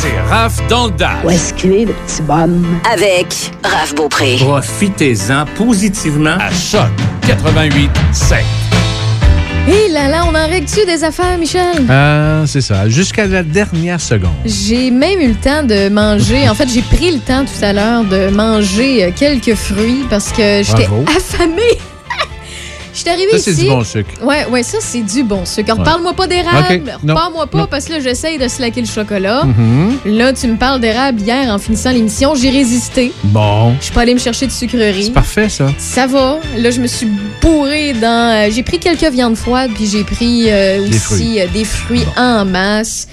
c'est Raph dans le Dash. Où est-ce qu'il est, le petit bonhomme? Avec Raph Beaupré. Profitez-en positivement à Choc 88 7. Hé là là, on en règle-tu des affaires, Michel? Ah, c'est ça. Jusqu'à la dernière seconde. J'ai même eu le temps de manger. En fait, j'ai pris le temps tout à l'heure de manger euh, quelques fruits parce que j'étais affamée. Je suis arrivée Ça, ici. c'est du bon sucre. Ouais, ouais, ça, c'est du bon sucre. Alors, Ouais. parle-moi pas d'érable. Parle-moi pas non. parce que là, j'essaye de slacker le chocolat. Mhm. Là, tu me parles d'érable hier en finissant l'émission. J'ai résisté. Bon. Je suis pas allée me chercher de sucrerie. C'est parfait, ça. Ça va. Là, je me suis bourrée dans. euh, j'ai pris quelques viandes froides, puis j'ai pris euh, Des aussi fruits. euh, des fruits en masse.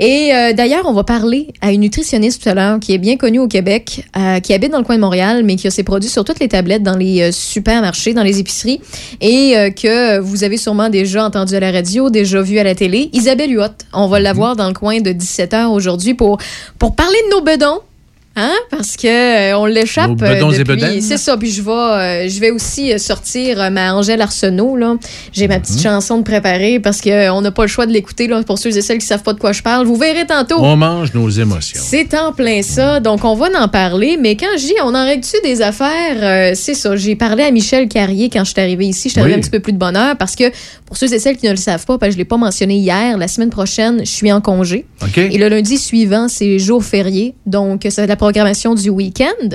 Et euh, d'ailleurs, on va parler à une nutritionniste tout à l'heure qui est bien connue au Québec, euh, qui habite dans le coin de Montréal, mais qui a ses produits sur toutes les tablettes dans les euh, supermarchés, dans les épiceries, et que vous avez sûrement déjà entendu à la radio, déjà vu à la télé. Isabelle Huot, on va l'avoir dans le coin de 17h aujourd'hui pour, pour parler de nos bedons. Hein? Parce que euh, on l'échappe. Euh, et depuis-. C'est ça. Puis je vais, euh, je vais aussi euh, sortir euh, ma Angèle Arsenault. Là. J'ai ma Mhm. petite chanson de préparer parce qu'on n'a pas le choix de l'écouter. Là, pour ceux et celles qui savent pas de quoi je parle. Vous verrez tantôt. On mange nos émotions. C'est en plein ça, donc on va en parler. Mais quand je dis on en règle-tu des affaires, c'est ça. J'ai parlé à Michel Carrier quand je suis arrivée ici. Je suis Oui. un petit peu plus de bonheur parce que pour ceux et celles qui ne le savent pas, parce que je l'ai pas mentionné hier, la semaine prochaine, je suis en congé. OK? Et le lundi suivant, c'est jour férié. Donc, ça va être la programmation du week-end.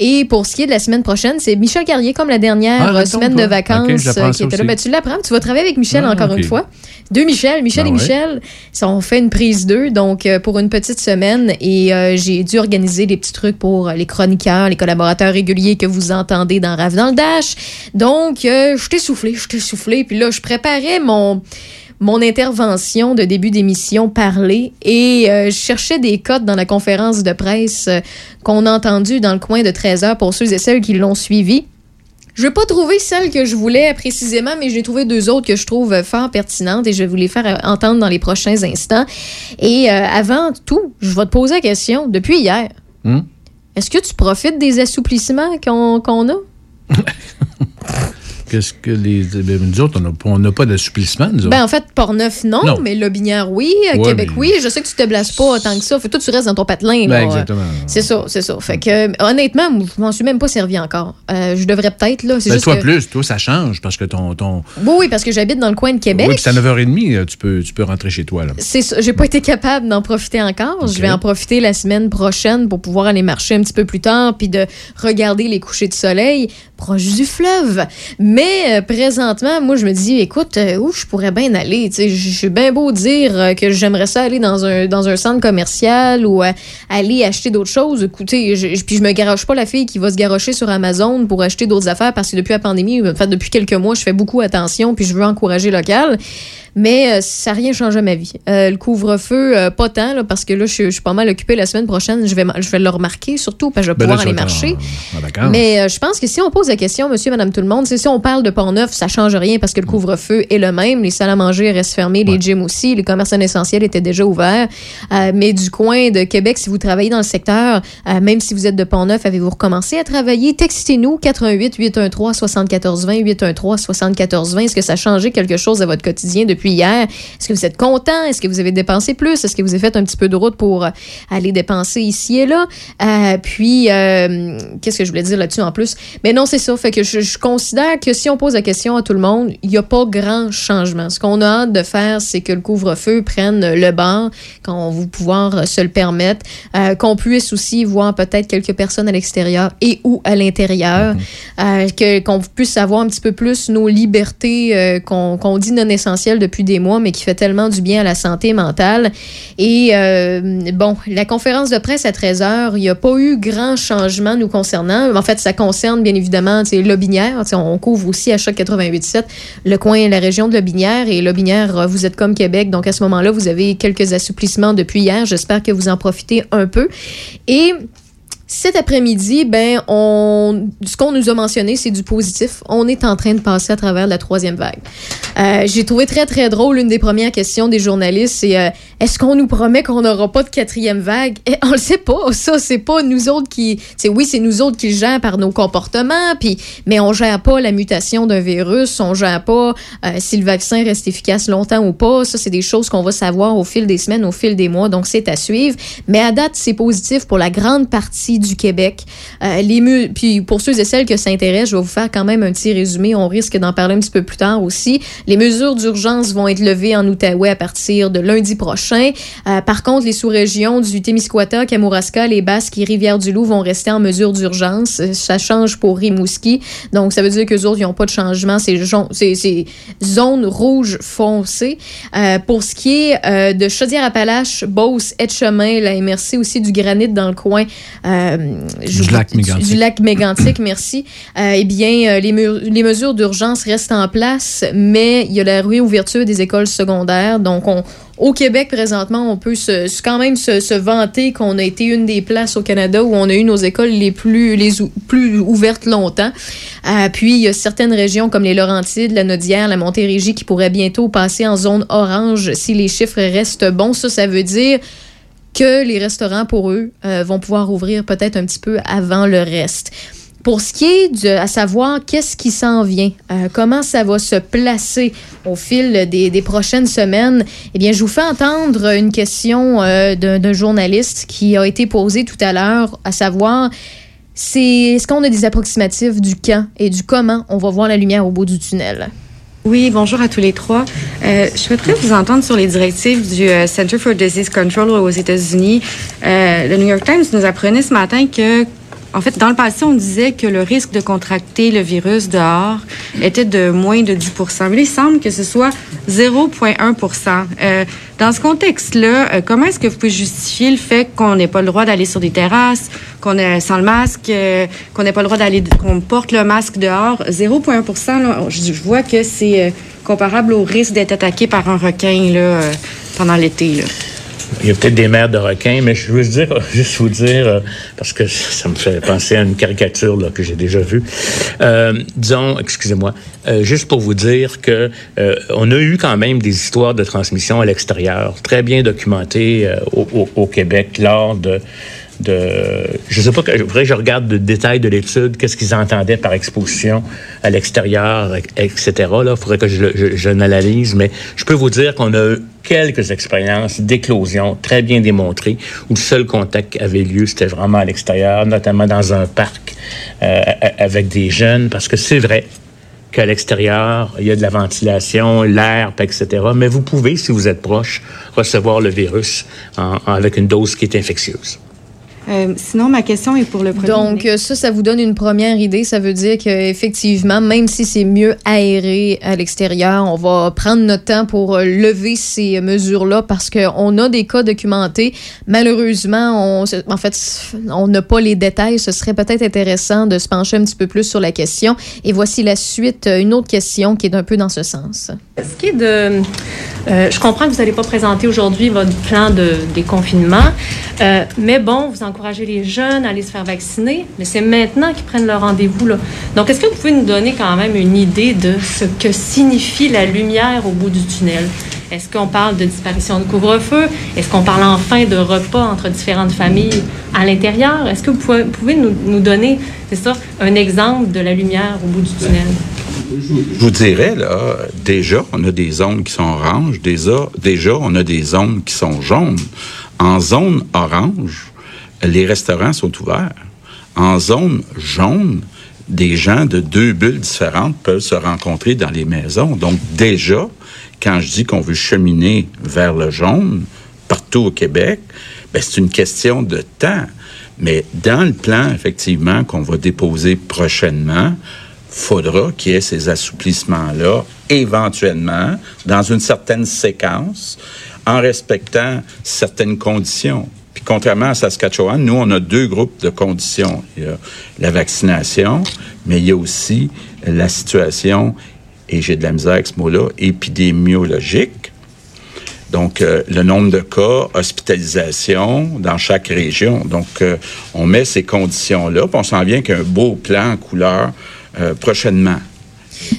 Et pour ce qui est de la semaine prochaine, c'est Michel Carrier, comme la dernière Ah, semaine de vacances euh, qui était là. Ben, tu l'apprends. Tu vas travailler avec Michel Ah, encore une fois. Deux Michel, Michel Ben et ouais. Michel. Ça, on fait une prise d'eux, donc euh, pour une petite semaine. Et euh, j'ai dû organiser des petits trucs pour les chroniqueurs, les collaborateurs réguliers que vous entendez dans Rave dans le Dash. Donc, euh, je t'ai soufflé, je t'ai soufflé. Puis là, je préparais mon mon intervention de début d'émission parler et euh, je cherchais des codes dans la conférence de presse euh, qu'on a entendue dans le coin de 13 heures pour ceux et celles qui l'ont suivi. Je n'ai pas trouvé celle que je voulais précisément, mais j'ai trouvé deux autres que je trouve fort pertinentes et je vais vous les faire euh, entendre dans les prochains instants. Et euh, avant tout, je vais te poser la question, depuis hier, Hmm? est-ce que tu profites des assouplissements qu'on qu'on a? Qu'est-ce que les. ben, nous autres, on n'a pas- d'assouplissement, nous autres. Ben, en fait, Portneuf, non, Non. mais Lobinière, oui. Euh, Ouais, Québec, mais- oui. Je sais que tu te blesses pas tant que ça. Fait toi, tu restes dans ton patelin. Ben, exactement. C'est ça, c'est ça. Fait que, euh, honnêtement, je m'en suis même pas servi encore. Euh, je devrais peut-être, là. Ben, juste toi, que- plus. Toi, ça change parce que ton. ton... Oui, oui, parce que j'habite dans le coin de Québec. Oui, puis c'est à 9h30, euh, tu peux, tu peux rentrer chez toi. Là. C'est ça. J'ai pas été capable d'en profiter encore. Je vais en profiter la semaine prochaine pour pouvoir aller marcher un petit peu plus tard puis de regarder les couchers de soleil proche du fleuve. Mais euh, présentement, moi, je me dis, écoute, euh, où je pourrais bien aller? Je suis bien beau dire euh, que j'aimerais ça aller dans un, centre commercial ou aller acheter d'autres choses. Écoutez, puis je me garoche pas la fille qui va se garocher sur Amazon pour acheter d'autres affaires parce que depuis la pandémie, en fait, depuis quelques mois, je fais beaucoup attention puis je veux encourager local. Mais euh, ça n'a rien changé à ma vie. Euh, le couvre-feu, euh, pas tant, là, parce que là, je, suis pas mal occupée la semaine prochaine. Je vais, je vais le remarquer, surtout, parce que je vais Ben pouvoir aller marcher. en-. Mais je pense que si on pose la question, monsieur, madame, tout le monde, si on parle de Pont-Neuf, ça change rien parce que le couvre-feu est le même. Les salles à manger restent fermées, les gyms aussi, les commerces non essentiels étaient déjà ouverts. Euh, mais du coin de Québec, si vous travaillez dans le secteur, euh, même si vous êtes de Pont-Neuf, avez-vous recommencé à travailler? Textez-nous 88 813 7420 813 7420. Est-ce que ça a changé quelque chose à votre quotidien depuis hier? Est-ce que vous êtes content? Est-ce que vous avez dépensé plus? Est-ce que vous avez fait un petit peu de route pour euh, aller dépenser ici et là? Euh, puis, euh, qu'est-ce que je voulais dire là-dessus en plus? Mais non, c'est ça. Fait que je, je considère que si on pose la question à tout le monde, il n'y a pas grand changement. Ce qu'on a hâte de faire, c'est que le couvre-feu prenne le banc, qu'on va pouvoir se le permettre, euh, qu'on puisse aussi voir peut-être quelques personnes à l'extérieur et ou à l'intérieur, euh, que qu'on puisse avoir un petit peu plus nos libertés qu'on qu'on dit non essentielles depuis des mois, mais qui fait tellement du bien à la santé mentale. Et euh, bon, la conférence de presse à 13h, il n'y a pas eu grand changement nous concernant. En fait, ça concerne bien évidemment Lobinière. On couvre aussi à chaque 88.7 le coin, la région de Lobinière. Et Lobinière, euh, vous êtes comme Québec. Donc à ce moment-là, vous avez quelques assouplissements depuis hier. J'espère que vous en profitez un peu. Et Cet après-midi, ben, on, ce qu'on nous a mentionné, c'est du positif. On est en train de passer à travers la troisième vague. Euh, J'ai trouvé très, très drôle une des premières questions des journalistes, c'est euh, est-ce qu'on nous promet qu'on n'aura pas de quatrième vague? Et on le sait pas. Ça, c'est pas nous autres qui. Oui, c'est nous autres qui le gèrent par nos comportements, puis, mais on gère pas la mutation d'un virus, on gère pas euh, si le vaccin reste efficace longtemps ou pas. Ça, c'est des choses qu'on va savoir au fil des semaines, au fil des mois. Donc, c'est à suivre. Mais à date, c'est positif pour la grande partie du Québec. Euh, les puis pour ceux et celles que ça intéresse, je vais vous faire quand même un petit résumé. On risque d'en parler un petit peu plus tard aussi. Les mesures d'urgence vont être levées en Outaouais à partir de lundi prochain. Euh, par contre, les sous-régions du Témiscouata, Kamouraska, les Basques et Rivière-du-Loup vont rester en mesure d'urgence. Ça change pour Rimouski. Donc, ça veut dire que les autres, ils n'ont pas de changement. C'est zones rouges foncées. Euh, pour ce qui est de Chaudière-Appalaches, Beauce, Etchemin, la MRC aussi du granit dans le coin. Euh, du, lac mégantique. du lac mégantique, merci. Euh, eh bien, euh, les, les mesures d'urgence restent en place, mais il y a la réouverture des écoles secondaires. Donc, on, au Québec, présentement, on peut se, quand même se, vanter qu'on a été une des places au Canada où on a eu nos écoles les plus, les plus ouvertes longtemps. puis, il y a certaines régions comme les Laurentides, la Nodière, la Montérégie qui pourraient bientôt passer en zone orange si les chiffres restent bons. Ça, ça veut dire que les restaurants, pour eux, euh, vont pouvoir ouvrir peut-être un petit peu avant le reste. Pour ce qui est de, à savoir qu'est-ce qui s'en vient, euh, comment ça va se placer au fil des, prochaines semaines, eh bien, je vous fais entendre une question euh, d'un journaliste qui a été posée tout à l'heure, à savoir, c'est est-ce qu'on a des approximatifs du quand et du comment on va voir la lumière au bout du tunnel? Oui, bonjour à tous les trois. Euh, je souhaiterais vous entendre sur les directives du euh, Center for Disease Control aux États-Unis. Euh, le New York Times nous apprenait ce matin que en fait, dans le passé, on disait que le risque de contracter le virus dehors était de moins de 10% Mais il semble que ce soit 0,1% euh, Dans ce contexte-là, euh, comment est-ce que vous pouvez justifier le fait qu'on n'ait pas le droit d'aller sur des terrasses, qu'on est sans le masque, euh, qu'on n'ait pas le droit d'aller, qu'on porte le masque dehors? 0,1 je, je vois que c'est comparable au risque d'être attaqué par un requin là, pendant l'été. Il y a peut-être des mères de requins, mais je veux dire, juste vous dire, euh, parce que ça me fait penser à une caricature que j'ai déjà vue. Euh, disons, excusez-moi, euh, juste pour vous dire que on a eu quand même des histoires de transmission à l'extérieur, très bien documentées au, Québec lors de de, je sais pas, je regarde le détail de l'étude, qu'est-ce qu'ils entendaient par exposition à l'extérieur, etc. Là, faudrait que je, je, je l'analyse, mais je peux vous dire qu'on a eu quelques expériences d'éclosion très bien démontrées où le seul contact qui avait lieu, c'était vraiment à l'extérieur, notamment dans un parc euh, avec des jeunes, parce que c'est vrai, qu'à l'extérieur, il y a de la ventilation, l'air, etc. Mais vous pouvez, si vous êtes proche, recevoir le virus avec une dose qui est infectieuse. Euh, sinon, ma question est pour le premier. Donc, ça, ça vous donne une première idée. Ça veut dire qu'effectivement, même si c'est mieux aéré à l'extérieur, on va prendre notre temps pour euh, lever ces mesures-là parce qu'on a des cas documentés. Malheureusement, on, en fait, on n'a pas les détails. Ce serait peut-être intéressant de se pencher un petit peu plus sur la question. Et voici la suite, une autre question qui est un peu dans ce sens. Euh, je comprends que vous n'allez pas présenter aujourd'hui votre plan de déconfinement, euh, mais bon, vous encouragez les jeunes à aller se faire vacciner, mais c'est maintenant qu'ils prennent leur rendez-vous. Donc, est-ce que vous pouvez nous donner quand même une idée de ce que signifie la lumière au bout du tunnel? Est-ce qu'on parle de disparition de couvre-feu? Est-ce qu'on parle enfin de repas entre différentes familles à l'intérieur? Est-ce que vous pouvez, nous donner, c'est ça, un exemple de la lumière au bout du tunnel? Je vous dirais, là, déjà, on a des zones qui sont oranges, déjà, déjà, on a des zones qui sont jaunes. En zone orange, les restaurants sont ouverts. En zone jaune, des gens de deux bulles différentes peuvent se rencontrer dans les maisons. Donc, déjà, quand je dis qu'on veut cheminer vers le jaune, partout au Québec, ben, c'est une question de temps. Mais dans le plan, effectivement, qu'on va déposer prochainement, faudra qu'il y ait ces assouplissements-là, éventuellement, dans une certaine séquence, en respectant certaines conditions. Puis contrairement à Saskatchewan, nous, on a deux groupes de conditions. Il y a la vaccination, mais il y a aussi la situation, et j'ai de la misère avec ce mot-là, épidémiologique. Donc, euh, le nombre de cas, hospitalisation dans chaque région. Donc, euh, on met ces conditions-là, puis on s'en vient qu'un beau plan en couleur euh, prochainement.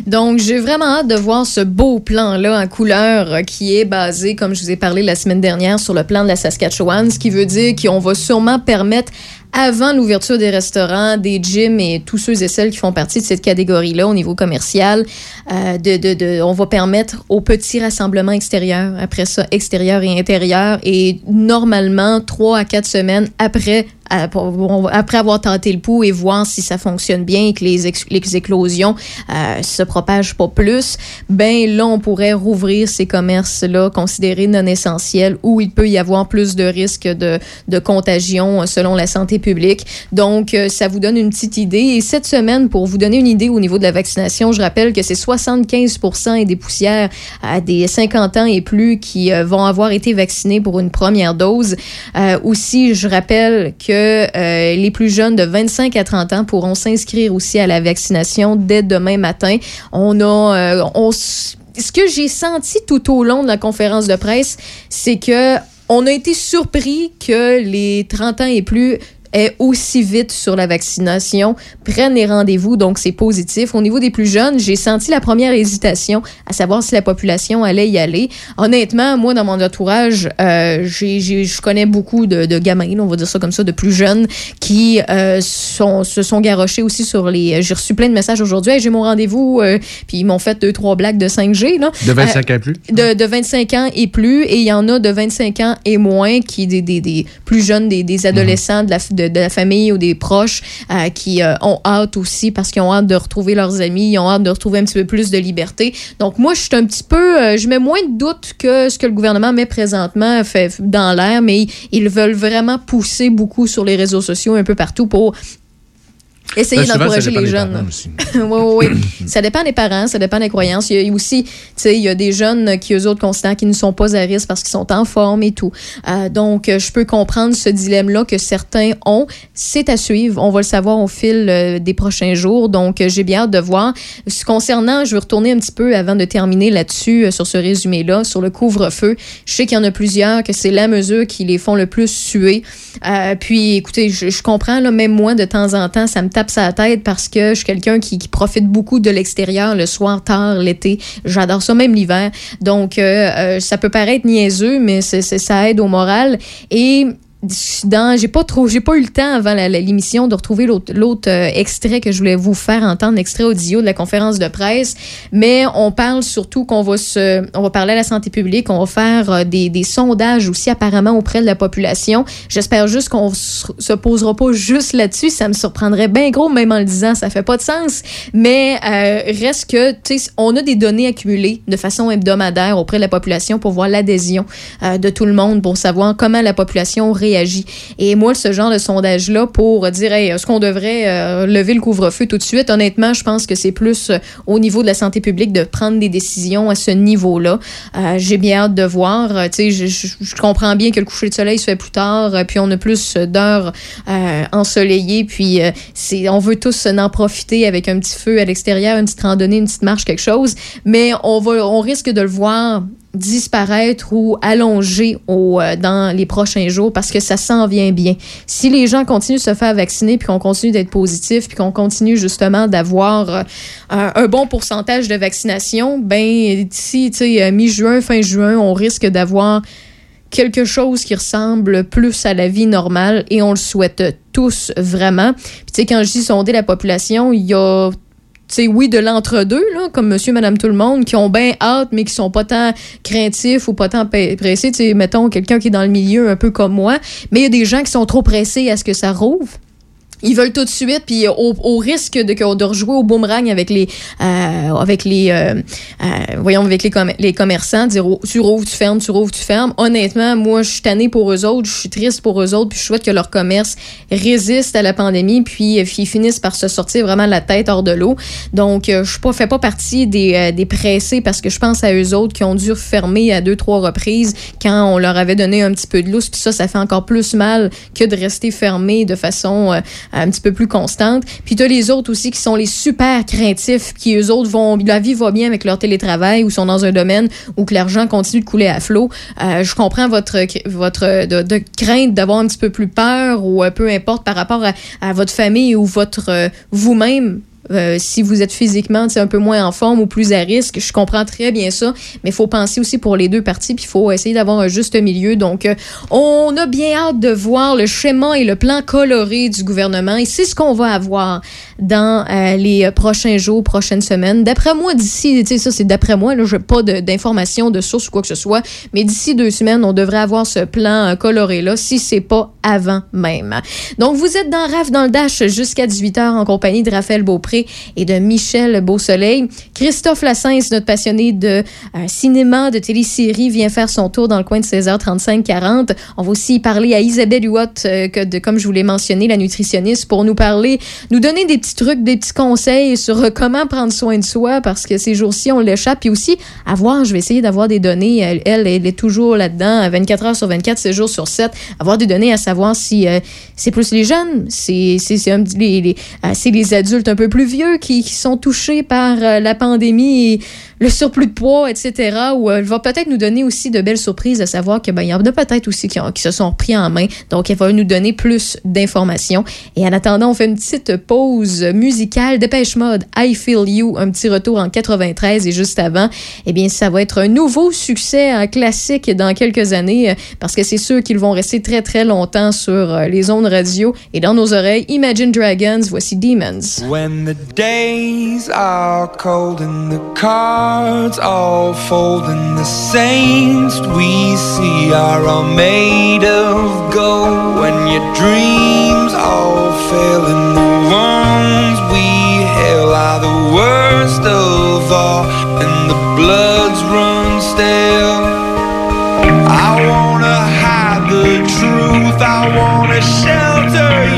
Donc, j'ai vraiment hâte de voir ce beau plan-là en couleur euh, qui est basé, comme je vous ai parlé la semaine dernière, sur le plan de la Saskatchewan, ce qui veut dire qu'on va sûrement permettre avant l'ouverture des restaurants, des gyms et tous ceux et celles qui font partie de cette catégorie-là au niveau commercial, euh, de, de, de, on va permettre aux petits rassemblements extérieurs, après ça, extérieur et intérieur, et normalement, trois à quatre semaines après après avoir tenté le pouls et voir si ça fonctionne bien et que les, les éclosions euh, se propagent pas plus, ben là, on pourrait rouvrir ces commerces-là considérés non essentiels où il peut y avoir plus de risques de, de contagion euh, selon la santé publique. Donc, euh, ça vous donne une petite idée. Et cette semaine, pour vous donner une idée au niveau de la vaccination, je rappelle que c'est 75% et des poussières à des 50 ans et plus qui euh, vont avoir été vaccinés pour une première dose. Euh, aussi, je rappelle que euh, les plus jeunes de 25 à 30 ans pourront s'inscrire aussi à la vaccination dès demain matin. On a, euh, ce que j'ai senti tout au long de la conférence de presse, c'est que on a été surpris que les 30 ans et plus aient aussi vite sur la vaccination, prennent les rendez-vous, donc c'est positif. Au niveau des plus jeunes, j'ai senti la première hésitation à savoir si la population allait y aller. Honnêtement, moi, dans mon entourage, euh, j'ai, je connais beaucoup de, de gamins, on va dire ça comme ça, de plus jeunes, qui euh, sont, se sont garochés aussi sur les... J'ai reçu plein de messages aujourd'hui, Hey, j'ai mon rendez-vous, euh, puis ils m'ont fait deux, trois blagues de 5G. Là. De 25 ans et plus? De, de 25 ans et plus, et il y en a de 25 ans et moins, qui des, des, des plus jeunes, des, des adolescents de, la, de, la famille ou des proches, euh, qui euh, ont hâte aussi parce qu'ils ont hâte de retrouver leurs amis, ils ont hâte de retrouver un petit peu plus de liberté. Donc moi, je suis un petit peu, euh, je mets moins de doute que ce que le gouvernement met présentement fait dans l'air, mais ils veulent vraiment pousser beaucoup sur les réseaux sociaux un peu partout pour essayer Ben, d'encourager les jeunes. oui, oui, oui. ça dépend des parents, ça dépend des croyances. Il y a aussi, tu sais, il y a des jeunes qui, eux autres, considèrent qu'ils ne sont pas à risque parce qu'ils sont en forme et tout. Euh, donc, euh, je peux comprendre ce dilemme-là que certains ont. C'est à suivre. On va le savoir au fil euh, des prochains jours. Donc, j'ai bien hâte de voir. Ce Concernant, je vais retourner un petit peu avant de terminer là-dessus, euh, sur ce résumé-là, sur le couvre-feu. Je sais qu'il y en a plusieurs, que c'est la mesure qui les font le plus suer. Puis, écoutez, je, je comprends, là, même moi, de temps en temps, ça me tape sa tête parce que je suis quelqu'un qui, profite beaucoup de l'extérieur le soir, tard, l'été. J'adore ça, même l'hiver. Donc, euh, euh, ça peut paraître niaiseux, mais c'est- ça aide au moral. Et j'ai pas trop j'ai pas eu le temps avant l'émission de retrouver l'autre euh, extrait que je voulais vous faire entendre extrait audio de la conférence de presse. Mais on parle surtout qu'on va se on va parler à la santé publique on va faire euh, des, des sondages aussi apparemment auprès de la population. J'espère juste qu'on se se posera pas juste là-dessus. Ça me surprendrait bien gros même en le disant ça fait pas de sens. Mais euh, reste que tu sais on a des données accumulées de façon hebdomadaire auprès de la population pour voir l'adhésion de tout le monde pour savoir comment la population réagit. Et moi, ce genre de sondage-là pour dire est-ce qu'on devrait euh, lever le couvre-feu tout de suite, honnêtement, je pense que c'est plus euh, au niveau de la santé publique de prendre des décisions à ce niveau-là. Euh, J'ai bien hâte de voir. Je, comprends bien que le coucher de soleil se fait plus tard, puis on a plus d'heures ensoleillées, puis on veut tous en profiter avec un petit feu à l'extérieur, une petite randonnée, une petite marche, quelque chose. Mais on va, on risque de le voir disparaître ou allonger euh, dans les prochains jours parce que ça s'en vient bien. Si les gens continuent de se faire vacciner puis qu'on continue d'être positif puis qu'on continue justement d'avoir euh, un, bon pourcentage de vaccination, ben d'ici euh, mi-juin, fin juin, on risque d'avoir quelque chose qui ressemble plus à la vie normale et on le souhaite tous vraiment. Puis tu sais quand je dis sonder la population, il y a sais, oui, de l'entre-deux, là, comme monsieur, madame, tout le monde, qui ont bien hâte, mais qui sont pas tant craintifs ou pas tant pressés. Tu sais, mettons, quelqu'un qui est dans le milieu un peu comme moi. Mais il y a des gens qui sont trop pressés à ce que ça rouvre. Ils veulent tout de suite, puis au, au risque de, de rejouer au boomerang avec les, euh, avec les, euh, euh, voyons, avec les, com- les commerçants, dire oh, tu rouvres, tu fermes, tu rouvres, tu fermes. Honnêtement, moi, je suis tannée pour eux autres, je suis triste pour eux autres, puis je souhaite que leur commerce résiste à la pandémie, puis euh, ils finissent par se sortir vraiment la tête hors de l'eau. Donc, euh, je pas, fais pas partie des, des pressés parce que je pense à eux autres qui ont dû fermer à deux, trois reprises quand on leur avait donné un petit peu de lousse, puis ça, ça fait encore plus mal que de rester fermé de façon un petit peu plus constante. Puis tu as les autres aussi qui sont les super craintifs, qui eux autres vont, la vie va bien avec leur télétravail ou sont dans un domaine où que l'argent continue de couler à flot. Euh, je comprends votre, votre de, crainte d'avoir un petit peu plus peur ou euh, peu importe par rapport à, à votre famille ou votre euh, vous-même euh, si vous êtes physiquement un peu moins en forme ou plus à risque, je comprends très bien ça, mais il faut penser aussi pour les deux parties, puis il faut essayer d'avoir un juste milieu. Donc, euh, on a bien hâte de voir le schéma et le plan coloré du gouvernement, et c'est ce qu'on va avoir dans euh, les prochains jours, prochaines semaines. D'après moi, d'ici, ça c'est d'après moi, je n'ai pas d'informations de, source ou quoi que ce soit, mais d'ici deux semaines, on devrait avoir ce plan coloré-là, si c'est pas avant même. Donc, vous êtes dans RAF dans le Dash jusqu'à 18h en compagnie de Raphaël Beaupré et de Michel Beausoleil. Christophe Lassens, notre passionné de euh, cinéma, de télésérie, vient faire son tour dans le coin de 16h35-40. On va aussi parler à Isabelle Huot, euh, comme je vous l'ai mentionné, la nutritionniste, pour nous parler, nous donner des petits trucs, des petits conseils sur euh, comment prendre soin de soi, parce que ces jours-ci, on l'échappe. Puis aussi, avoir, je vais essayer d'avoir des données, elle, elle, est toujours là-dedans, 24 heures sur 24, 7 jours sur 7, avoir des données à savoir si c'est plus les jeunes, c'est les, les adultes un peu plus vieux qui, sont touchés par euh, la pandémie le surplus de poids, etc. Ou elle va peut-être nous donner aussi de belles surprises à savoir que ben, il y en a peut-être aussi qui, qui, se sont pris en main. Donc, elle va nous donner plus d'informations. Et en attendant, on fait une petite pause musicale. Dépêche Mode, I Feel You, un petit retour en 93 et juste avant, eh bien, ça va être un nouveau succès, classique dans quelques années, euh, parce que c'est sûr qu'ils vont rester très, très longtemps sur euh, les ondes radio et dans nos oreilles. Imagine Dragons, voici Demons. Cards all fold and the saints we see are all made of gold. When your dreams all fail and the ones we hail are the worst of all and the bloods run stale I wanna hide the truth I wanna shelter you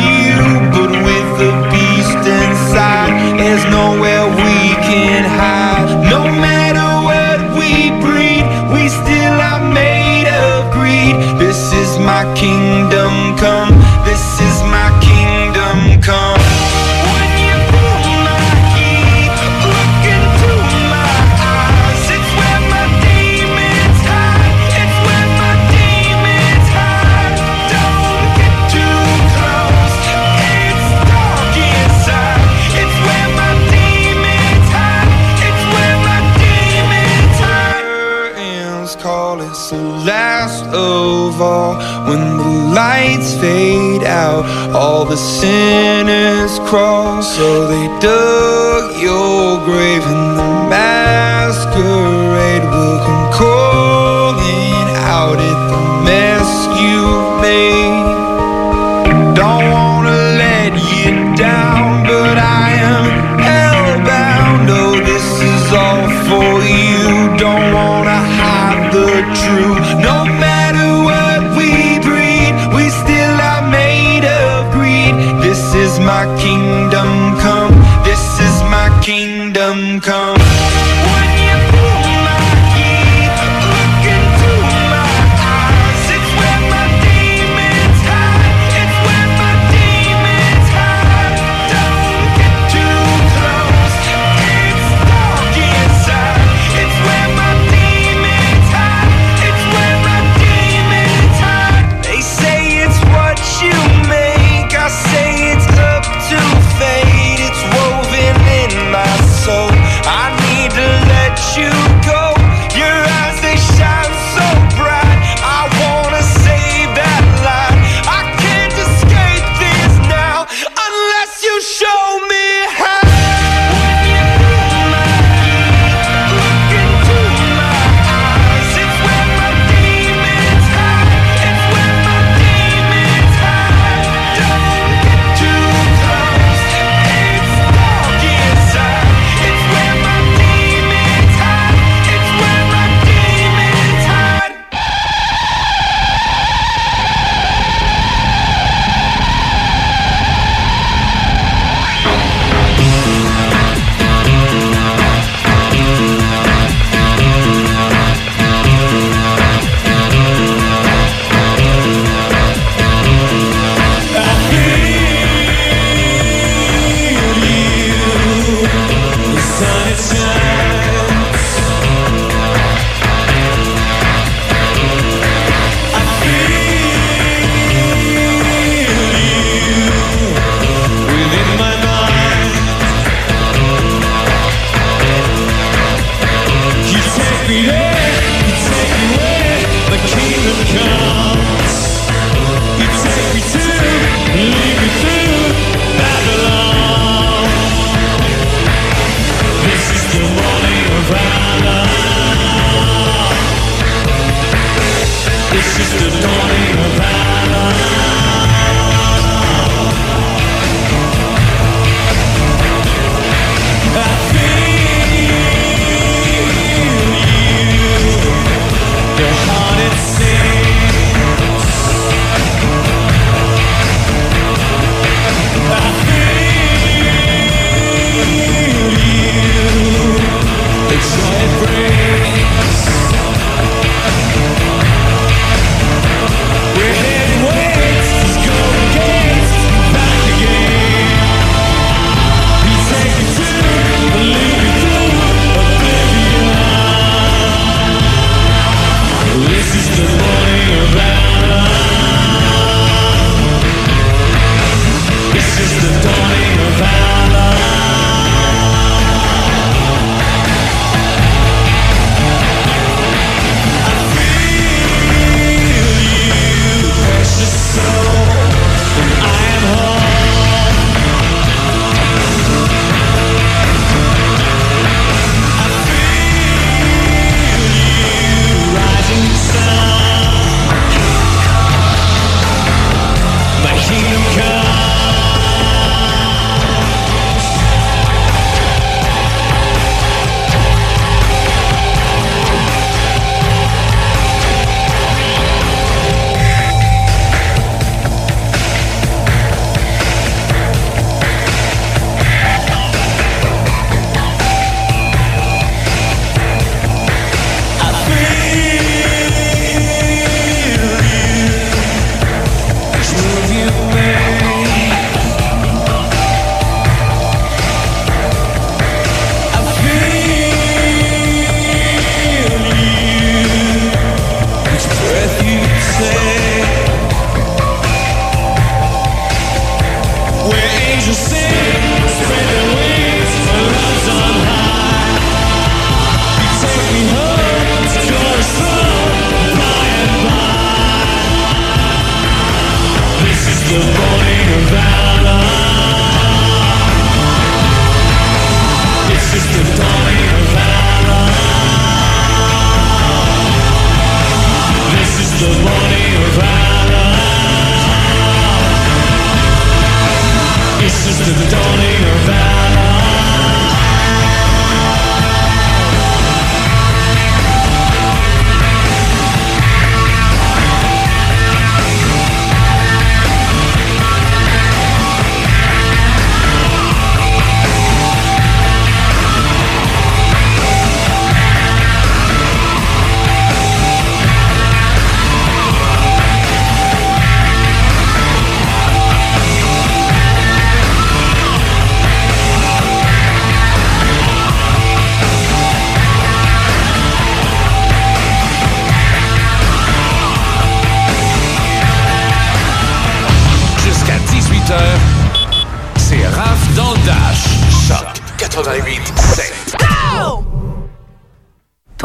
all the sinners crawl so they dug your grave and the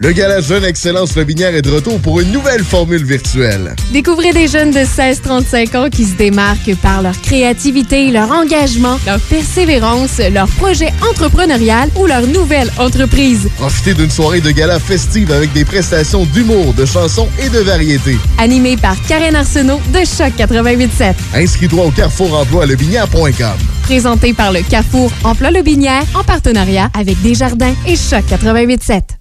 Le Gala Jeune Excellence Lobinière est de retour pour une nouvelle formule virtuelle. Découvrez des jeunes de 16-35 ans qui se démarquent par leur créativité, leur engagement, leur persévérance, leur projet entrepreneurial ou leur nouvelle entreprise. Profitez d'une soirée de gala festive avec des prestations d'humour, de chansons et de variétés. Animé par Karen Arsenault de Choc 88.7. Inscris-toi au Carrefour Emploi Lobinière.com. Présenté par le Carrefour Emploi Lobinière en partenariat avec Desjardins et Choc 88.7.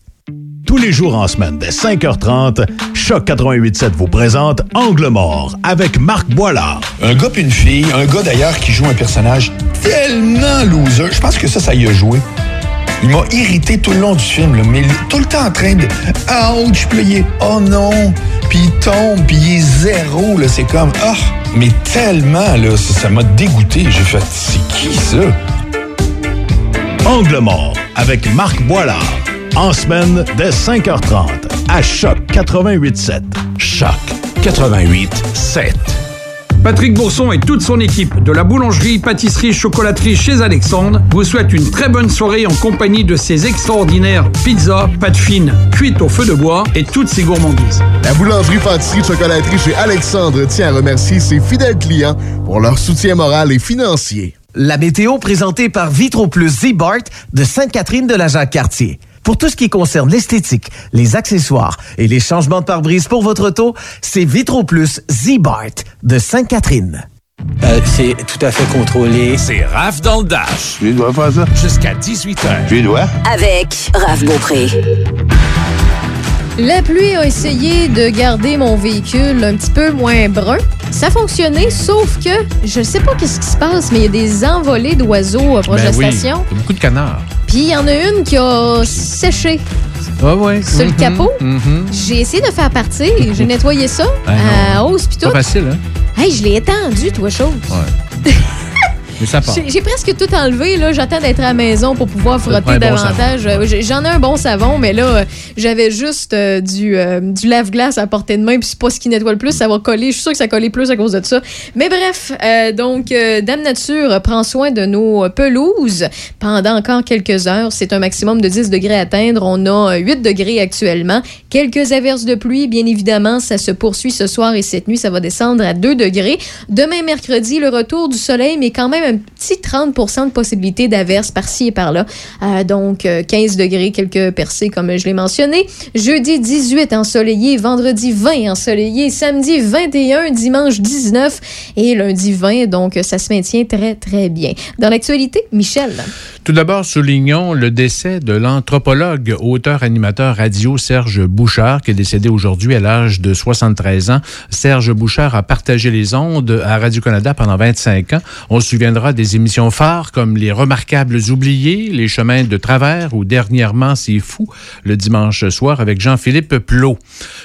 Tous les jours en semaine, dès 5h30, Choc 88.7 vous présente Angle mort avec Marc Boilard. Un gars puis une fille, un gars d'ailleurs qui joue un personnage tellement loser. Je pense que ça, ça y a joué. Il m'a irrité tout le long du film, là, mais tout le temps en train de ouch, puis il est oh non, puis il tombe, puis il est zéro, là, c'est comme ah, mais tellement là, ça ça m'a dégoûté. J'ai fait c'est qui ça? Angle mort avec Marc Boilard. En semaine, dès 5h30, à Choc 88.7. Choc 88.7. Patrick Bourson et toute son équipe de la boulangerie, pâtisserie, chocolaterie chez Alexandre vous souhaitent une très bonne soirée en compagnie de ces extraordinaires pizzas, pâtes fines, cuites au feu de bois et toutes ces gourmandises. La boulangerie, pâtisserie, chocolaterie chez Alexandre tient à remercier ses fidèles clients pour leur soutien moral et financier. La météo présentée par Vitro Plus Z-Bart de Sainte-Catherine de la Jacques-Cartier. Pour tout ce qui concerne l'esthétique, les accessoires et les changements de pare-brise pour votre auto, c'est Vitro Plus Z-Bart de Sainte-Catherine. Euh, c'est tout à fait contrôlé. C'est Raph dans le Dash. Tu dois faire ça? Jusqu'à 18h. Tu dois? Avec Raph Beaupré. La pluie a essayé de garder mon véhicule un petit peu moins brun. Ça a fonctionné, sauf que je ne sais pas qu'est-ce qui se passe, mais il y a des envolées d'oiseaux proche Ben de oui, la station. il y a beaucoup de canards. Puis il y en a une qui a séché Ah ouais. sur le Mhm, capot. mhm. J'ai essayé de faire partir. J'ai nettoyé ça Ben à hausse puis tout. pas facile, hein? Hey, je l'ai étendu, toi, chose. Ouais. Mais ça part. J'ai presque tout enlevé. là. J'attends d'être à la maison pour pouvoir frotter bon davantage. Euh, J'en ai un bon savon, mais là, euh, j'avais juste euh, du, euh, du lave-glace à portée de main, puis c'est pas ce qui nettoie le plus. Ça va coller. Je suis sûre que ça collait plus à cause de ça. Mais bref, euh, donc, Dame Nature prend soin de nos pelouses pendant encore quelques heures. C'est un maximum de 10 degrés à atteindre. On a euh, 8 degrés actuellement. Quelques averses de pluie, bien évidemment. Ça se poursuit ce soir et cette nuit. Ça va descendre à 2 degrés. Demain, mercredi, le retour du soleil, mais quand même un petit 30 de possibilité d'averse par-ci et par-là. Euh, donc, euh, 15 degrés, quelques percées, comme je l'ai mentionné. Jeudi 18, ensoleillé. Vendredi 20, ensoleillé. Samedi 21, dimanche 19 et lundi 20. Donc, ça se maintient très, très bien. Dans l'actualité, Michel. Tout d'abord, soulignons le décès de l'anthropologue, auteur, animateur radio Serge Bouchard, qui est décédé aujourd'hui à l'âge de 73 ans. Serge Bouchard a partagé les ondes à Radio-Canada pendant 25 ans. On se souviendra des émissions phares comme Les Remarquables Oubliés, Les Chemins de Travers ou dernièrement C'est Fou, le dimanche soir avec Jean-Philippe Plot.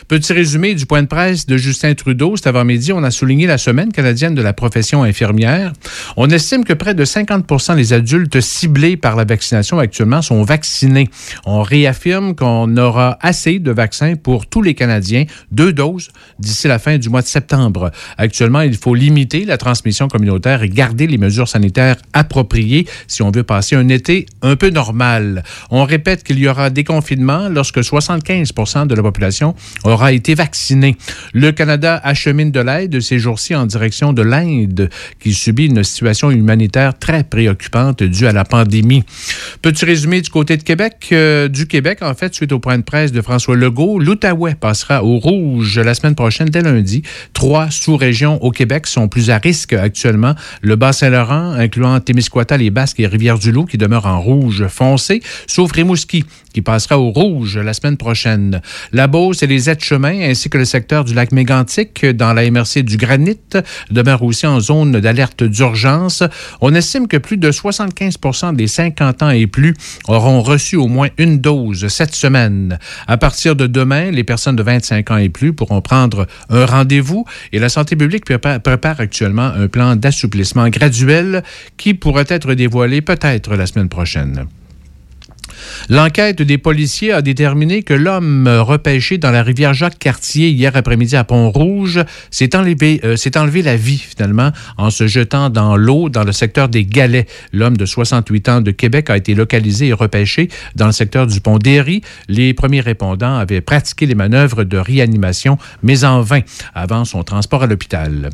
Petit résumé du point de presse de Justin Trudeau. Cet avant-midi, on a souligné la semaine canadienne de la profession infirmière. On estime que près de 50% des adultes ciblés par la vaccination actuellement sont vaccinés. On réaffirme qu'on aura assez de vaccins pour tous les Canadiens, deux doses d'ici la fin du mois de septembre. Actuellement, il faut limiter la transmission communautaire et garder les mesures sanitaires appropriées si on veut passer un été un peu normal. On répète qu'il y aura des confinements lorsque 75% de la population aura été vaccinée. Le Canada achemine de l'aide ces jours-ci en direction de l'Inde qui subit une situation humanitaire très préoccupante due à la pandémie. Petit résumé du côté de Québec, euh, du Québec, en fait, suite au point de presse de François Legault, l'Outaouais passera au rouge la semaine prochaine, dès lundi. Trois sous-régions au Québec sont plus à risque actuellement. Le Bas-Saint-Laurent, incluant Témiscouata, les Basques et Rivière-du-Loup, qui demeurent en rouge foncé, sauf Rimouski, qui passera au rouge la semaine prochaine. La Beauce et les aides-chemins, ainsi que le secteur du lac Mégantic, dans la MRC du Granit, demeurent aussi en zone d'alerte d'urgence. On estime que plus de 75% des 50 ans et plus auront reçu au moins une dose cette semaine. À partir de demain, les personnes de 25 ans et plus pourront prendre un rendez-vous et la santé publique prépare actuellement un plan d'assouplissement graduel qui pourrait être dévoilé peut-être la semaine prochaine. L'enquête des policiers a déterminé que l'homme repêché dans la rivière Jacques-Cartier hier après-midi à Pont-Rouge s'est enlevé, euh, la vie finalement en se jetant dans l'eau dans le secteur des Galets. L'homme de 68 ans de Québec a été localisé et repêché dans le secteur du pont d'Éry. Les premiers répondants avaient pratiqué les manœuvres de réanimation, mais en vain, avant son transport à l'hôpital.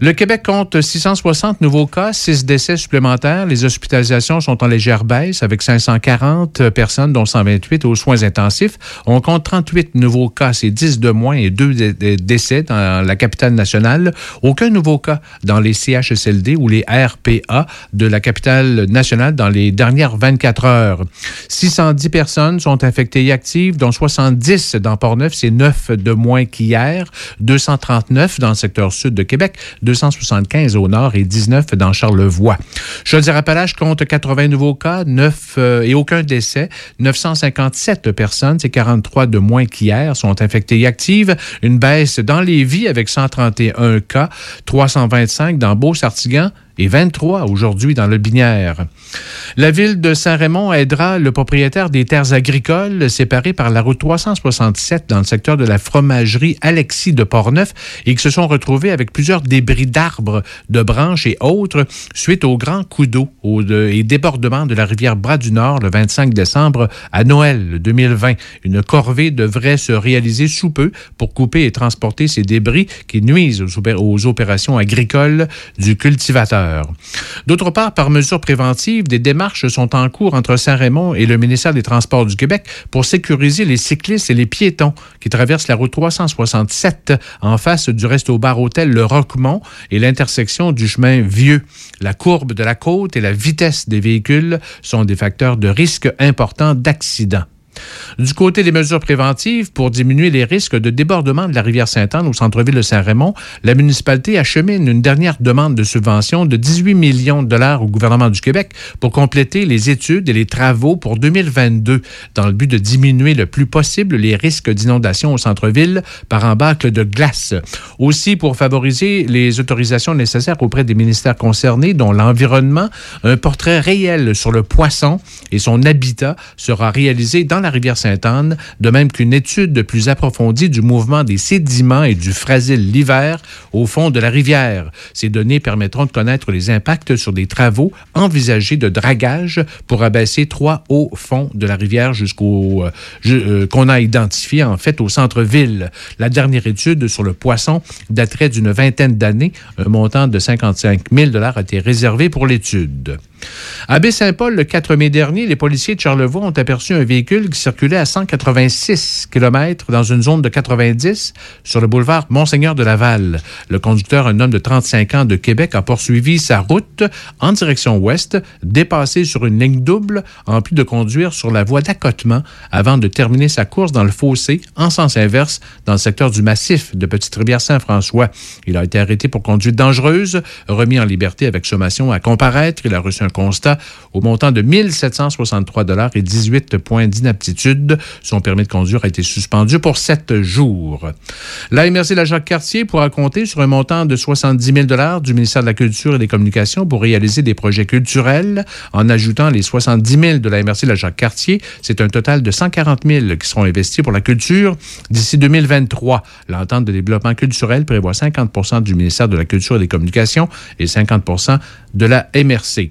Le Québec compte 660 nouveaux cas, 6 décès supplémentaires. Les hospitalisations sont en légère baisse avec 540 personnes, dont 128 aux soins intensifs. On compte 38 nouveaux cas, c'est 10 de moins et 2 décès dans la capitale nationale. Aucun nouveau cas dans les CHSLD ou les RPA de la capitale nationale dans les dernières 24 heures. 610 personnes sont infectées et actives, dont 70 dans Port-Neuf, c'est 9 de moins qu'hier. 239 dans le secteur sud de Québec, 275 au nord et 19 dans Charlevoix. Chaudière-Appalaches compte 80 nouveaux cas, 9 euh, et aucun décès. 957 personnes, c'est 43 de moins qu'hier, sont infectées et actives. Une baisse dans les vies avec 131 cas, 325 dans Beau-Sartigan et 23 aujourd'hui dans le Binière. La ville de Saint-Raymond aidera le propriétaire des terres agricoles séparées par la route 367 dans le secteur de la fromagerie Alexis de Portneuf et qui se sont retrouvés avec plusieurs débris d'arbres, de branches et autres suite au grand coup d'eau et débordement de la rivière Bras du Nord le 25 décembre à Noël 2020. Une corvée devrait se réaliser sous peu pour couper et transporter ces débris qui nuisent aux opérations agricoles du cultivateur. D'autre part, par mesure préventive, des démarches sont en cours entre Saint-Raymond et le ministère des Transports du Québec pour sécuriser les cyclistes et les piétons qui traversent la route 367 en face du resto-bar hôtel Le Roquemont et l'intersection du chemin Vieux. La courbe de la côte et la vitesse des véhicules sont des facteurs de risque importants d'accident. Du côté des mesures préventives, pour diminuer les risques de débordement de la rivière Sainte-Anne au centre-ville de Saint-Raymond, la municipalité achemine une dernière demande de subvention de 18 millions de dollars au gouvernement du Québec pour compléter les études et les travaux pour 2022 dans le but de diminuer le plus possible les risques d'inondation au centre-ville par embâcle de glace. Aussi, pour favoriser les autorisations nécessaires auprès des ministères concernés, dont l'environnement, un portrait réel sur le poisson et son habitat sera réalisé dans la rivière Sainte-Anne, de même qu'une étude plus approfondie du mouvement des sédiments et du frasile l'hiver au fond de la rivière. Ces données permettront de connaître les impacts sur des travaux envisagés de dragage pour abaisser trois hauts fonds de la rivière jusqu'au euh, euh, qu'on a identifié en fait au centre-ville. La dernière étude sur le poisson daterait d'une vingtaine d'années. Un montant de 55 000 a été réservé pour l'étude. À Baie-Saint-Paul, le 4 mai dernier, les policiers de Charlevoix ont aperçu un véhicule circulait à 186 km dans une zone de 90 sur le boulevard Monseigneur de Laval. Le conducteur, un homme de 35 ans de Québec, a poursuivi sa route en direction ouest, dépassé sur une ligne double, en plus de conduire sur la voie d'accotement avant de terminer sa course dans le fossé en sens inverse dans le secteur du massif de Petite-Rivière-Saint-François. Il a été arrêté pour conduite dangereuse, remis en liberté avec sommation à comparaître. Il a reçu un constat au montant de 1763 dollars et 18 points d'inaptitude. Son permis de conduire a été suspendu pour sept jours. La MRC La Jacques-Cartier pourra compter sur un montant de 70 000 dollars du ministère de la Culture et des Communications pour réaliser des projets culturels. En ajoutant les 70 000 de la MRC La Jacques-Cartier, c'est un total de 140 000 qui seront investis pour la culture d'ici 2023. L'entente de développement culturel prévoit 50% du ministère de la Culture et des Communications et 50% de la MRC.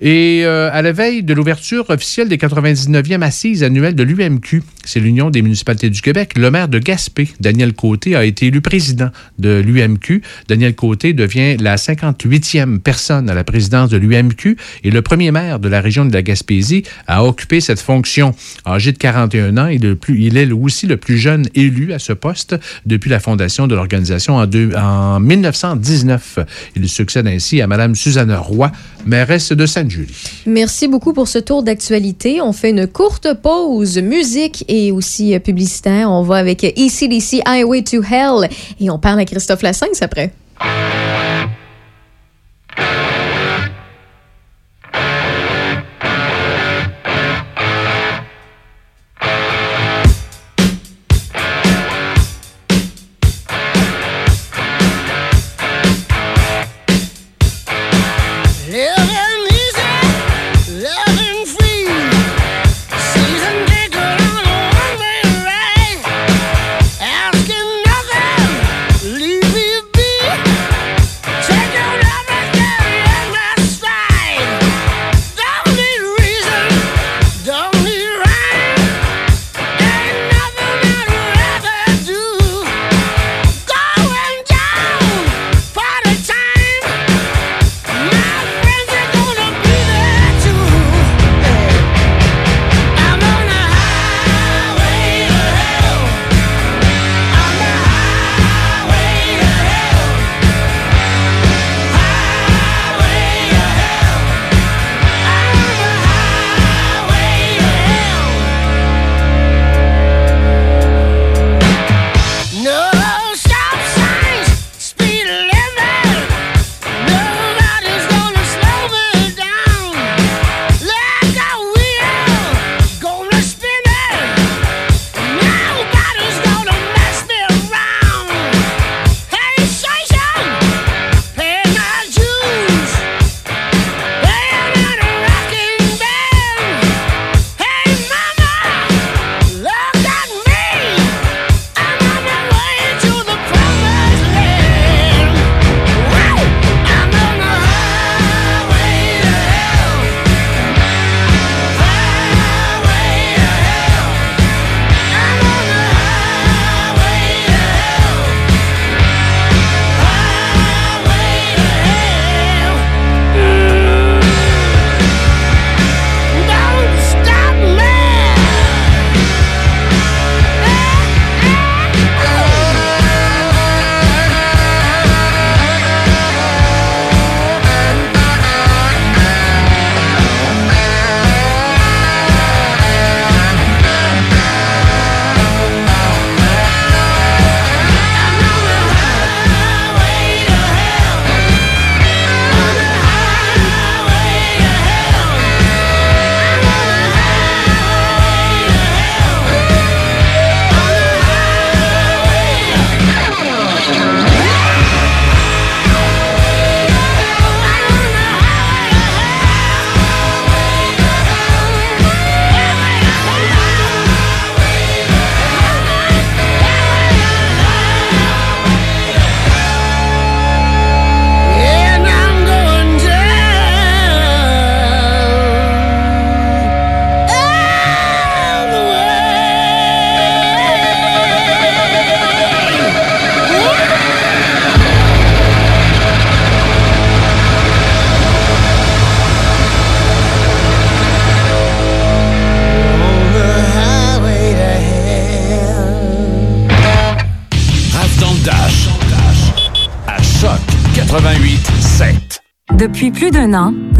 Et euh, à la veille de l'ouverture officielle des 99e assises annuelles de l'UMQ, c'est l'Union des municipalités du Québec, le maire de Gaspé, Daniel Côté, a été élu président de l'UMQ. Daniel Côté devient la 58e personne à la présidence de l'UMQ et le premier maire de la région de la Gaspésie à occuper cette fonction. Âgé de 41 ans, il est, plus, il est aussi le plus jeune élu à ce poste depuis la fondation de l'organisation en, deux- en 1919. Il succède ainsi à Mme Suzanne Roy, mairesse de Merci beaucoup pour ce tour d'actualité. On fait une courte pause musique et aussi euh, publicitaire. On va avec ECDC Highway to Hell et on parle à Christophe Lassens après.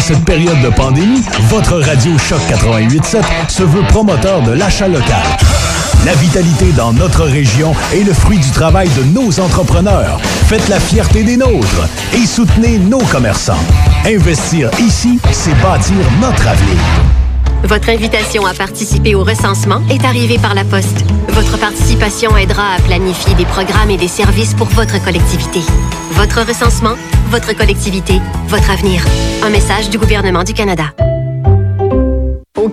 Cette période de pandémie, votre radio Choc 887 se veut promoteur de l'achat local. La vitalité dans notre région est le fruit du travail de nos entrepreneurs. Faites la fierté des nôtres et soutenez nos commerçants. Investir ici, c'est bâtir notre avenir. Votre invitation à participer au recensement est arrivée par la poste. Votre participation aidera à planifier des programmes et des services pour votre collectivité. Votre recensement, votre collectivité, votre avenir. Un message du gouvernement du Canada.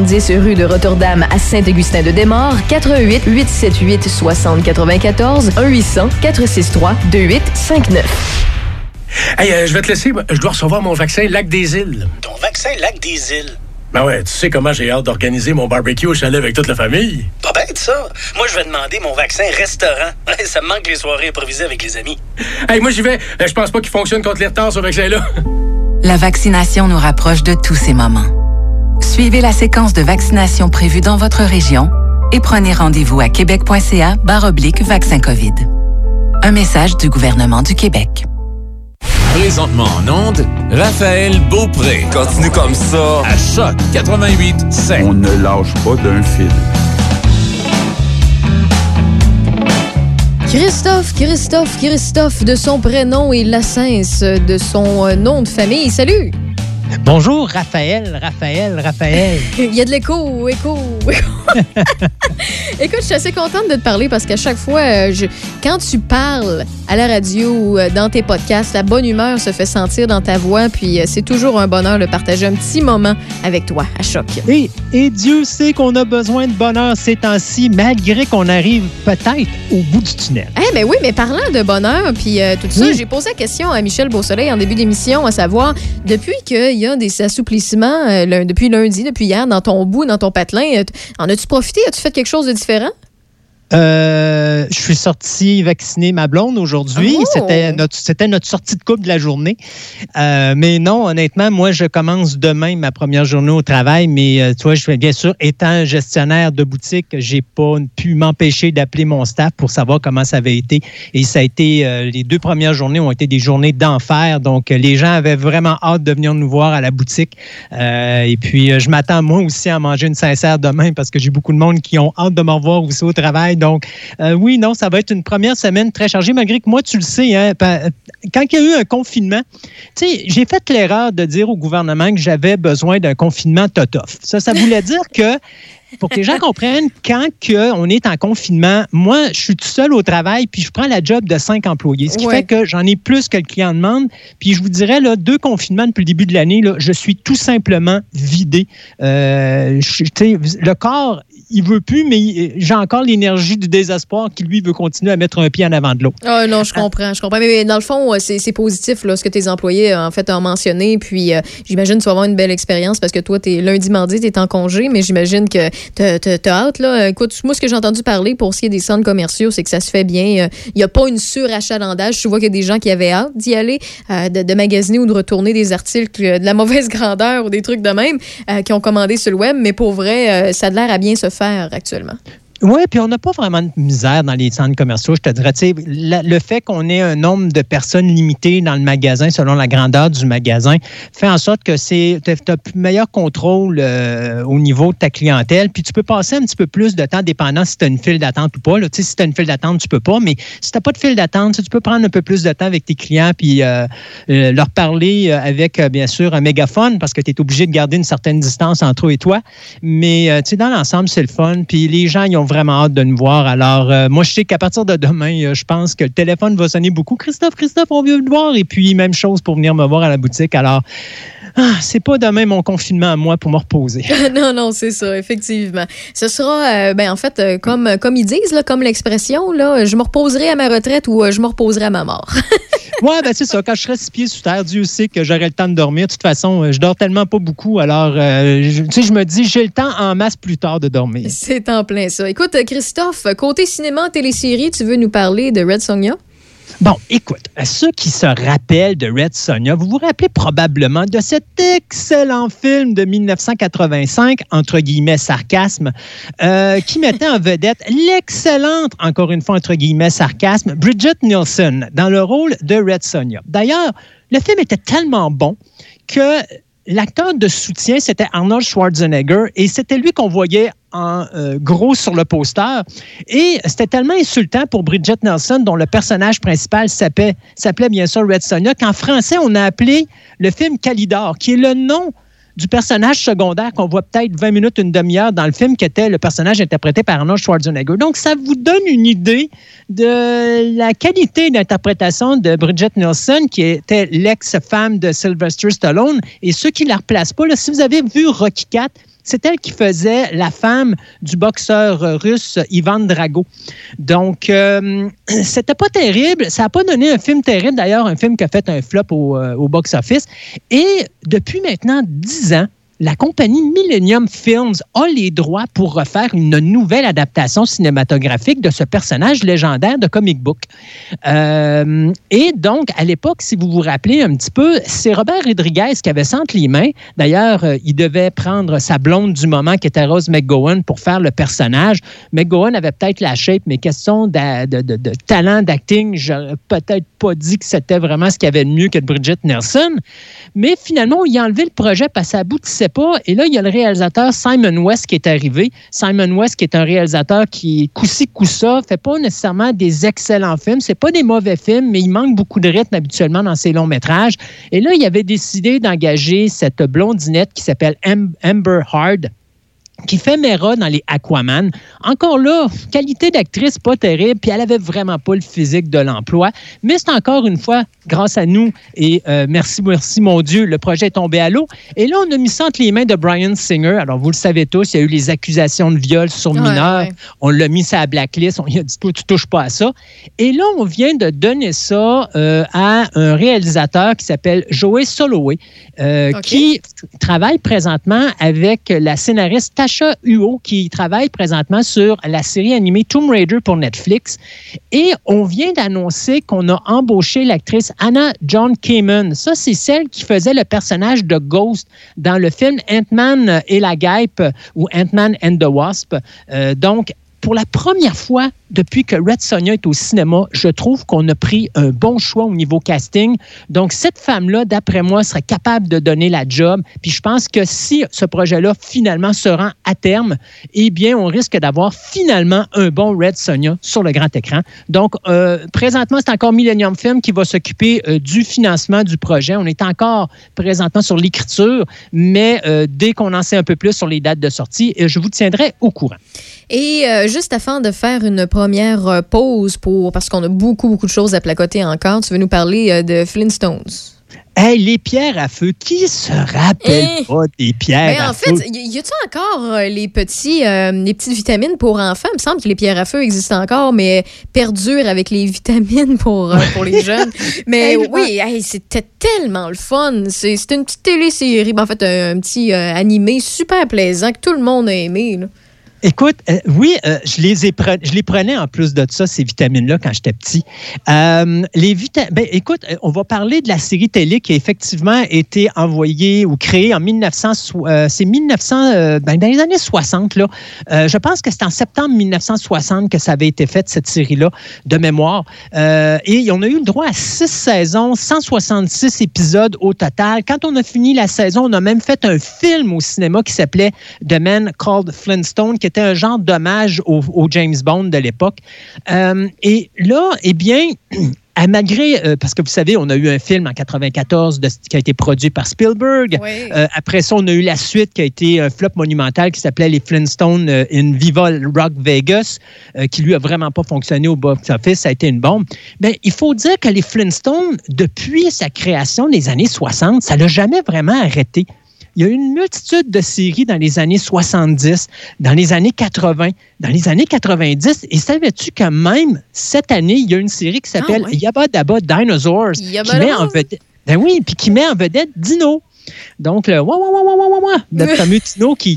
270 rue de Rotterdam à Saint-Augustin-de-Desmaures, 88 878 60 94 1 800 463 2859. Hey, euh, je vais te laisser. Je dois recevoir mon vaccin Lac des Îles. Ton vaccin Lac des Îles? Ben ouais, tu sais comment j'ai hâte d'organiser mon barbecue au chalet avec toute la famille. Pas bête, ça. Moi, je vais demander mon vaccin restaurant. ça me manque les soirées improvisées avec les amis. Hey, moi, j'y vais. Euh, Je pense pas qu'il fonctionne contre les retards, ce vaccin-là. La vaccination nous rapproche de tous ces moments. Suivez la séquence de vaccination prévue dans votre région et prenez rendez-vous à québec.ca oblique vaccin COVID. Un message du gouvernement du Québec. Présentement en onde, Raphaël Beaupré. Continue comme ça. À Choc 88 7. On ne lâche pas d'un fil. Christophe, Christophe, Christophe, de son prénom et Lassens de son euh, nom de famille. Salut! Bonjour, Raphaël, Raphaël, Raphaël. Il y a de l'écho, écho, écho. Écoute, je suis assez contente de te parler parce qu'à chaque fois, euh, je- quand tu parles à la radio ou euh, dans tes podcasts, la bonne humeur se fait sentir dans ta voix, puis euh, c'est toujours un bonheur de partager un petit moment avec toi à choc. Et, et Dieu sait qu'on a besoin de bonheur ces temps-ci, malgré qu'on arrive peut-être au bout du tunnel. Eh ben oui, mais parlant de bonheur, puis euh, tout ça, Oui. j'ai posé la question à Michel Beausoleil en début d'émission, à savoir, depuis qu'il y a des assouplissements, euh, depuis lundi, depuis hier, dans ton bout, dans ton patelin, euh, en as-tu profité? As-tu fait quelque chose de différent? Euh, je suis sorti vacciner ma blonde aujourd'hui. Oh! C'était notre, c'était notre sortie de couple de la journée. Euh, mais non, honnêtement, moi, je commence demain ma première journée au travail. Mais euh, tu vois, je bien sûr, étant gestionnaire de boutique, j'ai pas pu m'empêcher d'appeler mon staff pour savoir comment ça avait été. Et ça a été, euh, les deux premières journées ont été des journées d'enfer. Donc, les gens avaient vraiment hâte de venir nous voir à la boutique. Et puis, je m'attends moi aussi à manger une sincère demain parce que j'ai beaucoup de monde qui ont hâte de me revoir aussi au travail. Donc, euh, oui, non, ça va être une première semaine très chargée, malgré que moi, tu le sais, hein, quand il y a eu un confinement, tu sais, j'ai fait l'erreur de dire au gouvernement que j'avais besoin d'un confinement totof. Ça, ça voulait dire que pour que les gens comprennent, quand que on est en confinement, moi, je suis tout seul au travail, puis je prends la job de cinq employés, ce qui Ouais. fait que j'en ai plus que le client demande. Puis je vous dirais, là, deux confinements depuis le début de l'année, je suis tout simplement vidé. Euh, je- le corps, il veut plus, mais j'ai encore l'énergie du désespoir qui, lui, veut continuer à mettre un pied en avant de l'autre. Ah non, je comprends, je comprends. Mais, dans le fond, c'est positif là, ce que tes employés en fait ont mentionné. Puis euh, j'imagine que tu vas avoir une belle expérience parce que toi, t'es lundi, mardi, tu es en congé, mais j'imagine que t'as- hâte. Là. Écoute, moi, ce que j'ai entendu parler pour ce qui est des centres commerciaux, c'est que ça se fait bien. Euh, Il n'y a pas une surachalandage. Je vois qu'il y a des gens qui avaient hâte d'y aller, euh, de, de magasiner ou de retourner des articles euh, de la mauvaise grandeur ou des trucs de même qui ont commandé sur le web. Mais pour vrai, ça a l'air à bien se faire actuellement. Oui, puis on n'a pas vraiment de misère dans les centres commerciaux, je te dirais. La- le fait qu'on ait un nombre de personnes limité dans le magasin selon la grandeur du magasin fait en sorte que tu as meilleur contrôle euh, au niveau de ta clientèle. Puis tu peux passer un petit peu plus de temps dépendant si tu as une file d'attente ou pas. Là. Si tu as une file d'attente, tu peux pas. Mais si tu n'as pas de file d'attente, tu peux prendre un peu plus de temps avec tes clients puis euh, euh, leur parler avec, bien sûr, un mégaphone parce que tu es obligé de garder une certaine distance entre eux et toi. Mais dans l'ensemble, c'est le fun. Puis les gens, ils ont vraiment hâte de nous voir. Alors, euh, moi, je sais qu'à partir de demain, euh, je pense que le téléphone va sonner beaucoup. Christophe, Christophe, on vient te voir. Et puis, même chose pour venir me voir à la boutique. Alors, ah, c'est pas demain mon confinement à moi pour me reposer. non, non, c'est ça, effectivement. Ce sera, euh, ben, en fait, euh, comme, comme ils disent, comme l'expression, là, je me reposerai à ma retraite ou je me reposerai à ma mort. Ouais, ben c'est ça. Quand je serai six pieds sous terre, Dieu sait que j'aurai le temps de dormir. De toute façon, euh, je dors tellement pas beaucoup. Alors, euh, je- tu sais, je me dis, j'ai le temps en masse plus tard de dormir. c'est en plein ça. Écoute, Christophe, côté cinéma, télésérie, tu veux nous parler de Red Sonja? Bon, écoute, à ceux qui se rappellent de Red Sonja, vous vous rappelez probablement de cet excellent film de 1985, entre guillemets sarcasme, euh, qui mettait en vedette l'excellente, encore une fois, entre guillemets sarcasme, Bridget Nielsen dans le rôle de Red Sonja. D'ailleurs, le film était tellement bon que l'acteur de soutien, c'était Arnold Schwarzenegger et c'était lui qu'on voyait en euh, gros sur le poster. Et c'était tellement insultant pour Bridget Nelson, dont le personnage principal s'appelait, bien sûr Red Sonja, qu'en français, on a appelé le film Calidor, qui est le nom du personnage secondaire qu'on voit peut-être 20 minutes, une demi-heure dans le film, qui était le personnage interprété par Arnold Schwarzenegger. Donc, ça vous donne une idée de la qualité d'interprétation de Bridget Nielsen, qui était l'ex-femme de Sylvester Stallone. Et ceux qui la replacent pas, si vous avez vu Rocky 4, c'est elle qui faisait la femme du boxeur russe Ivan Drago. Donc, euh, c'était pas terrible. Ça n'a pas donné un film terrible, d'ailleurs, un film qui a fait un flop au, euh, au box-office. Et depuis maintenant dix ans, la compagnie Millennium Films a les droits pour refaire une nouvelle adaptation cinématographique de ce personnage légendaire de comic book. Euh, et donc, à l'époque, si vous vous rappelez un petit peu, c'est Robert Rodriguez qui avait entre les mains. D'ailleurs, euh, il devait prendre sa blonde du moment, qui était Rose McGowan, pour faire le personnage. McGowan avait peut-être la shape, mais question de, de- de- de talent d'acting, j'aurais peut-être pas dit que c'était vraiment ce qu'il y avait de mieux que de Bridget Nelson. Mais finalement, il a enlevé le projet parce que ça aboutissait Et là, il y a le réalisateur Simon West qui est arrivé. Simon West, qui est un réalisateur qui, coup-ci, coup-ça, fait pas nécessairement des excellents films. C'est pas des mauvais films, mais il manque beaucoup de rythme habituellement dans ses longs métrages. Et là, il avait décidé d'engager cette blondinette qui s'appelle Am- Amber Hard qui fait Mera dans les Aquaman. Encore là, qualité d'actrice pas terrible, puis elle avait vraiment pas le physique de l'emploi. Mais c'est encore une fois, grâce à nous, et euh, merci, merci mon Dieu, le projet est tombé à l'eau. Et là, on a mis ça entre les mains de Brian Singer. Alors, vous le savez tous, il y a eu les accusations de viol sur mineurs. ouais. On l'a mis sur la blacklist. On lui a dit, toi, tu touches pas à ça. Et là, on vient de donner ça euh, à un réalisateur qui s'appelle Joey Soloway, euh, qui travaille présentement avec la scénariste Tasha Huo, qui travaille présentement sur la série animée Tomb Raider pour Netflix. Et on vient d'annoncer qu'on a embauché l'actrice Anna John Kamen. Ça, c'est celle qui faisait le personnage de Ghost dans le film Ant-Man et la Guêpe ou Ant-Man and the Wasp. Euh, donc, pour la première fois depuis que Red Sonja est au cinéma, je trouve qu'on a pris un bon choix au niveau casting. Donc, cette femme-là, d'après moi, serait capable de donner la job. Puis je pense que si ce projet-là finalement se rend à terme, eh bien, on risque d'avoir finalement un bon Red Sonja sur le grand écran. Donc, euh, présentement, c'est encore Millennium Film qui va s'occuper euh, du financement du projet. On est encore présentement sur l'écriture, mais euh, dès qu'on en sait un peu plus sur les dates de sortie, je vous tiendrai au courant. Et euh, juste afin de faire une première euh, pause pour parce qu'on a beaucoup beaucoup de choses à placoter encore, tu veux nous parler euh, de Flintstones? Hey, les pierres à feu, qui se rappelle Eh! pas des pierres Mais à en fait, feu? y, y a-tu encore euh, les petits, euh, les petites vitamines pour enfants? Il me semble que les pierres à feu existent encore, mais perdurent avec les vitamines pour euh, pour les jeunes. Mais oui, hey, c'était tellement le fun. C'est c'était une petite télésérie, ben, en fait un, un petit animé super plaisant que tout le monde a aimé. là. Écoute, euh, oui, euh, je les ai pre- prenais en plus de ça ces vitamines-là quand j'étais petit. Euh, les vita- ben, écoute, on va parler de la série télé qui a effectivement été envoyée ou créée en 1900, so- euh, c'est 1900, euh, ben, dans les années 60 là. Je pense que c'est en septembre 1960 que ça avait été fait cette série-là de mémoire. Et on a eu le droit à six saisons, 166 épisodes au total. Quand on a fini la saison, on a même fait un film au cinéma qui s'appelait The Man Called Flintstone, qui était un genre d'hommage au, au James Bond de l'époque. Euh, et là, eh bien, à malgré, euh, parce que vous savez, on a eu un film en 94 de- qui a été produit par Spielberg. Euh, après ça, on a eu la suite qui a été un flop monumental qui s'appelait Les Flintstones in Viva Rock Vegas, euh, qui lui a vraiment pas fonctionné au box-office. Ça a été une bombe. Mais il faut dire que les Flintstones, depuis sa création des années 60, ça l'a jamais vraiment arrêté. Il y a eu une multitude de séries dans les années 70, dans les années 80, dans les années 90. Et savais-tu que même cette année, il y a une série qui s'appelle Yabba Dabba Dinosaurs Yabba qui met en vedette, ben oui, puis qui met en vedette Dino. Donc, le wah, wah, wah, wah, wah, notre fameux Dino qui,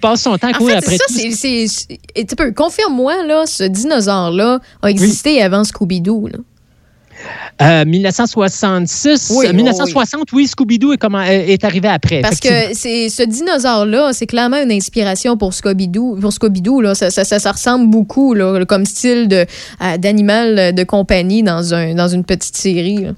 passe son temps à En courir fait, après ça, tout. c'est. c'est- confirme-moi, là, ce dinosaure-là a existé avant Scooby-Doo. là. Euh, 1966, Oui, euh, oui, 1960, oui, Scooby-Doo est, comment- est est arrivé après. Parce que c'est ce dinosaure-là, c'est clairement une inspiration pour Scooby-Doo. Pour Scooby-Doo, là, ça, ça, ça, ça ressemble beaucoup là, comme style de, d'animal de compagnie dans, un, dans une petite série. là.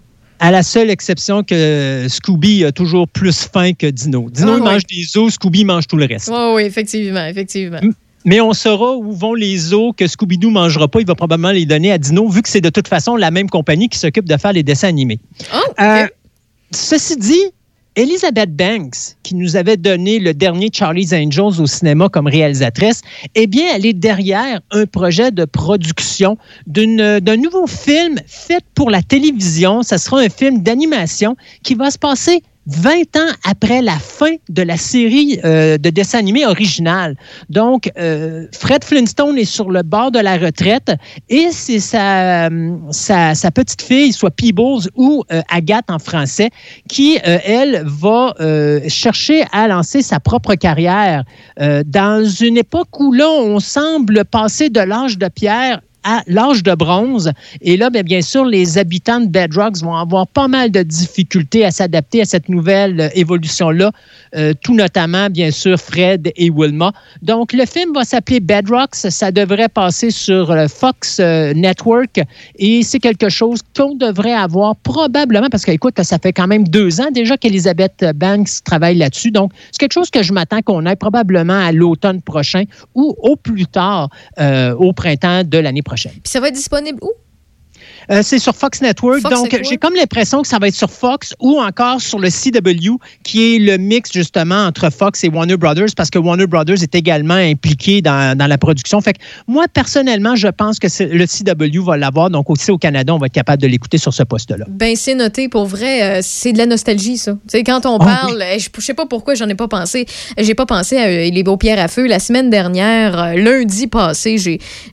À la seule exception que Scooby a toujours plus faim que Dino. Dino, Ah, il mange des os, Scooby mange tout le reste. Oui, oui, effectivement, effectivement. Mais on saura où vont les os que Scooby-Doo mangera pas. Il va probablement les donner à Dino, vu que c'est de toute façon la même compagnie qui s'occupe de faire les dessins animés. Euh, ceci dit, Elizabeth Banks, qui nous avait donné le dernier Charlie's Angels au cinéma comme réalisatrice, eh bien, elle est derrière un projet de production d'un nouveau film fait pour la télévision. Ça sera un film d'animation qui va se passer 20 ans après la fin de la série euh, de dessin animé originale. Donc, euh, Fred Flintstone est sur le bord de la retraite et c'est sa, euh, sa, sa petite fille, soit Peebles ou euh, Agathe en français, qui, elle, va chercher à lancer sa propre carrière dans une époque où là, on semble passer de l'âge de pierre à l'âge de bronze. Et là, bien, bien sûr, les habitants de Bedrocks vont avoir pas mal de difficultés à s'adapter à cette nouvelle euh, évolution-là, euh, tout notamment, bien sûr, Fred et Wilma. Donc, le film va s'appeler Bedrocks. Ça devrait passer sur le Fox euh, Network et c'est quelque chose qu'on devrait avoir probablement, parce que, écoute, ça fait quand même deux ans déjà qu'Elizabeth Banks travaille là-dessus. Donc, c'est quelque chose que je m'attends qu'on ait probablement à l'automne prochain ou au plus tard euh, au printemps de l'année prochaine. Puis ça va être disponible où? Euh, c'est sur Fox Network. Fox donc, j'ai comme l'impression que ça va être sur Fox ou encore sur le CW, qui est le mix justement entre Fox et Warner Brothers, parce que Warner Brothers est également impliqué dans, dans la production. Fait que moi, personnellement, je pense que le CW va l'avoir. Donc, aussi au Canada, on va être capable de l'écouter sur ce poste-là. Ben, c'est noté. Pour vrai, euh, c'est de la nostalgie, ça. Tu sais, quand on Ah, parle, euh, je, sais pas pourquoi j'en ai pas pensé. J'ai pas pensé à euh, Les Paupières à Feu. La semaine dernière, lundi passé,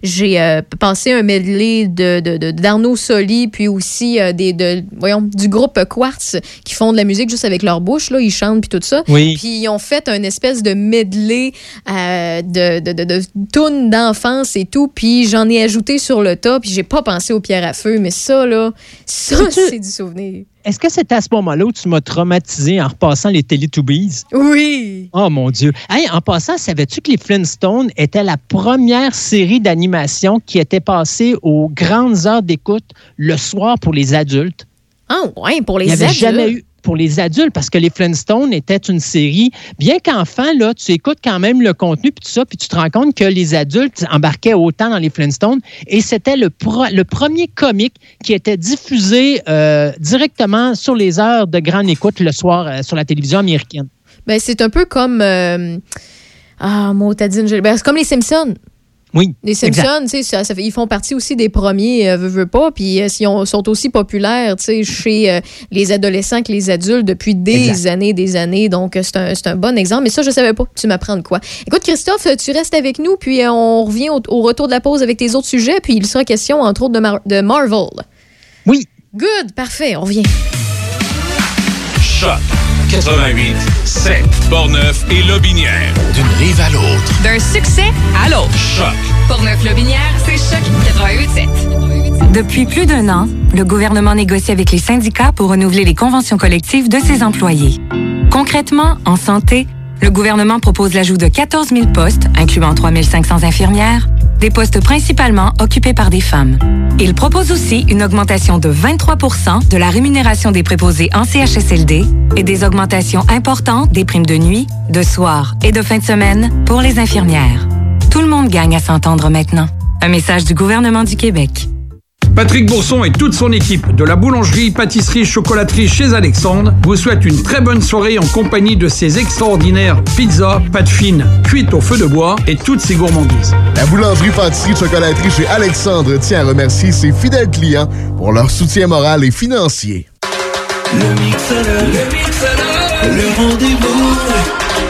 j'ai pensé à un medley de, de, de- d'Arnaud Soli, puis aussi euh, des, de, voyons, du groupe Quartz qui font de la musique juste avec leur bouche. Là. Ils chantent, puis tout ça. Oui. Puis ils ont fait un espèce de medley euh, de, de, de, de tunes d'enfance et tout. Puis j'en ai ajouté sur le tas, puis j'ai pas pensé aux pierres à feu. Mais ça, là, ça, c'est du souvenir. Est-ce que c'est à ce moment-là où tu m'as traumatisé en repassant les Teletubbies? Oui. Oh mon Dieu. Hey, en passant, savais-tu que les Flintstones étaient la première série d'animation qui était passée aux grandes heures d'écoute le soir pour les adultes? Ah ouais, pour les Il n'y avait adultes. jamais eu pour les adultes parce que les Flintstones étaient une série, bien qu'enfant, là, tu écoutes quand même le contenu puis tout ça, puis tu te rends compte que les adultes embarquaient autant dans les Flintstones et c'était le, premier comique qui était diffusé euh, directement sur les heures de grande écoute le soir euh, sur la télévision américaine. Ben, c'est un peu comme. euh, Ah, dit une- ben, c'est comme les Simpsons. Oui. Les. Simpsons, tu sais, ça, ça fait- ils font partie aussi des premiers, euh, veux, veux pas, puis euh, ils ont- sont aussi populaires, tu sais, chez euh, les adolescents que les adultes depuis des Exact. années, des années. Donc, euh, c'est un, c'est un bon exemple. Mais ça, je savais pas. Tu m'apprends de quoi. Écoute, Christophe, tu restes avec nous, puis euh, on revient au, au retour de la pause avec tes autres sujets, puis il sera question, entre autres, de, Mar- de Marvel. Oui. Good, parfait, on revient. Choc 88 7 Portneuf et Lobinière. D'une rive à l'autre. D'un succès à l'autre. Choc. Pour Neuf Lobinière, c'est Choc 88.7. Depuis plus d'un an, le gouvernement négocie avec les syndicats pour renouveler les conventions collectives de ses employés. Concrètement, en santé, le gouvernement propose l'ajout de 14 000 postes, incluant 3 500 infirmières, des postes principalement occupés par des femmes. Il propose aussi une augmentation de 23% de la rémunération des préposés en CHSLD et des augmentations importantes des primes de nuit, de soir et de fin de semaine pour les infirmières. Tout le monde gagne à s'entendre maintenant. Un message du gouvernement du Québec. Patrick Bourson et toute son équipe de la boulangerie, pâtisserie, chocolaterie chez Alexandre vous souhaitent une très bonne soirée en compagnie de ses extraordinaires pizzas, pâtes fines, cuites au feu de bois et toutes ses gourmandises. La boulangerie, pâtisserie, chocolaterie chez Alexandre tient à remercier ses fidèles clients pour leur soutien moral et financier. Le le le rendez-vous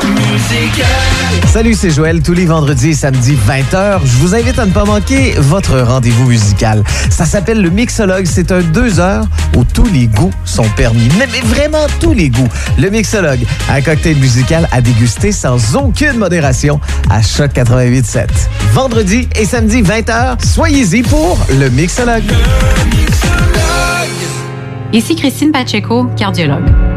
musical. Salut, c'est Joël. Tous les vendredis et samedis 20h, je vous invite à ne pas manquer votre rendez-vous musical. Ça s'appelle le Mixologue. C'est un deux heures où tous les goûts sont permis. Mais, mais vraiment tous les goûts. Le Mixologue, un cocktail musical à déguster sans aucune modération à Choc 88.7. Vendredi et samedi 20h, soyez-y pour le Mixologue. Ici Christine Pacheco, cardiologue.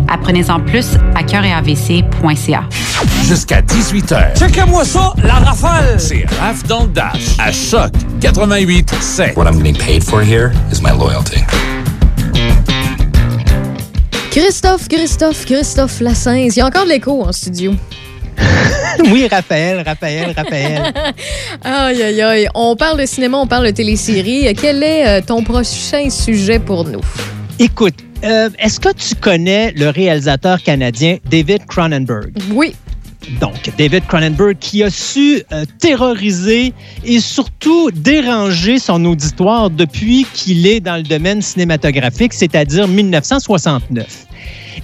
Apprenez-en plus à cœuretavc.ca. Jusqu'à 18h. Checkez-moi ça, la rafale! C'est Raph dans le Dash à Choc 88 7. What I'm getting paid for here is my loyalty. Christophe, Christophe, Christophe Lassens. Il y a encore de l'écho en studio. oui, Raphaël, Raphaël, Raphaël. aïe, aïe, aïe. On parle de cinéma, on parle de télésérie. Quel est euh, ton prochain sujet pour nous? Écoute, euh, est-ce que tu connais le réalisateur canadien David Cronenberg? Oui. Donc, David Cronenberg qui a su euh, terroriser et surtout déranger son auditoire depuis qu'il est dans le domaine cinématographique, c'est-à-dire 1969.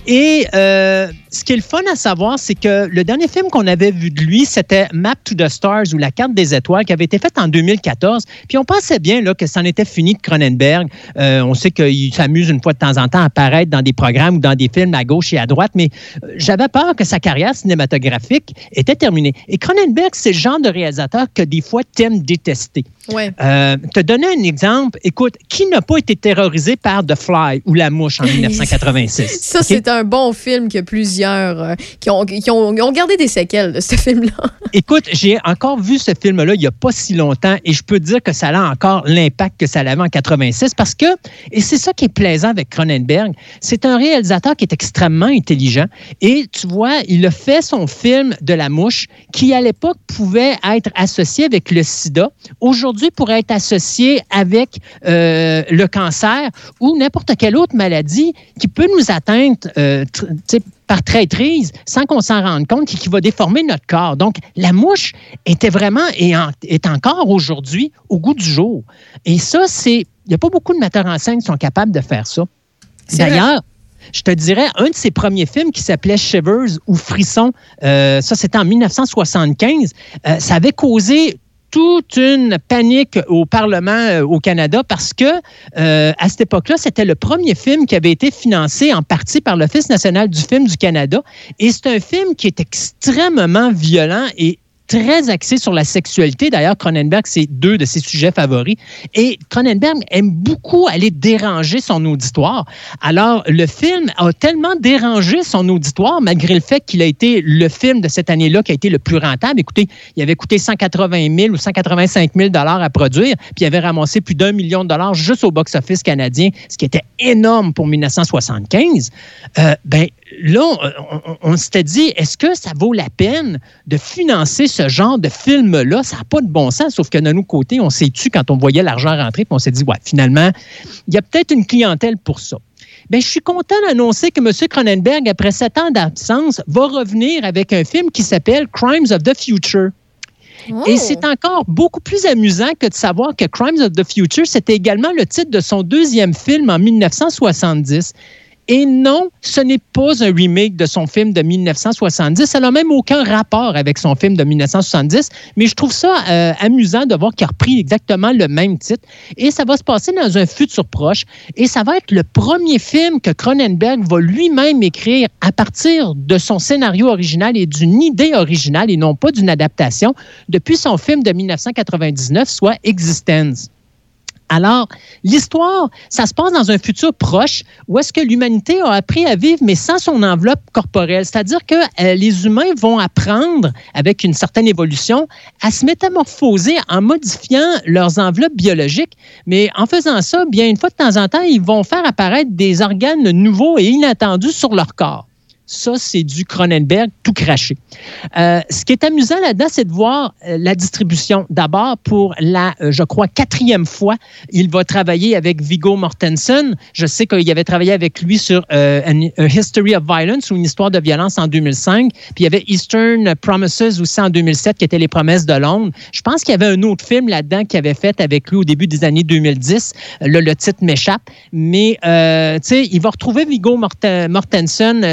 Et euh, ce qui est le fun à savoir, c'est que le dernier film qu'on avait vu de lui, c'était Map to the Stars ou La carte des étoiles, qui avait été fait en 2014. Puis on pensait bien là, que c'en était fini de Cronenberg. Euh, on sait qu'il s'amuse une fois de temps en temps à apparaître dans des programmes ou dans des films à gauche et à droite, mais euh, j'avais peur que sa carrière cinématographique était terminée. Et Cronenberg, c'est le genre de réalisateur que des fois t'aimes détester. Ouais. Euh, te donner un exemple, écoute, qui n'a pas été terrorisé par The Fly ou La Mouche en 1986? Ça, c'est un bon film que plusieurs euh, qui, ont, qui ont- gardé des séquelles de ce film-là. Écoute, j'ai encore vu ce film-là il n'y a pas si longtemps et je peux dire que ça a encore l'impact que ça avait en 86 parce que, et c'est ça qui est plaisant avec Cronenberg, c'est un réalisateur qui est extrêmement intelligent et tu vois, il a fait son film de la mouche qui à l'époque pouvait être associé avec le sida, aujourd'hui pourrait être associé avec euh, le cancer ou n'importe quelle autre maladie qui peut nous atteindre euh, par traîtrise sans qu'on s'en rende compte et qui va déformer notre corps. Donc, la mouche était vraiment et en- est encore aujourd'hui au goût du jour. Et ça, c'est. Il n'y a pas beaucoup de metteurs en scène qui sont capables de faire ça. D'ailleurs, je te dirais, un de ses premiers films qui s'appelait Shivers ou Frisson, euh, ça c'était en 1975, euh, ça avait causé toute une panique au Parlement euh, au Canada parce que euh, à cette époque-là, c'était le premier film qui avait été financé en partie par l'Office national du film du Canada. Et c'est un film qui est extrêmement violent et très axé sur la sexualité. D'ailleurs, Cronenberg, c'est deux de ses sujets favoris. Et Cronenberg aime beaucoup aller déranger son auditoire. Alors, le film a tellement dérangé son auditoire, malgré le fait qu'il a été le film de cette année-là qui a été le plus rentable. Écoutez, il avait coûté 180 000 ou 185 000 dollars à produire, puis il avait ramassé plus d'un million de dollars juste au box-office canadien, ce qui était énorme pour 1975. Euh, ben, là, on, on- on s'était dit, est-ce que ça vaut la peine de financer ce genre de film-là? Ça n'a pas de bon sens, sauf que de nos côtés, on s'est tu quand on voyait l'argent rentrer, puis on s'est dit, ouais, finalement, il y a peut-être une clientèle pour ça. Ben, je suis content d'annoncer que M. Cronenberg, après sept ans d'absence, va revenir avec un film qui s'appelle Crimes of the Future. Et c'est encore beaucoup plus amusant que de savoir que Crimes of the Future, c'était également le titre de son deuxième film en 1970. Et non, ce n'est pas un remake de son film de 1970. Ça n'a même aucun rapport avec son film de 1970. Mais je trouve ça euh, amusant de voir qu'il a repris exactement le même titre. Et ça va se passer dans un futur proche. Et ça va être le premier film que Cronenberg va lui-même écrire à partir de son scénario original et d'une idée originale et non pas d'une adaptation depuis son film de 1999, soit Existence. Alors, l'histoire, ça se passe dans un futur proche où est-ce que l'humanité a appris à vivre, mais sans son enveloppe corporelle. C'est-à-dire que euh, les humains vont apprendre, avec une certaine évolution, à se métamorphoser en modifiant leurs enveloppes biologiques. Mais en faisant ça, bien, une fois de temps en temps, ils vont faire apparaître des organes nouveaux et inattendus sur leur corps. Ça, c'est du Cronenberg tout craché. Euh, ce qui est amusant là-dedans, c'est de voir euh, la distribution. D'abord, pour la, euh, je crois, quatrième fois, il va travailler avec Viggo Mortensen. Je sais qu'il avait travaillé avec lui sur A History of Violence ou une histoire de violence en 2005. Puis il y avait Eastern Promises aussi en 2007, qui était Les promesses de Londres. Je pense qu'il y avait un autre film là-dedans qu'il avait fait avec lui au début des années 2010. Là, le titre m'échappe. Mais, tu sais, il va retrouver Viggo Mortensen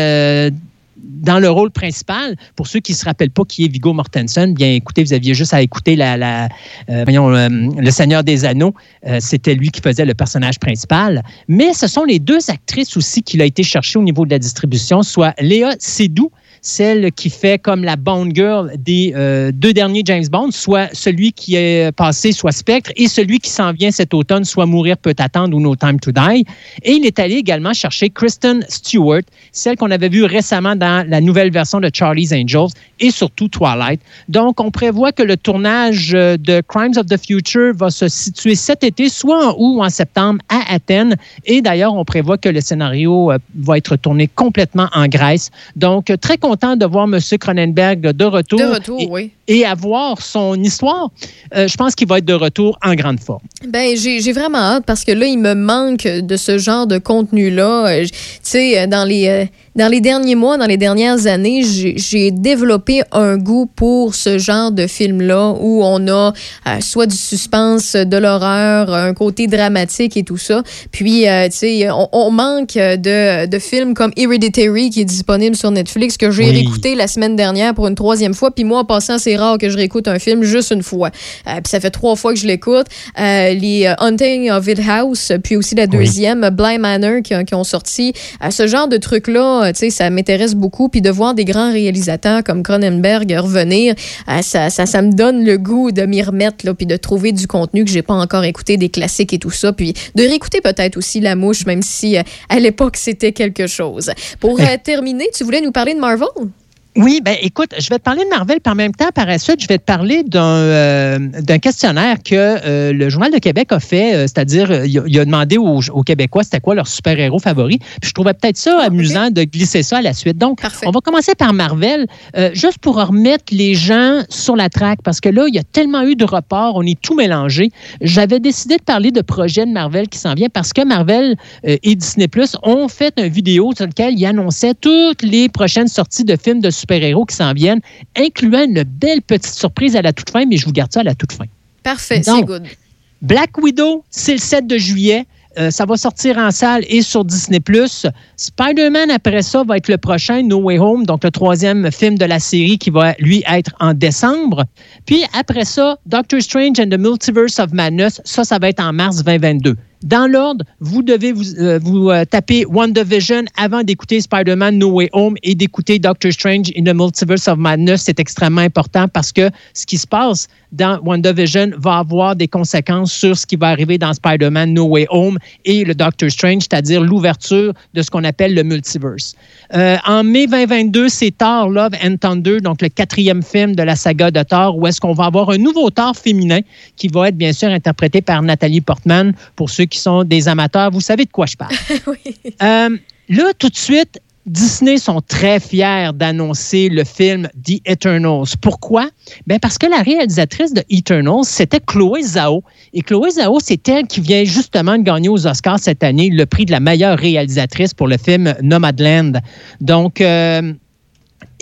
dans le rôle principal, pour ceux qui ne se rappellent pas qui est Vigo Mortensen, bien écoutez, vous aviez juste à écouter la, euh, voyons, Le Seigneur des Anneaux. Euh, c'était lui qui faisait le personnage principal. Mais ce sont les deux actrices aussi qu'il a été cherché au niveau de la distribution, soit Léa Seydoux, celle qui fait comme la Bond Girl des euh, deux derniers James Bond, soit celui qui est passé, soit Spectre, et celui qui s'en vient cet automne, soit Mourir peut attendre ou No Time to Die. Et il est allé également chercher Kristen Stewart, celle qu'on avait vue récemment dans la nouvelle version de Charlie's Angels et surtout Twilight. Donc, on prévoit que le tournage euh, de Crimes of the Future va se situer cet été, soit en août ou en septembre à Athènes. Et d'ailleurs, on prévoit que le scénario euh, va être tourné complètement en Grèce. Donc, très content de voir M. Cronenberg de retour. De retour, et, oui. Et avoir son histoire. Euh, je pense qu'il va être de retour en grande forme. Ben, j'ai vraiment hâte parce que là, il me manque de ce genre de contenu-là. Euh, tu sais, dans les. Euh, dans les derniers mois, dans les dernières années, j'ai développé un goût pour ce genre de film-là où on a euh, soit du suspense, de l'horreur, un côté dramatique et tout ça. Puis, euh, tu sais, on, on, manque de, de, films comme Hereditary qui est disponible sur Netflix que j'ai oui. réécouté la semaine dernière pour une troisième fois. Puis moi, en passant, c'est rare que je réécoute un film juste une fois. Euh, puis ça fait trois fois que je l'écoute. les Hunting of It House, puis aussi la deuxième, oui. Blind Manor, qui, qui, ont sorti. ce genre de trucs-là, ça m'intéresse beaucoup. Puis de voir des grands réalisateurs comme Cronenberg revenir, ça, ça, ça me donne le goût de m'y remettre, là, puis de trouver du contenu que j'ai pas encore écouté, des classiques et tout ça. Puis de réécouter peut-être aussi La Mouche, même si à l'époque c'était quelque chose. Pour euh, terminer, tu voulais nous parler de Marvel? Oui, ben écoute, je vais te parler de Marvel, puis en même temps, par la suite, je vais te parler d'un euh, questionnaire que euh, le Journal de Québec a fait, euh, c'est-à-dire, il, il, a demandé aux, aux Québécois c'était quoi leur super-héros favori. Puis je trouvais peut-être ça ah, amusant okay. de glisser ça à la suite. Donc, Parfait. on va commencer par Marvel, juste pour remettre les gens sur la traque, parce que là, il y a tellement eu de reports, on est tout mélangé. J'avais décidé de parler de projets de Marvel qui s'en vient parce que Marvel et Disney Plus ont fait une vidéo sur laquelle ils annonçaient toutes les prochaines sorties de films de super-héros qui s'en viennent, incluant une belle petite surprise à la toute fin, mais je vous garde ça à la toute fin. Parfait, c'est good. Black Widow, c'est le 7 de juillet. Euh, ça va sortir en salle et sur Disney+. Spider-Man, après ça, va être le prochain, No Way Home, donc le troisième film de la série qui va, lui, être en décembre. Puis après ça, Doctor Strange and the Multiverse of Madness, ça, ça va être en mars 2022. Dans l'ordre, vous devez vous, euh, vous euh, taper WandaVision avant d'écouter Spider-Man No Way Home et d'écouter Doctor Strange in the Multiverse of Madness. C'est extrêmement important parce que ce qui se passe dans WandaVision va avoir des conséquences sur ce qui va arriver dans Spider-Man No Way Home et le Doctor Strange, c'est-à-dire l'ouverture de ce qu'on appelle le multiverse. Euh, en mai 2022, c'est Thor Love and Thunder, donc le quatrième film de la saga de Thor, où est-ce qu'on va avoir un nouveau Thor féminin qui va être bien sûr interprété par Nathalie Portman. Pour ceux qui sont des amateurs, vous savez de quoi je parle. oui. euh, là, tout de suite, Disney sont très fiers d'annoncer le film The Eternals. Pourquoi? Ben parce que la réalisatrice de Eternals, c'était Chloé Zhao. Et Chloé Zhao, c'est elle qui vient justement de gagner aux Oscars cette année le prix de la meilleure réalisatrice pour le film Nomadland. Donc, euh,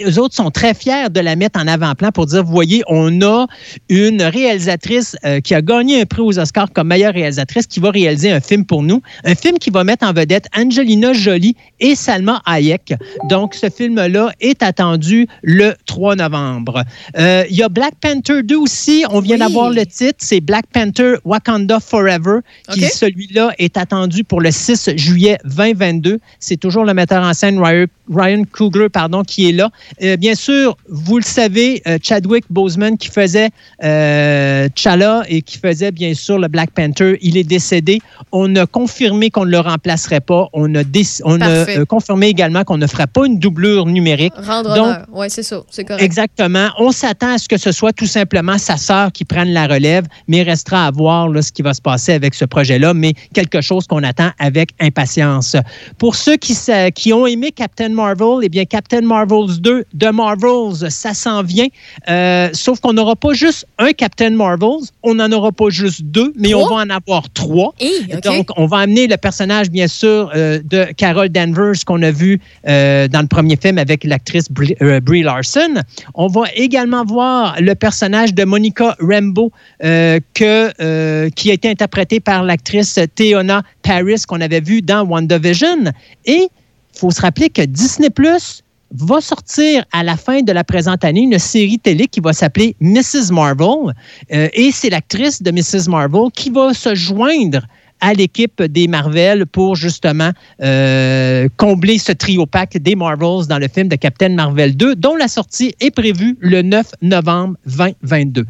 eux autres sont très fiers de la mettre en avant-plan pour dire, vous voyez, on a une réalisatrice euh, qui a gagné un prix aux Oscars comme meilleure réalisatrice qui va réaliser un film pour nous. Un film qui va mettre en vedette Angelina Jolie et Salma Hayek. Donc, ce film-là est attendu le 3 novembre. Euh, Il y a Black Panther 2 aussi. On vient d'avoir le titre. C'est Black Panther Wakanda Forever. Qui, celui-là, est attendu pour le 6 juillet 2022. C'est toujours le metteur en scène Ryan, Ryan Coogler pardon, qui est là. Euh, bien sûr, vous le savez, euh, Chadwick Boseman qui faisait euh, T'Challa et qui faisait bien sûr le Black Panther, il est décédé. On a confirmé qu'on ne le remplacerait pas. On a, on euh, confirmé également qu'on ne ferait pas une doublure numérique. Rendre Donc, honneur. Oui, c'est ça. C'est correct. Exactement. On s'attend à ce que ce soit tout simplement sa sœur qui prenne la relève, mais il restera à voir là, ce qui va se passer avec ce projet-là, mais quelque chose qu'on attend avec impatience. Pour ceux qui, qui ont aimé Captain Marvel, eh bien, Captain Marvels 2 de Marvels, ça s'en vient. Euh, sauf qu'on n'aura pas juste un Captain Marvels, on n'en aura pas juste deux, mais on va en avoir trois. OK. Donc, on va amener le personnage, bien sûr, euh, de Carol Danvers qu'on a vu euh, dans le premier film avec l'actrice Brie, Brie Larson. On va également voir le personnage de Monica Rambeau que, qui a été interprété par l'actrice Theona Paris qu'on avait vu dans WandaVision. Et il faut se rappeler que Disney Plus va sortir à la fin de la présente année une série télé qui va s'appeler Mrs. Marvel. Euh, et c'est l'actrice de Mrs. Marvel qui va se joindre à l'équipe des Marvel pour justement euh, combler ce trio pack des Marvels dans le film de Captain Marvel 2, dont la sortie est prévue le 9 novembre 2022.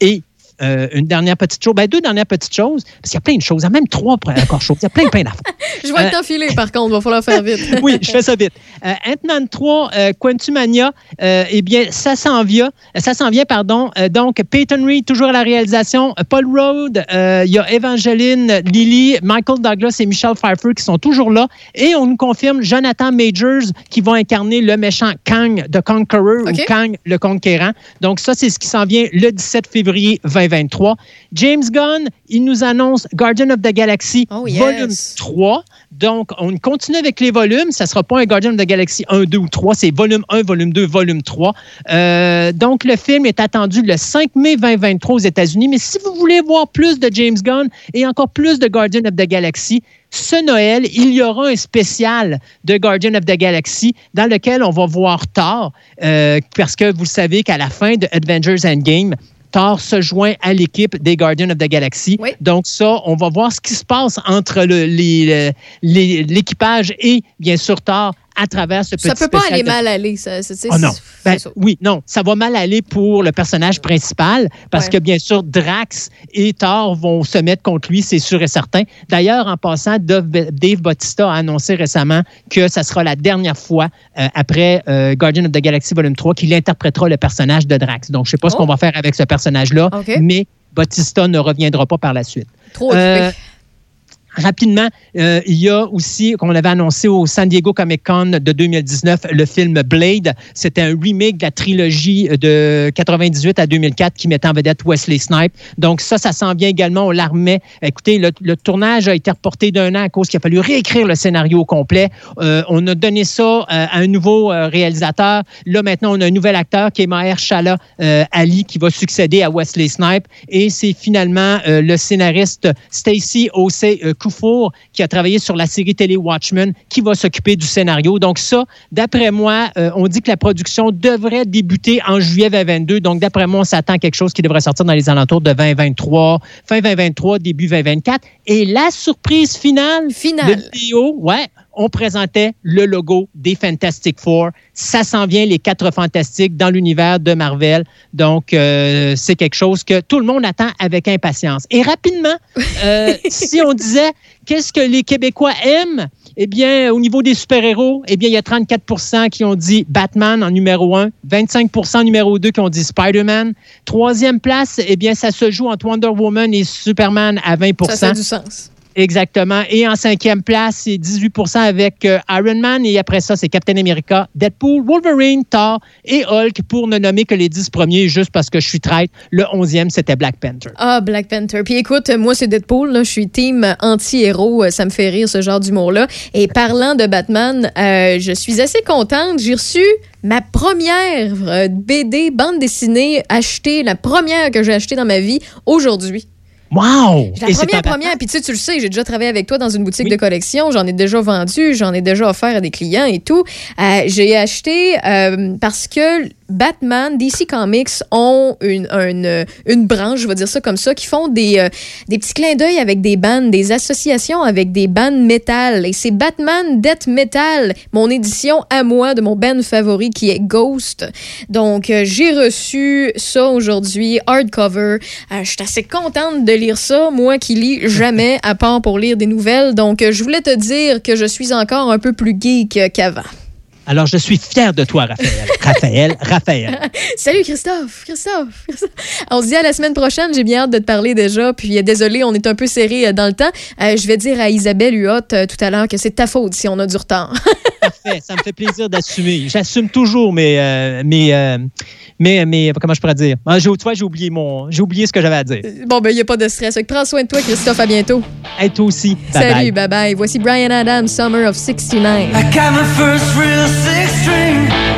Et euh, une dernière petite chose, ben deux dernières petites choses, parce qu'il y a plein de choses, il y a même trois encore choses, il y a plein, plein d'affaires. Je vais Euh, le t'enfiler, par contre. Il va falloir faire vite. oui, je fais ça vite. Euh, Ant-Man 3, euh, Quantumania, euh, eh bien, ça s'en vient. Ça s'en vient, pardon. Donc, Peyton Reed, toujours à la réalisation. Paul Rudd, il y a Evangeline Lilly, Michael Douglas et Michelle Pfeiffer qui sont toujours là. Et on nous confirme Jonathan Majors qui va incarner le méchant Kang de Conqueror ou Kang le Conquérant. Donc, ça, c'est ce qui s'en vient le 17 février 2023. James Gunn, il nous annonce Guardian of the Galaxy Oh, yes. volume 3. Donc, on continue avec les volumes. Ça ne sera pas un Guardian of the Galaxy 1, 2 ou 3. C'est volume 1, volume 2, volume 3. Euh, donc, le film est attendu le 5 mai 2023 aux États-Unis. Mais si vous voulez voir plus de James Gunn et encore plus de Guardian of the Galaxy, ce Noël, il y aura un spécial de Guardian of the Galaxy dans lequel on va voir Thor, euh, parce que vous savez qu'à la fin de Avengers Endgame, Thor se joint à l'équipe des Guardians of the Galaxy. Donc ça, on va voir ce qui se passe entre le- les- les- l'équipage et bien sûr Thor à travers ce petit Ça peut pas aller de- mal aller. Ça, Oh non. Ben, ça. oui, non, ça va mal aller pour le personnage principal parce Ouais. que bien sûr Drax et Thor vont se mettre contre lui, c'est sûr et certain. D'ailleurs, en passant, Dave, Bautista a annoncé récemment que ça sera la dernière fois euh, après euh, Guardian of the Galaxy Volume 3 qu'il interprétera le personnage de Drax. Donc, je sais pas ce Oh. qu'on va faire avec ce personnage-là, mais Bautista ne reviendra pas par la suite. Trop occupé. Euh, Rapidement, euh, il y a aussi, qu'on avait annoncé au San Diego Comic Con de 2019, le film Blade. C'était un remake de la trilogie de 98 à 2004 qui mettait en vedette Wesley Snipes. Donc ça, ça s'en vient également au Larmet. Écoutez, le, le tournage a été reporté d'un an à cause qu'il a fallu réécrire le scénario au complet. Euh, on a donné ça euh, à un nouveau euh, réalisateur. Là, maintenant, on a un nouvel acteur qui est Maher Shala euh, Ali qui va succéder à Wesley Snipes. Et c'est finalement euh, le scénariste Stacy Osei qui a travaillé sur la série télé Watchmen qui va s'occuper du scénario. Donc ça, d'après moi, euh, on dit que la production devrait débuter en juillet 2022. Donc d'après moi, on s'attend à quelque chose qui devrait sortir dans les alentours de 2023, fin 2023, début 2024. Et la surprise finale, Finale. le vidéo, ouais, on présentait le logo des Fantastic Four. Ça s'en vient, les quatre fantastiques, dans l'univers de Marvel. Donc, euh, c'est quelque chose que tout le monde attend avec impatience. Et rapidement, euh, si on disait qu'est-ce que les Québécois aiment, eh bien, au niveau des super-héros, eh bien, il y a 34% qui ont dit Batman en numéro 1, 25 en numéro 2 qui ont dit Spider-Man. Troisième place, eh bien, ça se joue entre Wonder Woman et Superman à 20% Ça fait du sens. Exactement. Et en cinquième place, c'est 18% avec euh, Iron Man. Et après ça, c'est Captain America, Deadpool, Wolverine, Thor et Hulk, pour ne nommer que les 10 premiers, juste parce que je suis traite. Le 11e, c'était Black Panther. Ah, Black Panther. Puis écoute, moi, c'est Deadpool. Là. Je suis team anti-héros. Ça me fait rire, ce genre d'humour-là. Et parlant de Batman, euh, je suis assez contente. J'ai reçu ma première euh, BD, bande dessinée, achetée, la première que j'ai achetée dans ma vie aujourd'hui. Wow! La première, première, puis tu sais, tu le sais, j'ai déjà travaillé avec toi dans une boutique de collection, j'en ai déjà vendu, j'en ai déjà offert à des clients et tout. Euh, j'ai acheté euh, parce que Batman, DC Comics ont une, une, une, branche, je vais dire ça comme ça, qui font des, euh, des petits clins d'œil avec des bandes, des associations avec des bandes métal. Et c'est Batman Death Metal, mon édition à moi de mon band favori qui est Ghost. Donc, euh, j'ai reçu ça aujourd'hui, hardcover. Euh, je suis assez contente de lire ça, moi qui lis jamais, à part pour lire des nouvelles. Donc, je voulais te dire que je suis encore un peu plus geek qu'avant. Alors, je suis fier de toi, Raphaël. Raphaël, Raphaël. Salut, Christophe. Christophe. On se dit à la semaine prochaine. J'ai bien hâte de te parler déjà. Puis, désolé, on est un peu serré dans le temps. je vais dire à Isabelle Huot tout à l'heure que c'est ta faute si on a du retard. Parfait. Ça me fait plaisir d'assumer. J'assume toujours mes, mes, mais, mais comment je pourrais dire? Ah, tu vois, j'ai oublié, mon, j'ai oublié ce que j'avais à dire. Bon, ben, il n'y a pas de stress. Prends soin de toi, Christophe. À bientôt. Et toi aussi. Bye Salut, bye bye. Voici Brian Adams, Summer of 69. I got my first real six string.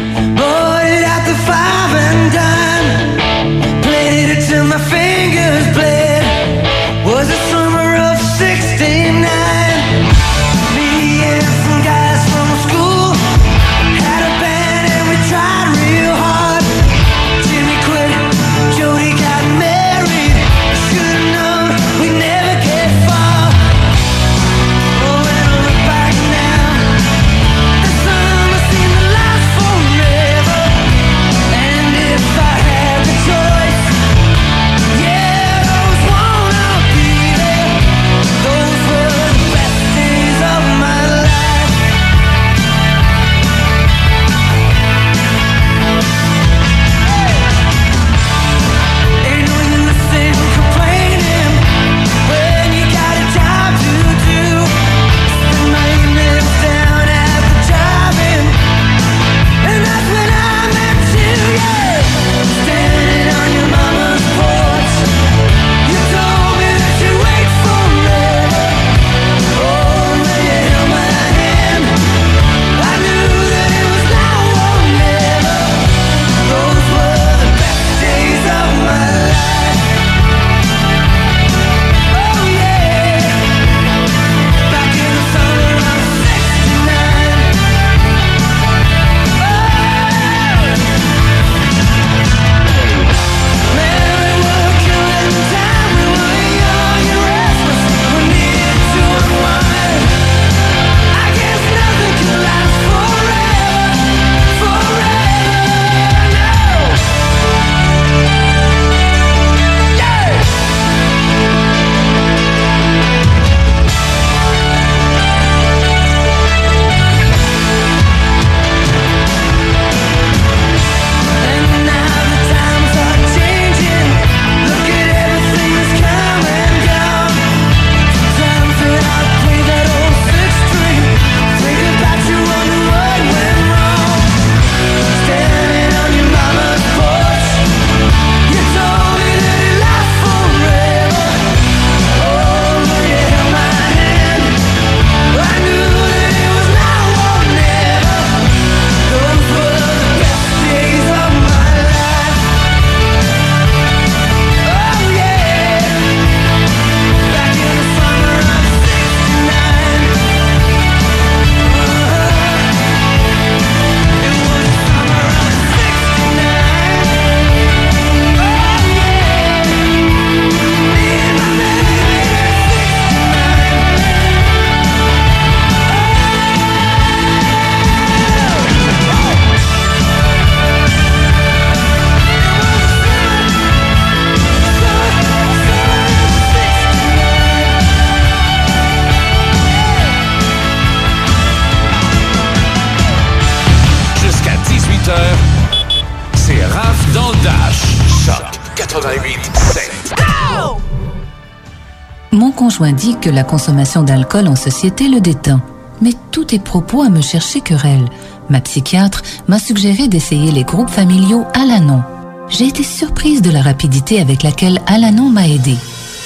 D'alcool en société le détend. Mais tous tes propos à me chercher querelle. Ma psychiatre m'a suggéré d'essayer les groupes familiaux Alanon. J'ai été surprise de la rapidité avec laquelle Alanon m'a aidé.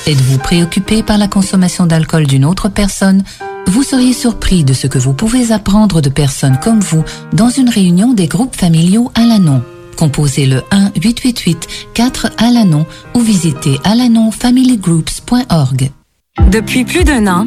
Êtes-vous préoccupé par la consommation d'alcool d'une autre personne? Vous seriez surpris de ce que vous pouvez apprendre de personnes comme vous dans une réunion des groupes familiaux Alanon. Composez le 1-888-4 ou visitez alanonfamilygroups.org. Depuis plus d'un an,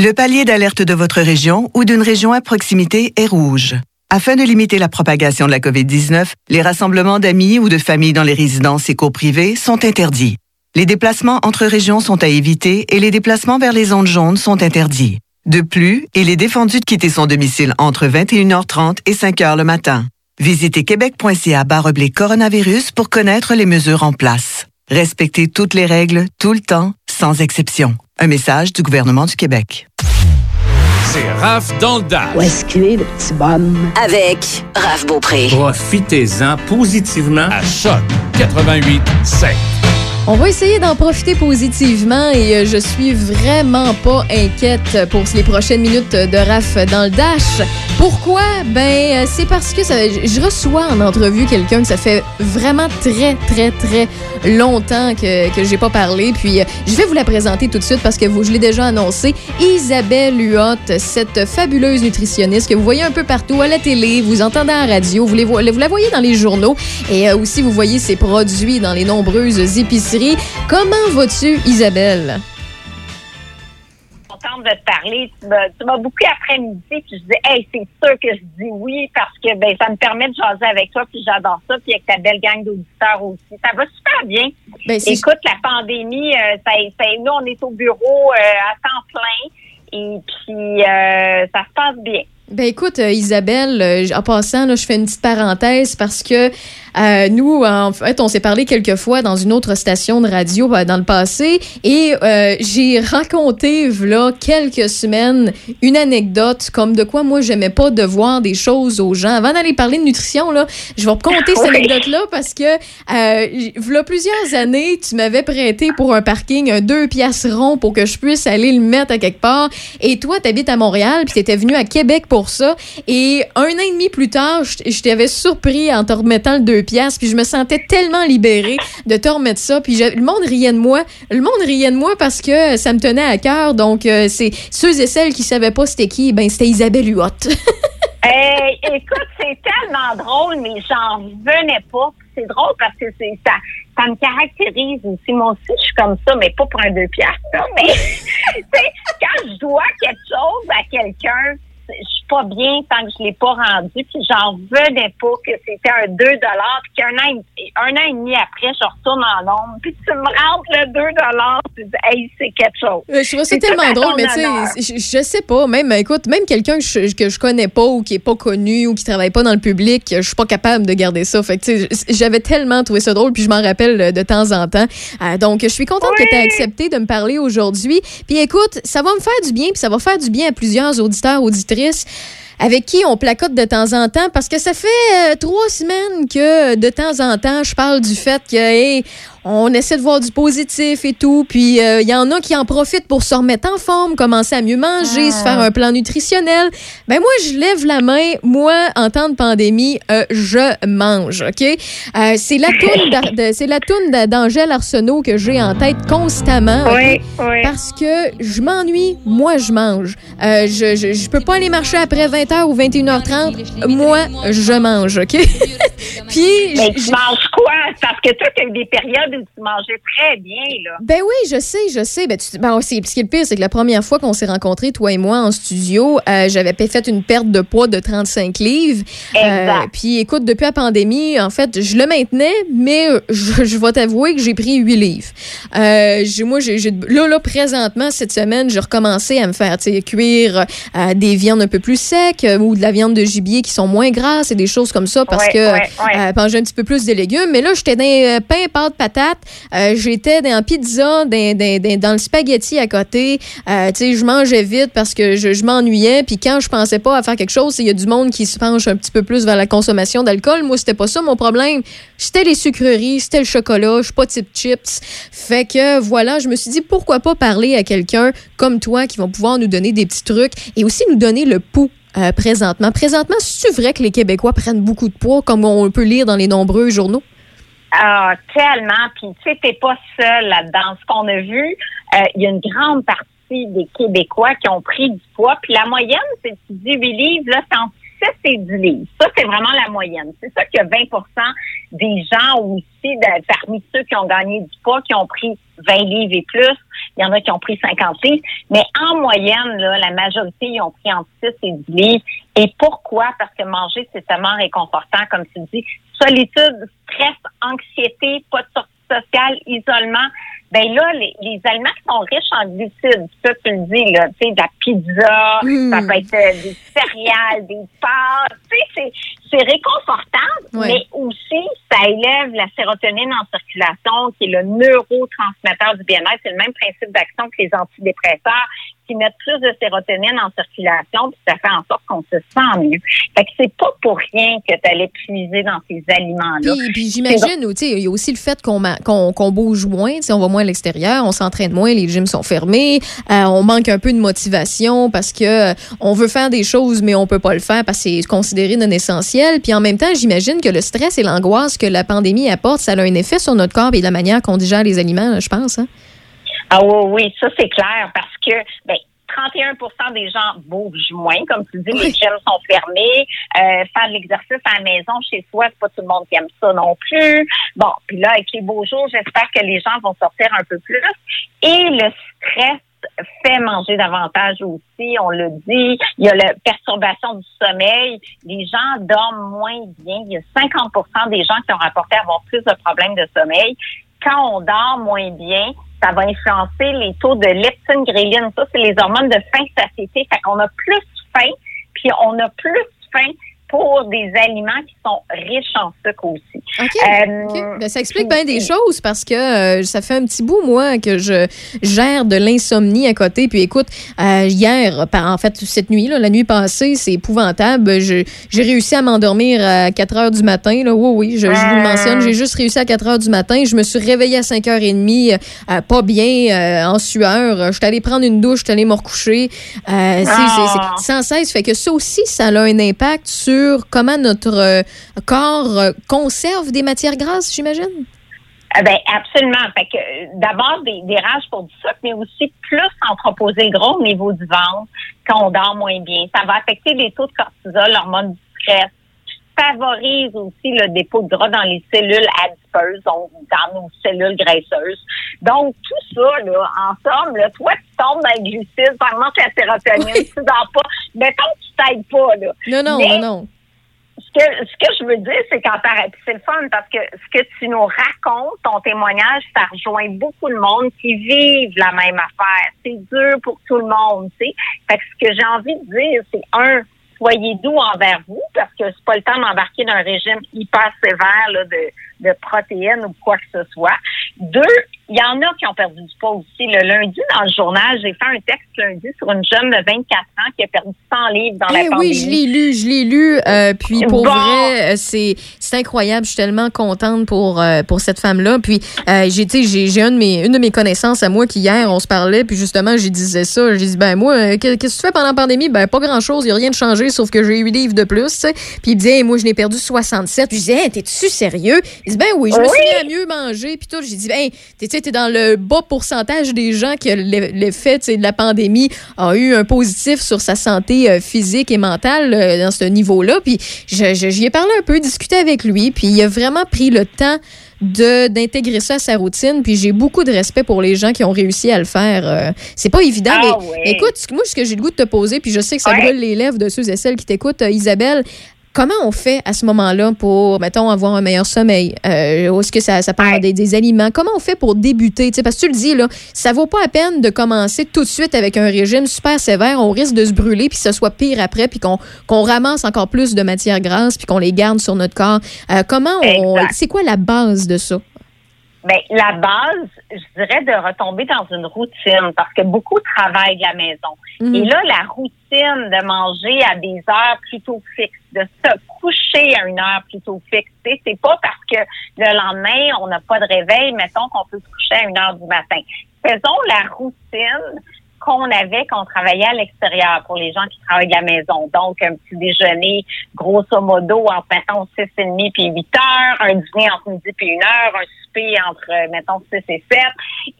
Le palier d'alerte de votre région ou d'une région à proximité est rouge. Afin de limiter la propagation de la COVID-19, les rassemblements d'amis ou de familles dans les résidences et cours privées sont interdits. Les déplacements entre régions sont à éviter et les déplacements vers les zones jaunes sont interdits. De plus, il est défendu de quitter son domicile entre 21h30 et 5h le matin. Visitez québec.ca coronavirus pour connaître les mesures en place. Respectez toutes les règles, tout le temps, sans exception. Un message du gouvernement du Québec. C'est Raph dans le Dash. Où est-ce qu'il est, le petit bonhomme? Avec Raph Beaupré. Profitez-en positivement à Choc 88 7. On va essayer d'en profiter positivement et euh, je suis vraiment pas inquiète pour les prochaines minutes de RAF dans le Dash. Pourquoi? Ben, euh, c'est parce que je reçois en entrevue quelqu'un que ça fait vraiment très, très, très longtemps que, que j'ai pas parlé. Puis, euh, je vais vous la présenter tout de suite parce que vous, je l'ai déjà annoncé. Isabelle Huot, cette fabuleuse nutritionniste que vous voyez un peu partout à la télé, vous entendez à la radio, vous, vous la voyez dans les journaux et aussi vous voyez ses produits dans les nombreuses épiceries. Comment vas-tu, Isabelle? contente de te parler. Tu m'as, beaucoup après-midi, puis je dis, hey, c'est sûr que je dis oui parce que ben ça me permet de jaser avec toi, puis j'adore ça, puis avec ta belle gang d'auditeurs aussi. Ça va super bien. Ben, Écoute, la pandémie, euh, ça, ça, nous, on est au bureau euh, à temps plein, et puis euh, ça se passe bien. Ben écoute, Isabelle, en passant, là, je fais une petite parenthèse parce que euh, nous, en fait, on s'est parlé quelques fois dans une autre station de radio euh, dans le passé et euh, j'ai raconté, là, quelques semaines, une anecdote comme de quoi moi, j'aimais pas devoir des choses aux gens. Avant d'aller parler de nutrition, là, je vais raconter cette anecdote-là parce que, euh, là, plusieurs années, tu m'avais prêté pour un parking un 2 piastres rond pour que je puisse aller le mettre à quelque part. Et toi, tu habites à Montréal, puis tu étais venu à Québec pour ça. Et un an et demi plus tard, je t'avais surpris en te remettant le 2 piastres, puis je me sentais tellement libérée de te remettre ça. Puis le monde riait de moi. Le monde riait de moi parce que ça me tenait à cœur. Donc, euh, c'est ceux et celles qui savaient pas c'était qui, ben c'était Isabelle Huot. Écoute, c'est tellement drôle, mais j'en revenais pas. C'est drôle parce que c'est ça, ça me caractérise aussi. Moi aussi, je suis comme ça, mais pas pour un deux piastres. Mais quand je dois quelque chose à quelqu'un, je suis pas bien tant que je l'ai pas rendu. Puis j'en revenais pas que c'était un 2 dollars, puis qu'un an, et- un an et demi après, je retourne en nombre, puis tu me rentres le 2 dollars, tu dis, hey, c'est quelque chose. Euh, Je trouve ça C'est tellement drôle, mais tu sais, je, je sais pas, même, écoute, même quelqu'un que je, que je connais pas ou qui est pas connu ou qui travaille pas dans le public, je suis pas capable de garder ça. Fait que, tu sais, j'avais tellement trouvé ça drôle, puis je m'en rappelle de temps en temps. Euh, donc, je suis contente que tu aies accepté de me parler aujourd'hui. Puis écoute, ça va me faire du bien, puis ça va faire du bien à plusieurs auditeurs, auditrices avec qui on placote de temps en temps parce que ça fait euh, trois semaines que de temps en temps je parle du fait que on essaie de voir du positif et tout puis euh, il y en a qui en profitent pour se remettre en forme commencer à mieux manger se faire un plan nutritionnel ben moi je lève la main moi en temps de pandémie euh, je mange ok? Euh, c'est la de- c'est la toune d'A- d'Angèle Arsenault que j'ai en tête constamment? Oui, oui. parce que je m'ennuie moi je mange Euh, je, je, je peux pas aller marcher après 20 20h ou 21h30, moi, je mange, OK? Puis. Mais tu manges quoi? Parce que toi, tu as eu des périodes où tu mangeais très bien, là. Ben oui, je sais, je sais. Ben, tu, ben, ce qui est le pire, c'est que la première fois qu'on s'est rencontrés, toi et moi, en studio, euh, j'avais fait une perte de poids de 35 livres. Exact. Euh, puis écoute, depuis la pandémie, en fait, je le maintenais, mais je, je vais t'avouer que j'ai pris 8 livres. Euh, moi, j'ai, là, là, présentement, cette semaine, j'ai recommencé à me faire cuire des viandes un peu plus secs ou de la viande de gibier qui sont moins grasses et des choses comme ça parce Ouais, que ouais, ouais. manger un petit peu plus de légumes. Mais là, j'étais dans pain, pâte, patate. Euh, j'étais dans pizza, dans, le spaghetti à côté. Euh, tu sais, je mangeais vite parce que je, m'ennuyais. Puis quand je pensais pas à faire quelque chose, il y a du monde qui se penche un petit peu plus vers la consommation d'alcool. Moi, c'était pas ça mon problème. C'était les sucreries, c'était le chocolat. Je suis pas type chips. Fait que voilà, je me suis dit pourquoi pas parler à quelqu'un comme toi qui va pouvoir nous donner des petits trucs et aussi nous donner le pouls euh, présentement. Présentement, c'est vrai que les Québécois prennent beaucoup de poids, comme on peut lire dans les nombreux journaux? Ah, tellement. Puis, tu sais, t'es pas seul là-dedans. Ce qu'on a vu, euh, il y a une grande partie des Québécois qui ont pris du poids. Puis la moyenne, c'est tu dis 8 livres, là, c'est entre 7 et 10 livres. Ça, c'est vraiment la moyenne. C'est ça qu'il y a 20% des gens aussi, parmi ceux qui ont gagné du poids, qui ont pris 20 livres et plus. Il y en a qui ont pris 50 livres. Mais en moyenne, là, la majorité, ils ont pris entre 6 et 10 livres. Et pourquoi? Parce que manger, c'est tellement réconfortant, comme tu dis. Solitude, stress, anxiété, pas de sortie sociale, isolement. Ben là, les, les qui sont riches en glucides, ça tu le dis, là, tu sais, de la pizza, Mm. ça peut être euh, des céréales, des pâtes, tu sais, c'est, c'est réconfortant, Ouais. mais aussi, ça élève la sérotonine en circulation, qui est le neurotransmetteur du bien-être. C'est le même principe d'action que les antidépresseurs qui mettent plus de sérotonine en circulation, puis ça fait en sorte qu'on se sent mieux. Fait que c'est pas pour rien que tu allais puiser dans ces aliments-là. Puis, puis j'imagine, il y a aussi le fait qu'on qu'on qu'on bouge moins, tu sais, on va moins à l'extérieur, on s'entraîne moins, les gyms sont fermés, euh, on manque un peu de motivation parce que euh, on veut faire des choses, mais on peut pas le faire parce que c'est considéré non essentiel. Puis en même temps, j'imagine que le stress et l'angoisse que la pandémie apporte, ça a un effet sur notre corps et la manière qu'on digère les aliments, je pense. Hein? Ah oui, oui, ça c'est clair parce que ben 31% des gens bougent moins, comme tu dis, les gyms sont fermés. Euh, faire de l'exercice à la maison chez soi, c'est pas tout le monde qui aime ça non plus. Bon, puis là, avec les beaux jours, j'espère que les gens vont sortir un peu plus. Et le stress fait manger davantage aussi, on le dit. Il y a la perturbation du sommeil. Les gens dorment moins bien. Il y a 50 des gens qui ont rapporté avoir plus de problèmes de sommeil. Quand on dort moins bien, ça va influencer les taux de leptine, ghrelin. Ça, c'est les hormones de faim, satiété. Fait qu'on a plus faim, puis on a plus faim pour des aliments qui sont riches en sucre aussi. OK. Euh, OK. Ben, ça explique bien des choses parce que euh, ça fait un petit bout, moi, que je gère de l'insomnie à côté. Puis écoute, euh, hier, en fait, cette nuit, là, la nuit passée, c'est épouvantable. J'ai réussi à m'endormir à 4 heures du matin. Là. Oui, oui, je, je vous le mentionne. J'ai juste réussi à 4 heures du matin. Je me suis réveillée à 5 heures et demie, euh, pas bien, en sueur. Je suis allée prendre une douche, je suis allée me recoucher. C'est- c'est- sans cesse. Fait que ça aussi, ça a un impact sur comment notre corps euh, conserve des matières grasses, j'imagine? Ah ben absolument. Fait que d'abord des, des rages pour du sucre, mais aussi plus entreposer gros au niveau du ventre quand on dort moins bien. Ça va affecter les taux de cortisol, l'hormone du stress. Favorise aussi le dépôt de gras dans les cellules adipeuses, donc dans nos cellules graisseuses. Donc tout ça, là, en somme, là, toi tu tombes dans les glucides, ça augmente la sérotonine, tu dors pas. Mettons que tu t'aides pas là. Non, non, Mais- non, non. Ce que, ce que je veux dire, c'est qu'en thérapie, c'est le fun parce que ce que tu nous racontes, ton témoignage, ça rejoint beaucoup de monde qui vivent la même affaire. C'est dur pour tout le monde, tu sais. Fait que ce que j'ai envie de dire, c'est un, soyez doux envers vous parce que c'est pas le temps d'embarquer dans un régime hyper sévère là, de, de protéines ou quoi que ce soit. Deux, il y en a qui ont perdu du poids aussi. Le lundi, dans le journal, j'ai fait un texte lundi sur une jeune de 24 ans qui a perdu 100 livres dans la Eh pandémie. oui, je l'ai lu, je l'ai lu. euh, puis pour Bon. vrai, euh, c'est c'est incroyable. Je suis tellement contente pour euh, pour cette femme-là. Puis euh, j'ai tu sais, j'ai j'ai un de mes une de mes connaissances à moi qui hier on se parlait puis justement j'ai disais ça. J'ai dit ben moi qu'est- qu'est-ce que tu fais pendant la pandémie? Ben pas grand-chose, il y a rien de changé sauf que j'ai eu 8 livres de plus. Puis il me disait Hey, moi je n'ai perdu 67. Puis je disais Hey, t'es-tu sérieux? Il dit, ben oui, je me suis mis à mieux manger, puis tout. J'ai dit, ben, tu sais, t'es dans le bas pourcentage des gens que l'e- l'effet de la pandémie a eu un positif sur sa santé euh, physique et mentale euh, dans ce niveau-là. Puis j'y ai parlé un peu, discuté avec lui, puis il a vraiment pris le temps de d'intégrer ça à sa routine puis j'ai beaucoup de respect pour les gens qui ont réussi à le faire Euh, c'est pas évident Ah mais écoute moi ce que j'ai le goût de te poser puis je sais que ça Ouais. brûle les lèvres de ceux et celles qui t'écoutent euh, Isabelle Comment on fait à ce moment-là pour, mettons, avoir un meilleur sommeil? Euh, ou est-ce que ça, ça des, des aliments? Comment on fait pour débuter? Parce que tu le dis, là, ça vaut pas la peine de commencer tout de suite avec un régime super sévère. On risque de se brûler, puis que ce soit pire après, puis qu'on ramasse encore plus de matières grasses, puis qu'on les garde sur notre corps. Euh, comment on. C'est quoi la base de ça? Ben, la base, je dirais de retomber dans une routine parce que beaucoup travaillent de la maison. Mhm. Et là, la routine de manger à des heures plutôt fixes, de se coucher à une heure plutôt fixe, c'est pas parce que le lendemain, on n'a pas de réveil, mettons qu'on peut se coucher à une heure du matin. Faisons la routine qu'on avait quand on travaillait à l'extérieur pour les gens qui travaillent de la maison. Donc, un petit déjeuner, grosso modo, entre, mettons, 6 et demi puis 8 heures, un dîner entre midi puis une heure, un souper entre, euh, mettons, 6 et 7.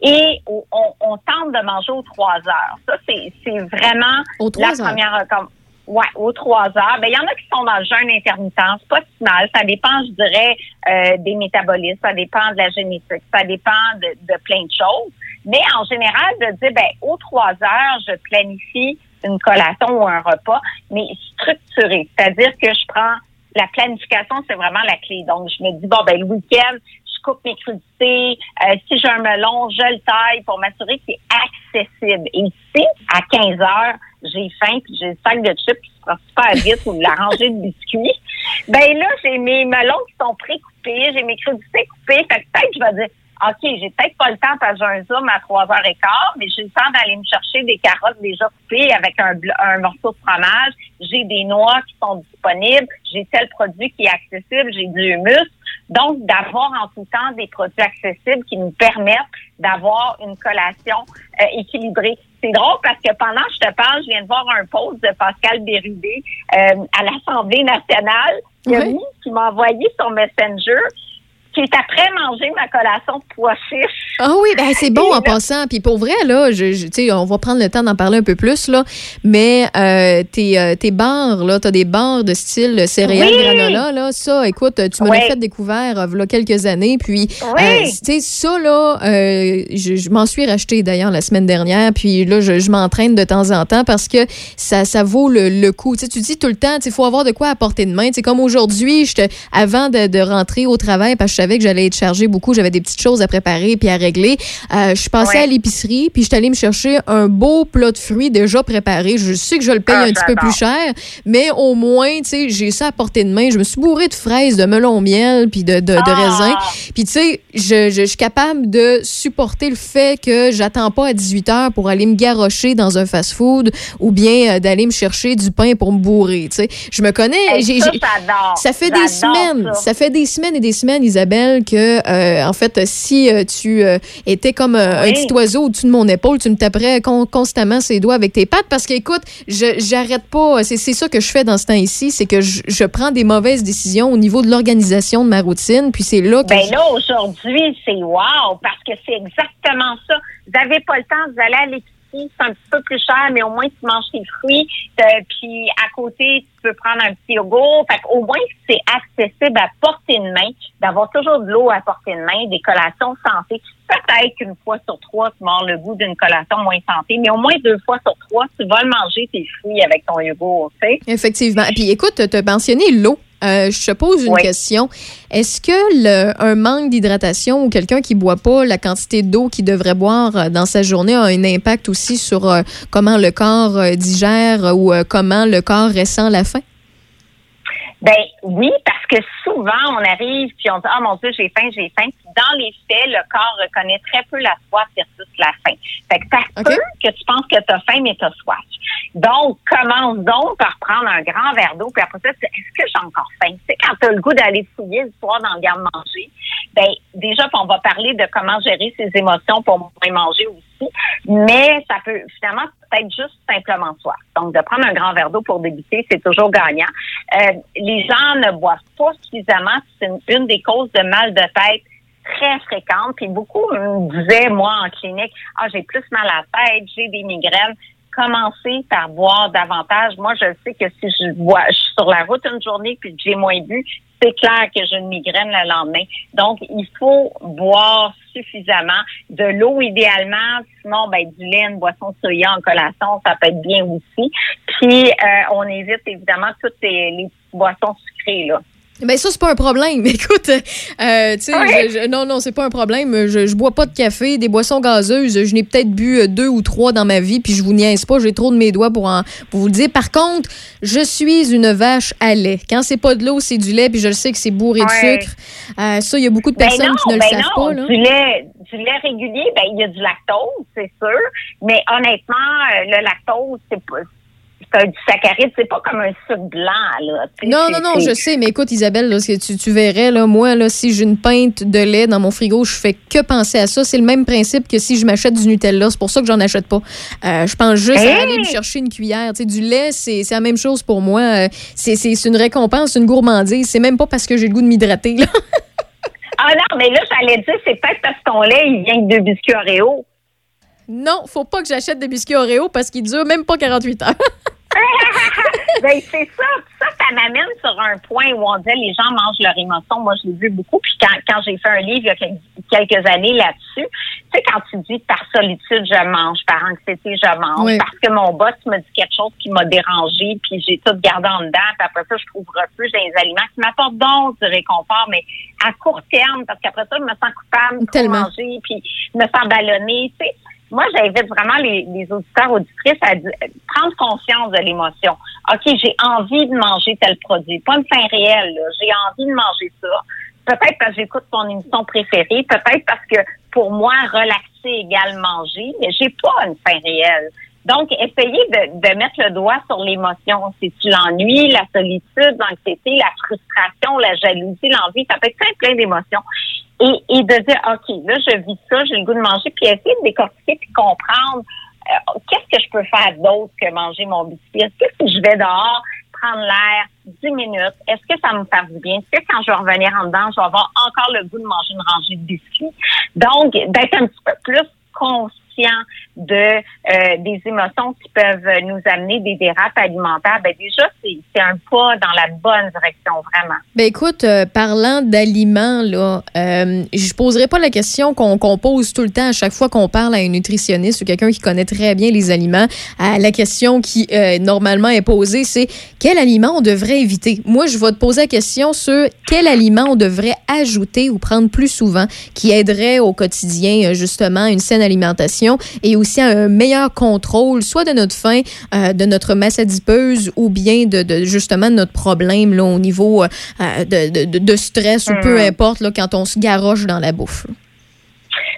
Et on, tente de manger aux 3 heures. Ça, c'est vraiment Aux la heures? première recommandation. Ouais, aux trois heures. Ben, il y en a qui sont dans le jeûne intermittent. C'est pas si mal. Ça dépend, je dirais, euh, des métabolismes. Ça dépend de la génétique. Ça dépend de, de plein de choses. Mais en général, de dire, ben, aux trois heures, je planifie une collation ou un repas, mais structuré. C'est-à-dire que je prends la planification, c'est vraiment la clé. Donc, je me dis, bon, ben, le week-end, je coupe mes crudités. Euh, si j'ai un melon, je le taille pour m'assurer qu'il est accessible. Et si, à 15 heures, j'ai faim puis j'ai le sac de chips qui se prend super vite ou la rangée de biscuits, ben là, j'ai mes melons qui sont pré-coupés, j'ai mes crudités coupées. Fait que peut-être je vais dire, OK, j'ai peut-être pas le temps parce que j'ai un zoom à 3h15, mais j'ai le temps d'aller me chercher des carottes déjà coupées avec un, un morceau de fromage. J'ai des noix qui sont disponibles. J'ai tel produit qui est accessible. J'ai du humus. Donc, d'avoir en tout temps des produits accessibles qui nous permettent d'avoir une collation euh, équilibrée. C'est drôle parce que pendant que je te parle, je viens de voir un post de Pascal Bérubé euh, à l'Assemblée nationale Oui. qui m'a envoyé sur Messenger qui après manger ma collation de. Ah oui, ben c'est bon en passant. Puis pour vrai, là, je, je- tu sais, on va prendre le temps d'en parler un peu plus, là. Mais euh, tes, euh, tes barres, là, t'as des barres de style céréales Oui! granola, là. Ça, écoute, tu me Oui. l'as fait découvert euh, il y a quelques années. Puis, Oui. euh, tu sais, ça, là, euh, je, je m'en suis racheté d'ailleurs la semaine dernière. Puis là, je, je m'entraîne de temps en temps parce que ça, ça vaut le, le coup. Tu sais, tu dis tout le temps, il faut avoir de quoi à portée de main. Tu sais, comme aujourd'hui, avant de, de rentrer au travail, parce que je savais que j'allais être chargée beaucoup, j'avais des petites choses à préparer puis à régler. Euh, je suis passée Ouais. à l'épicerie, puis je suis allée me chercher un beau plat de fruits déjà préparé. Je sais que je le paye Ah, un petit peu plus cher, mais au moins, tu sais, j'ai ça à portée de main. Je me suis bourrée de fraises, de melon miel, puis de, de, de Ah! raisins. Puis tu sais, je, je, je suis capable de supporter le fait que j'attends pas à 18 heures pour aller me garrocher dans un fast-food ou bien euh, d'aller me chercher du pain pour me bourrer, tu sais. Je me connais. Hey, ça, fait des semaines, ça. ça. fait des semaines et des semaines, Isabelle, que euh, en fait, si euh, tu euh, étais comme euh, un Oui. petit oiseau au-dessus de mon épaule, tu me taperais con- constamment ses doigts avec tes pattes parce qu'écoute, je j'arrête pas. C'est c'est ça que je fais dans ce temps ici, c'est que je, je prends des mauvaises décisions au niveau de l'organisation de ma routine, puis c'est là que Ben je- là, aujourd'hui, c'est wow, parce que c'est exactement ça. Vous n'avez pas le temps, vous allez à l'épicerie, c'est un petit peu plus cher, mais au moins tu manges tes fruits, euh, puis à côté, tu peux prendre un petit yogourt. Fait au moins, c'est accessible à portée de main, d'avoir toujours de l'eau à portée de main, des collations santé. Peut-être qu'une fois sur trois, tu mords le goût d'une collation moins santé, mais au moins deux fois sur trois, tu vas le manger tes fruits avec ton yogourt, tu. Effectivement. Puis écoute, tu as mentionné l'eau. Euh, je te pose une Oui. question. Est-ce que le, un manque d'hydratation ou quelqu'un qui boit pas la quantité d'eau qu'il devrait boire euh, dans sa journée a un impact aussi sur euh, comment le corps euh, digère ou comment le corps ressent la faim? Ben oui, parce que souvent on arrive puis on dit ah mon dieu j'ai faim j'ai faim puis dans les faits, le corps reconnaît très peu la soif versus la faim. Fait que ça peut que tu penses que tu as faim, mais tu as soif. Donc, commence donc par prendre un grand verre d'eau, puis après ça, est-ce que j'ai encore faim? Tu sais, quand tu as le goût d'aller fouiller le soir dans le garde-manger, ben déjà, on va parler de comment gérer ses émotions pour moins manger mais ça peut finalement peut-être juste simplement soif. Donc, de prendre un grand verre d'eau pour débuter, c'est toujours gagnant. Euh, les gens ne boivent pas suffisamment, c'est une, une des causes de mal de tête très fréquente. Puis beaucoup me disaient, moi, en clinique, ah, j'ai plus mal à la tête, j'ai des migraines commencer par boire davantage. Moi, je sais que si je bois, je suis sur la route une journée puis que j'ai moins bu, c'est clair que j'ai une migraine le lendemain. Donc, il faut boire suffisamment de l'eau idéalement. Sinon, ben, du lait, une boisson soya en collation, ça peut être bien aussi. Puis, euh, on évite évidemment toutes les, les boissons sucrées, là. Ben ça c'est pas un problème. Écoute, euh, tu sais, je- je- non non c'est pas un problème. Je, je bois pas de café, des boissons gazeuses. Je n'ai peut-être bu euh, deux ou trois dans ma vie, puis je vous niaise pas. J'ai trop de mes doigts pour en pour vous le dire. Par contre, je suis une vache à lait. Quand c'est pas de l'eau, c'est du lait, puis je le sais que c'est bourré de sucre. Euh, ça, il y a beaucoup de Ben personnes non, qui ne le ben savent non, pas là. Du lait, du lait régulier, ben il y a du lactose, c'est sûr. Mais honnêtement, euh, le lactose, c'est pas c'est un du saccharide, c'est pas comme un sucre blanc, là. Non, non, non, je sais, mais écoute, Isabelle, là, tu, tu verrais, là, moi, là, si j'ai une pinte de lait dans mon frigo, je fais que penser à ça. C'est le même principe que si je m'achète du Nutella. C'est pour ça que j'en achète pas. Euh, je pense juste à aller me chercher une cuillère. Tu sais, du lait, c'est c'est la même chose pour moi. Euh, C'est une récompense, une gourmandise. C'est même pas parce que j'ai le goût de m'hydrater. Ah non, mais là, j'allais dire, c'est peut-être parce que ton lait, il vient de biscuits Oreo. Non, faut pas que j'achète des biscuits Oreo parce qu'ils durent même pas 48 heures. ben, c'est ça. Ça, ça m'amène sur un point où on disait les gens mangent leur émotion. Moi, je l'ai vu beaucoup. Puis quand, quand j'ai fait un livre il y a quel- quelques années là-dessus, tu sais, quand tu dis par solitude, je mange, par anxiété, je mange, Oui. parce que mon boss me dit quelque chose qui m'a dérangé, puis j'ai tout gardé en dedans, puis après ça, je trouve refuge dans les aliments qui m'apportent donc du réconfort, mais à court terme, parce qu'après ça, je me sens coupable de manger, puis je me sens ballonnée, tu sais. Moi, j'invite vraiment les, les auditeurs, auditrices à prendre conscience de l'émotion. OK, j'ai envie de manger tel produit. Pas une fin réelle. J'ai envie de manger ça. Peut-être parce que j'écoute ton émission préférée. Peut-être parce que pour moi, relaxer égale manger. Mais j'ai pas une fin réelle. Donc, essayez de, de mettre le doigt sur l'émotion. C'est-tu l'ennui, la solitude, l'anxiété, la frustration, la jalousie, l'envie? Ça peut être plein, plein d'émotions. Et, et de dire, OK, là, je vis ça, j'ai le goût de manger, puis essayer de décortiquer puis comprendre euh, qu'est-ce que je peux faire d'autre que manger mon biscuit? Est-ce que si je vais dehors, prendre l'air 10 minutes, est-ce que ça me fait du bien? Est-ce que quand je vais revenir en dedans, je vais avoir encore le goût de manger une rangée de biscuits? Donc, d'être un petit peu plus conscient de euh, des émotions qui peuvent nous amener des dérapes alimentaires, ben déjà, c'est un pas dans la bonne direction, vraiment. Ben écoute, euh, parlant d'aliments, là, euh, je poserai pas la question qu'on pose tout le temps à chaque fois qu'on parle à un nutritionniste ou quelqu'un qui connaît très bien les aliments. La question qui euh, normalement est posée, c'est quel aliment on devrait éviter? Moi, je vais te poser la question sur quel aliment on devrait ajouter ou prendre plus souvent qui aiderait au quotidien justement une saine alimentation et aussi à un meilleur contrôle, soit de notre faim, euh, de notre masse adipeuse ou bien de, de justement de notre problème là, au niveau euh, de, de- de- de stress ou peu Hmm. importe là, quand on se garoche dans la bouffe.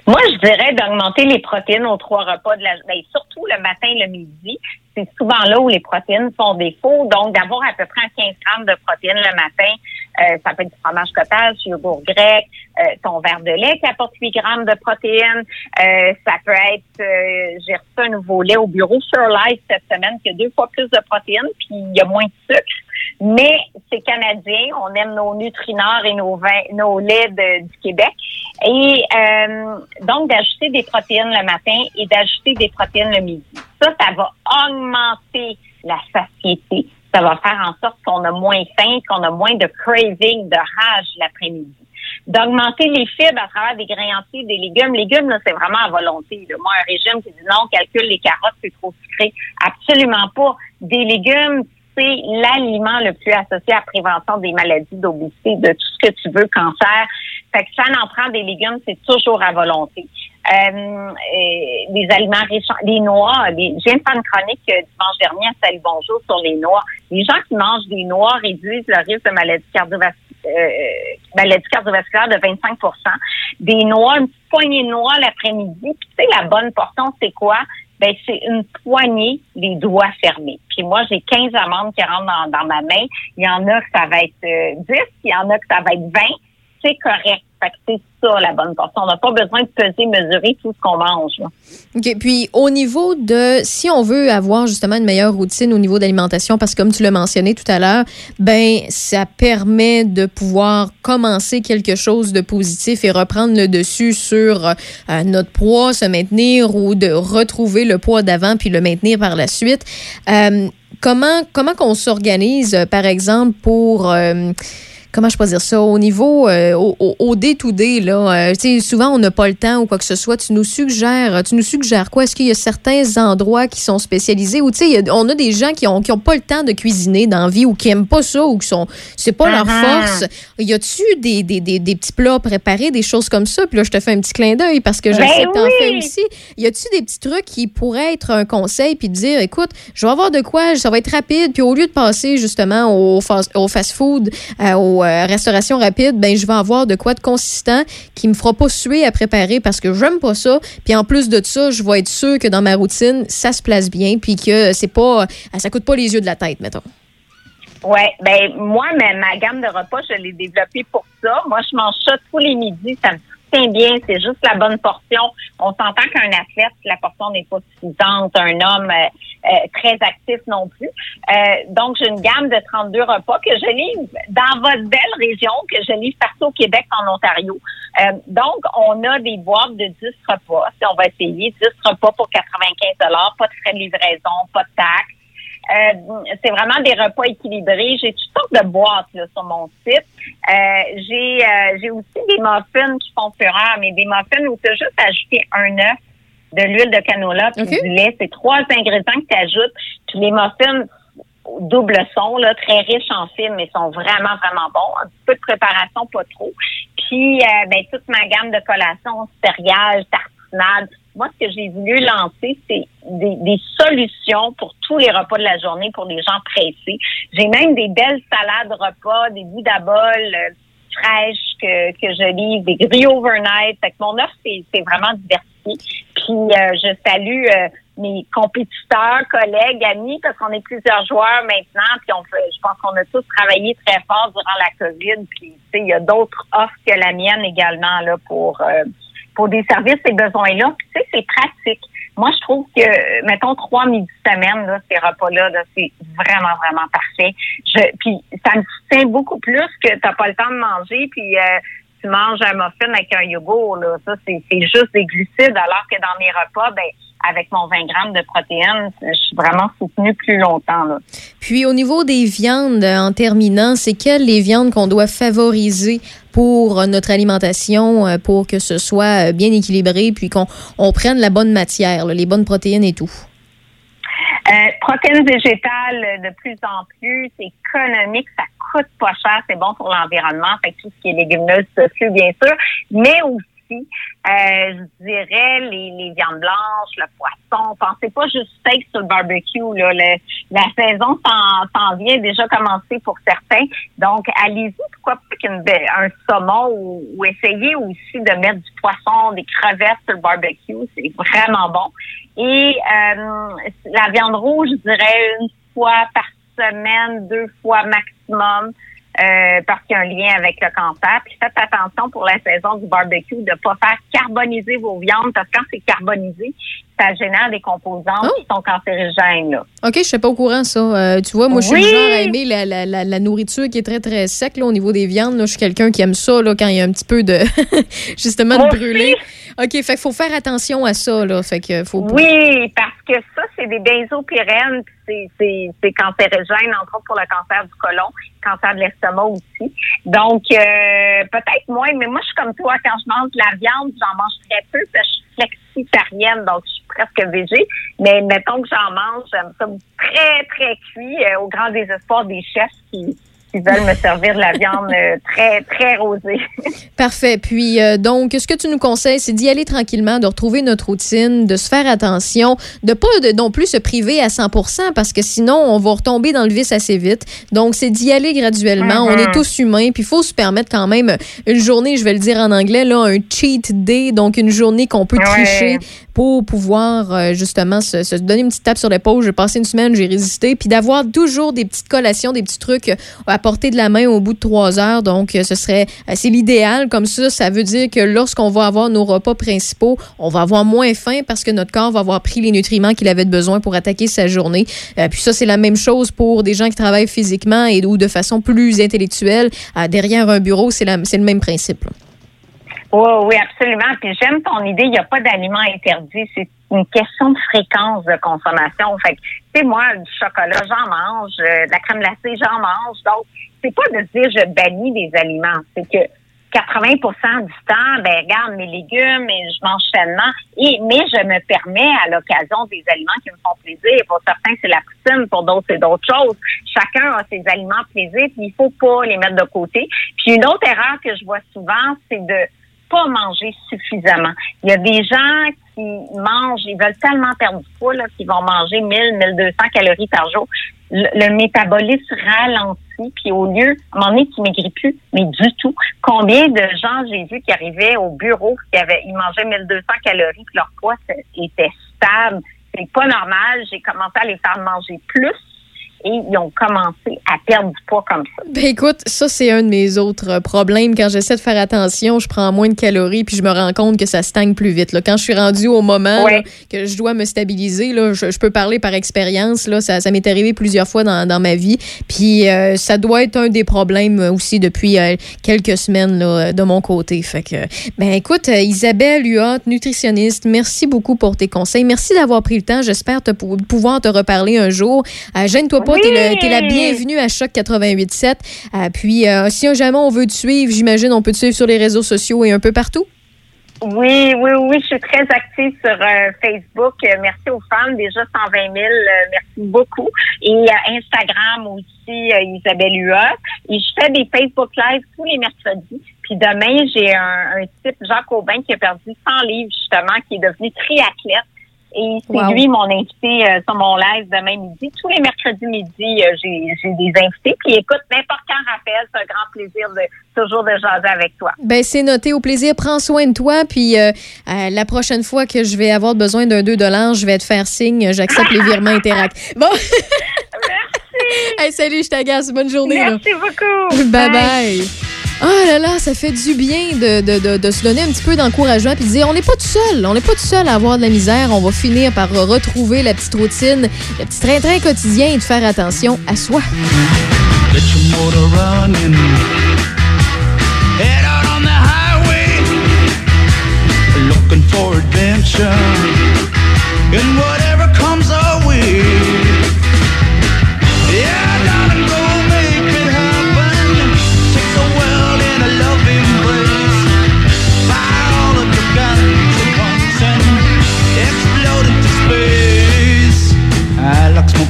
Moi, je dirais d'augmenter les protéines aux trois repas de la ben, surtout le matin et le midi. C'est souvent là où les protéines font défaut. Donc, d'avoir à peu près 15 grammes de protéines le matin, euh, ça peut être du fromage cottage, du yogourt grec, euh, ton verre de lait qui apporte 8 grammes de protéines. Euh, ça peut être, euh, j'ai reçu un nouveau lait au bureau sur Life cette semaine qui a deux fois plus de protéines, puis il y a moins de sucre. Mais c'est canadien, on aime nos Nutrinor et nos vins, nos laits du Québec. Et euh, donc d'ajouter des protéines le matin et d'ajouter des protéines le midi. Ça, ça va augmenter la satiété. Ça va faire en sorte qu'on a moins faim, qu'on a moins de craving, de rage l'après-midi. D'augmenter les fibres à travers des grains entiers, des légumes. Légumes, c'est vraiment à volonté. là. Moi, un régime qui dit non, calcule les carottes, c'est trop sucré. Absolument pas. Des légumes, c'est l'aliment le plus associé à la prévention des maladies d'obésité, de tout ce que tu veux, cancer. Fait que ça en prend des légumes, c'est toujours à volonté. Euh, euh, des aliments riches, les noix. Les, je viens de faire une chronique euh, dimanche dernier à Salut Bonjour sur les noix. Les gens qui mangent des noix réduisent le risque de maladies cardiovasculaires maladie cardiovasculaire de 25% des noix, une poignée de noix l'après-midi. Puis tu sais, la bonne portion, c'est quoi? Ben, c'est une poignée des doigts fermés. Puis moi, j'ai 15 amandes qui rentrent dans, dans ma main. Il y en a que ça va être euh, 10, il y en a que ça va être 20. C'est correct. C'est ça la bonne portion. On n'a pas besoin de peser, mesurer tout ce qu'on mange. là. OK. Puis, au niveau de, si on veut avoir justement une meilleure routine au niveau d'alimentation, parce que comme tu l'as mentionné tout à l'heure, ben, ça permet de pouvoir commencer quelque chose de positif et reprendre le dessus sur euh, notre poids, se maintenir ou de retrouver le poids d'avant puis le maintenir par la suite. Euh, comment, comment qu'on s'organise, par exemple, pour, euh, comment je peux dire ça, au niveau, euh, au, au- au day-to-day, là, euh, tu sais, souvent on n'a pas le temps ou quoi que ce soit. Tu nous suggères, tu nous suggères quoi? Est-ce qu'il y a certains endroits qui sont spécialisés? Ou, on a des gens qui ont, qui ont pas le temps de cuisiner dans la vie ou qui aiment pas ça ou qui sont, c'est pas leur force. Y a-tu des, des, des, des petits plats préparés, des choses comme ça? Puis là, je te fais un petit clin d'œil parce que je Ben sais que t'en oui! fais aussi. Y a-tu des petits trucs qui pourraient être un conseil puis de dire, écoute, je vais avoir de quoi, ça va être rapide, puis au lieu de passer justement au, fast- au fast-food, euh, aux euh, restaurations rapides, ben je vais avoir de quoi de consistant qui me fera pas suer à préparer parce que j'aime pas ça. Puis en plus de ça, je vais être sûr que dans ma routine, ça se place bien, puis que c'est pas, euh, ça coûte pas les yeux de la tête, mettons. Ouais, ben moi, ma, gamme de repas, je l'ai développée pour ça. Moi, je mange ça tous les midis. Ça me tient bien. C'est juste la bonne portion. On s'entend qu'un athlète, la portion n'est pas suffisante. Un homme euh, euh, très actif non plus. Euh, donc, j'ai une gamme de 32 repas que je livre dans votre belle région, que je livre partout au Québec, en Ontario. Euh, donc, on a des boîtes de 10 repas. Si on va essayer 10 repas pour 95 pas de frais de livraison, pas de taxes. Euh, c'est vraiment des repas équilibrés. J'ai toutes sortes de boîtes là, sur mon site. Euh, j'ai euh, j'ai aussi des muffins qui font fureur, mais des muffins où tu as juste ajouté un œuf, de l'huile de canola puis du lait. C'est trois ingrédients que tu ajoutes. Puis les muffins double son, là, très riches en fibres, mais sont vraiment, vraiment bons. Un petit peu de préparation, pas trop. Puis, euh, ben, toute ma gamme de collations, céréales, tartinades. Moi, ce que j'ai voulu lancer, c'est des, des solutions pour tous les repas de la journée pour les gens pressés. J'ai même des belles salades repas, des boudaboles euh, fraîches que, que je livre, des grilles overnight. Fait que mon offre, c'est c'est vraiment diversifié. Puis, euh, je salue euh, mes compétiteurs, collègues, amis, parce qu'on est plusieurs joueurs maintenant, puis on fait, je pense qu'on a tous travaillé très fort durant la COVID, puis il y a d'autres offres que la mienne également là pour euh, pour des services ces besoins-là. Puis, tu sais, c'est pratique. Moi, je trouve que, mettons, trois midis semaine, là, ces repas-là, là, c'est vraiment, vraiment parfait. Je, puis, ça me soutient beaucoup plus que t'as pas le temps de manger, puis euh, tu manges un muffin avec un yogourt, là. Ça, c'est juste des glucides, alors que dans mes repas, ben, avec mon 20 grammes de protéines, je suis vraiment soutenue plus longtemps, là. Puis au niveau des viandes, euh, en terminant, c'est quelles les viandes qu'on doit favoriser pour euh, notre alimentation, euh, pour que ce soit bien équilibré, puis qu'on on prenne la bonne matière, là, les bonnes protéines et tout? Euh, protéines végétales euh, de plus en plus, c'est économique, ça coûte pas cher, c'est bon pour l'environnement, fait tout ce qui est légumineuses, tofu, bien sûr, mais aussi, euh, je dirais les, les viandes blanches, le poisson. Pensez pas juste steak sur le barbecue. Là. Le- la saison s'en vient déjà commencer pour certains. Donc, allez-y, pourquoi pas qu'une be- un saumon ou, ou essayez aussi de mettre du poisson, des crevettes sur le barbecue. C'est vraiment bon. Et euh, la viande rouge, je dirais une fois par semaine, deux fois maximum. euh, parce qu'il y a un lien avec le cancer. Puis faites attention pour la saison du barbecue de ne pas faire carboniser vos viandes parce que quand c'est carbonisé, ça génère des composants qui sont cancérigènes. Là. OK, je ne pas au courant, ça. Euh, tu vois, moi, je suis Oui! du genre à aimer la, la, la, la nourriture qui est très, très sec là, au niveau des viandes. Je suis quelqu'un qui aime ça là, quand il y a un petit peu de, justement, de brûler. OK, fait qu'il faut faire attention à ça. Là. Fait que faut Oui, parce que ça, c'est des c'est, c'est cancérigène, entre autres pour le cancer du côlon, cancer de l'estomac aussi. Donc, euh, peut-être moins, mais moi, je suis comme toi, quand je mange de la viande, j'en mange très peu, parce que je donc je suis presque végé. Mais mettons que j'en mange, j'aime ça très, très cuit, euh, au grand désespoir des chefs qui s'ils veulent me servir de la viande euh, très, très rosée. Parfait. Puis, euh, donc, ce que tu nous conseilles, c'est d'y aller tranquillement, de retrouver notre routine, de se faire attention, de pas de, non plus se priver à 100% parce que sinon, on va retomber dans le vice assez vite. Donc, c'est d'y aller graduellement. On est tous humains, puis il faut se permettre quand même une journée, je vais le dire en anglais, là, un cheat day, donc une journée qu'on peut Ouais. tricher pour pouvoir euh, justement se, se donner une petite tape sur l'épaule. J'ai passé une semaine, j'ai résisté, puis d'avoir toujours des petites collations, des petits trucs à portée de la main au bout de trois heures. Donc, euh, ce serait, euh, c'est l'idéal. Comme ça, ça veut dire que lorsqu'on va avoir nos repas principaux, on va avoir moins faim parce que notre corps va avoir pris les nutriments qu'il avait besoin pour attaquer sa journée. Euh, puis ça, c'est la même chose pour des gens qui travaillent physiquement et ou de façon plus intellectuelle. Derrière un bureau, c'est le même principe. Oui, oui, absolument. Puis j'aime ton idée, il n'y a pas d'aliments interdits. C'est une question de fréquence de consommation. Fait que, tu sais, moi, du chocolat, j'en mange, euh, de la crème glacée, j'en mange. Donc, c'est pas de dire je bannis des aliments. C'est que 80 du temps, ben regarde mes légumes et je mange sainement. Et mais je me permets à l'occasion des aliments qui me font plaisir. Pour certains, c'est la poutine, pour d'autres, c'est d'autres choses. Chacun a ses aliments plaisir, puis il faut pas les mettre de côté. Puis une autre erreur que je vois souvent, c'est de pas manger suffisamment. Il y a des gens mangent, ils veulent tellement perdre du poids qu'ils vont manger 1000, 1200 calories par jour. Le, métabolisme ralentit, puis au lieu, à un moment donné, tu maigris plus, mais du tout. Combien de gens j'ai vu qui arrivaient au bureau, qui avaient, ils mangeaient 1200 calories, puis leur poids était stable. C'est pas normal. J'ai commencé à les faire manger plus et ils ont commencé à perdre du poids comme ça. Ben écoute, ça c'est un de mes autres euh, problèmes. Quand j'essaie de faire attention, je prends moins de calories puis je me rends compte que ça stagne plus vite. Là. Quand je suis rendue au moment Ouais. là, que je dois me stabiliser, là, je, je peux parler par expérience. Là, ça, ça m'est arrivé plusieurs fois dans, dans ma vie. Puis euh, ça doit être un des problèmes aussi depuis euh, quelques semaines là, de mon côté. Fait que, ben écoute, Isabelle Huot, nutritionniste, merci beaucoup pour tes conseils. Merci d'avoir pris le temps. J'espère te pou- pouvoir te reparler un jour. Euh, Gêne-toi pas, t'es le- t'es la bienvenue à Choc 88.7. Euh, puis, euh, si jamais on veut te suivre, j'imagine, on peut te suivre sur les réseaux sociaux et un peu partout. Oui, oui, oui, je suis très active sur euh, Facebook. Euh, merci aux femmes, déjà 120 000, euh, merci beaucoup. Et Instagram aussi, Isabelle Hua. Et je fais des Facebook Live tous les mercredis. Puis demain, j'ai un, un type, Jacques Aubin, qui a perdu 100 livres, justement, qui est devenu triathlète. Et c'est Wow. lui mon invité euh, sur mon live demain midi. Tous les mercredis midi, euh, j'ai j'ai des invités. Puis écoute, n'importe quand, Raphaël, c'est un grand plaisir de toujours de jaser avec toi. Ben, c'est noté. Au plaisir. Prends soin de toi. Puis, euh, la prochaine fois que je vais avoir besoin d'un 2 je vais te faire signe. J'accepte les virements Interact. Bon. Hey, salut, je t'agace. Bonne journée. là. Merci beaucoup. Bye bye. Ah là là, ça fait du bien de, se donner un petit peu d'encouragement puis de dire on n'est pas tout seul, on n'est pas tout seul à avoir de la misère, on va finir par retrouver la petite routine, le petit train-train quotidien et de faire attention à soi.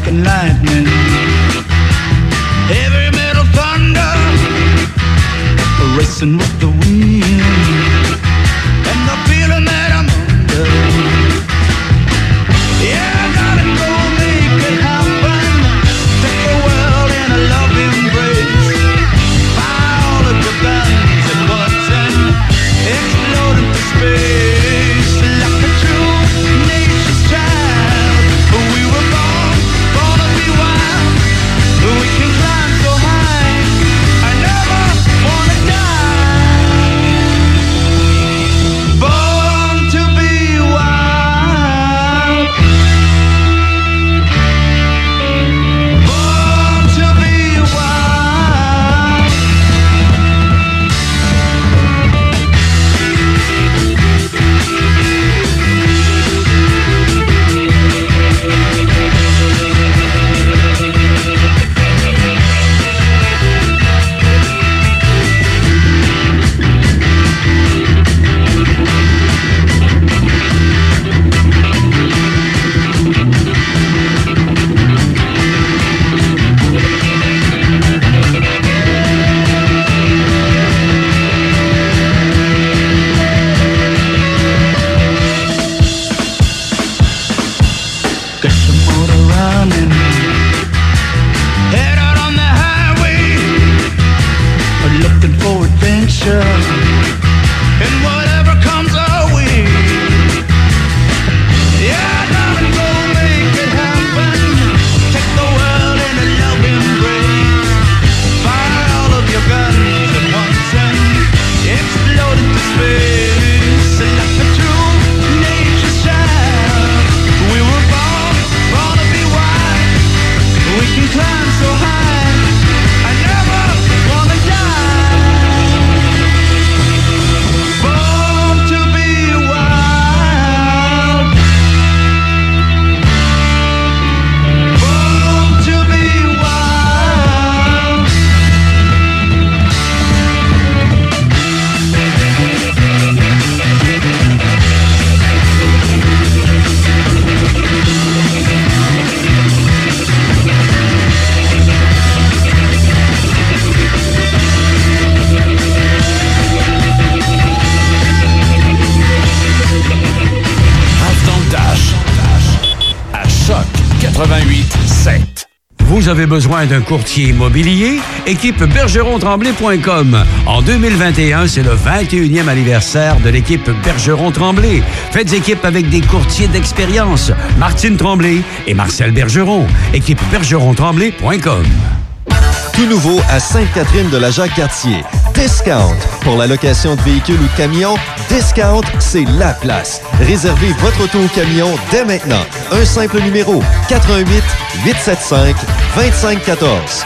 Like lightning. Heavy metal thunder Racing with the wind avez besoin d'un courtier immobilier? Équipe bergeron-tremblay.com. En 2021, c'est le 21e anniversaire de l'équipe Bergeron-Tremblay. Faites équipe avec des courtiers d'expérience. Martine Tremblay et Marcel Bergeron. Équipe bergeron-tremblay.com. Tout nouveau à Sainte-Catherine de la Jacques-Cartier. Discount. Pour la location de véhicules ou de camions, Discount, c'est la place. Réservez votre auto ou camion dès maintenant. Un simple numéro 88 875 2514.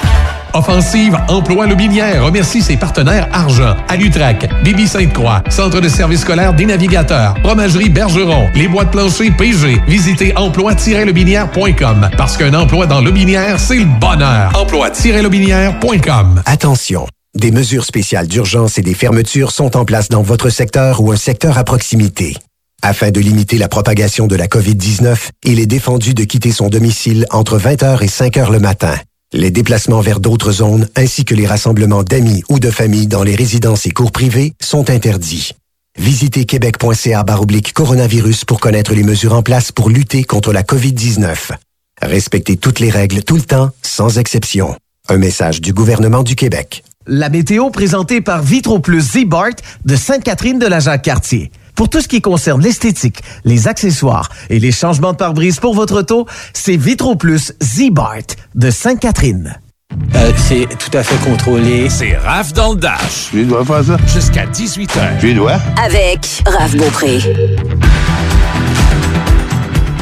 Offensive Emploi Lobinière remercie ses partenaires Argent, Alutrac, Bibi Sainte-Croix, Centre de services scolaires des navigateurs, Fromagerie Bergeron, les boîtes planchers PG. Visitez emploi-lobinière.com parce qu'un emploi dans Lobinière, c'est le bonheur. Emploi-lobinière.com. Attention. Des mesures spéciales d'urgence et des fermetures sont en place dans votre secteur ou un secteur à proximité. Afin de limiter la propagation de la COVID-19, il est défendu de quitter son domicile entre 20h et 5h le matin. Les déplacements vers d'autres zones ainsi que les rassemblements d'amis ou de familles dans les résidences et cours privés sont interdits. Visitez québec.ca coronavirus pour connaître les mesures en place pour lutter contre la COVID-19. Respectez toutes les règles tout le temps, sans exception. Un message du gouvernement du Québec. La météo présentée par Vitro Plus Z-Bart de Sainte-Catherine de la Jacques-Cartier. Pour tout ce qui concerne l'esthétique, les accessoires et les changements de pare-brise pour votre auto, c'est Vitro Plus Z-Bart de Sainte-Catherine. Euh, c'est tout à fait contrôlé. C'est Raph dans le Dash. Tu dois faire ça? Jusqu'à 18h. Tu dois? Avec Raph Beaupré.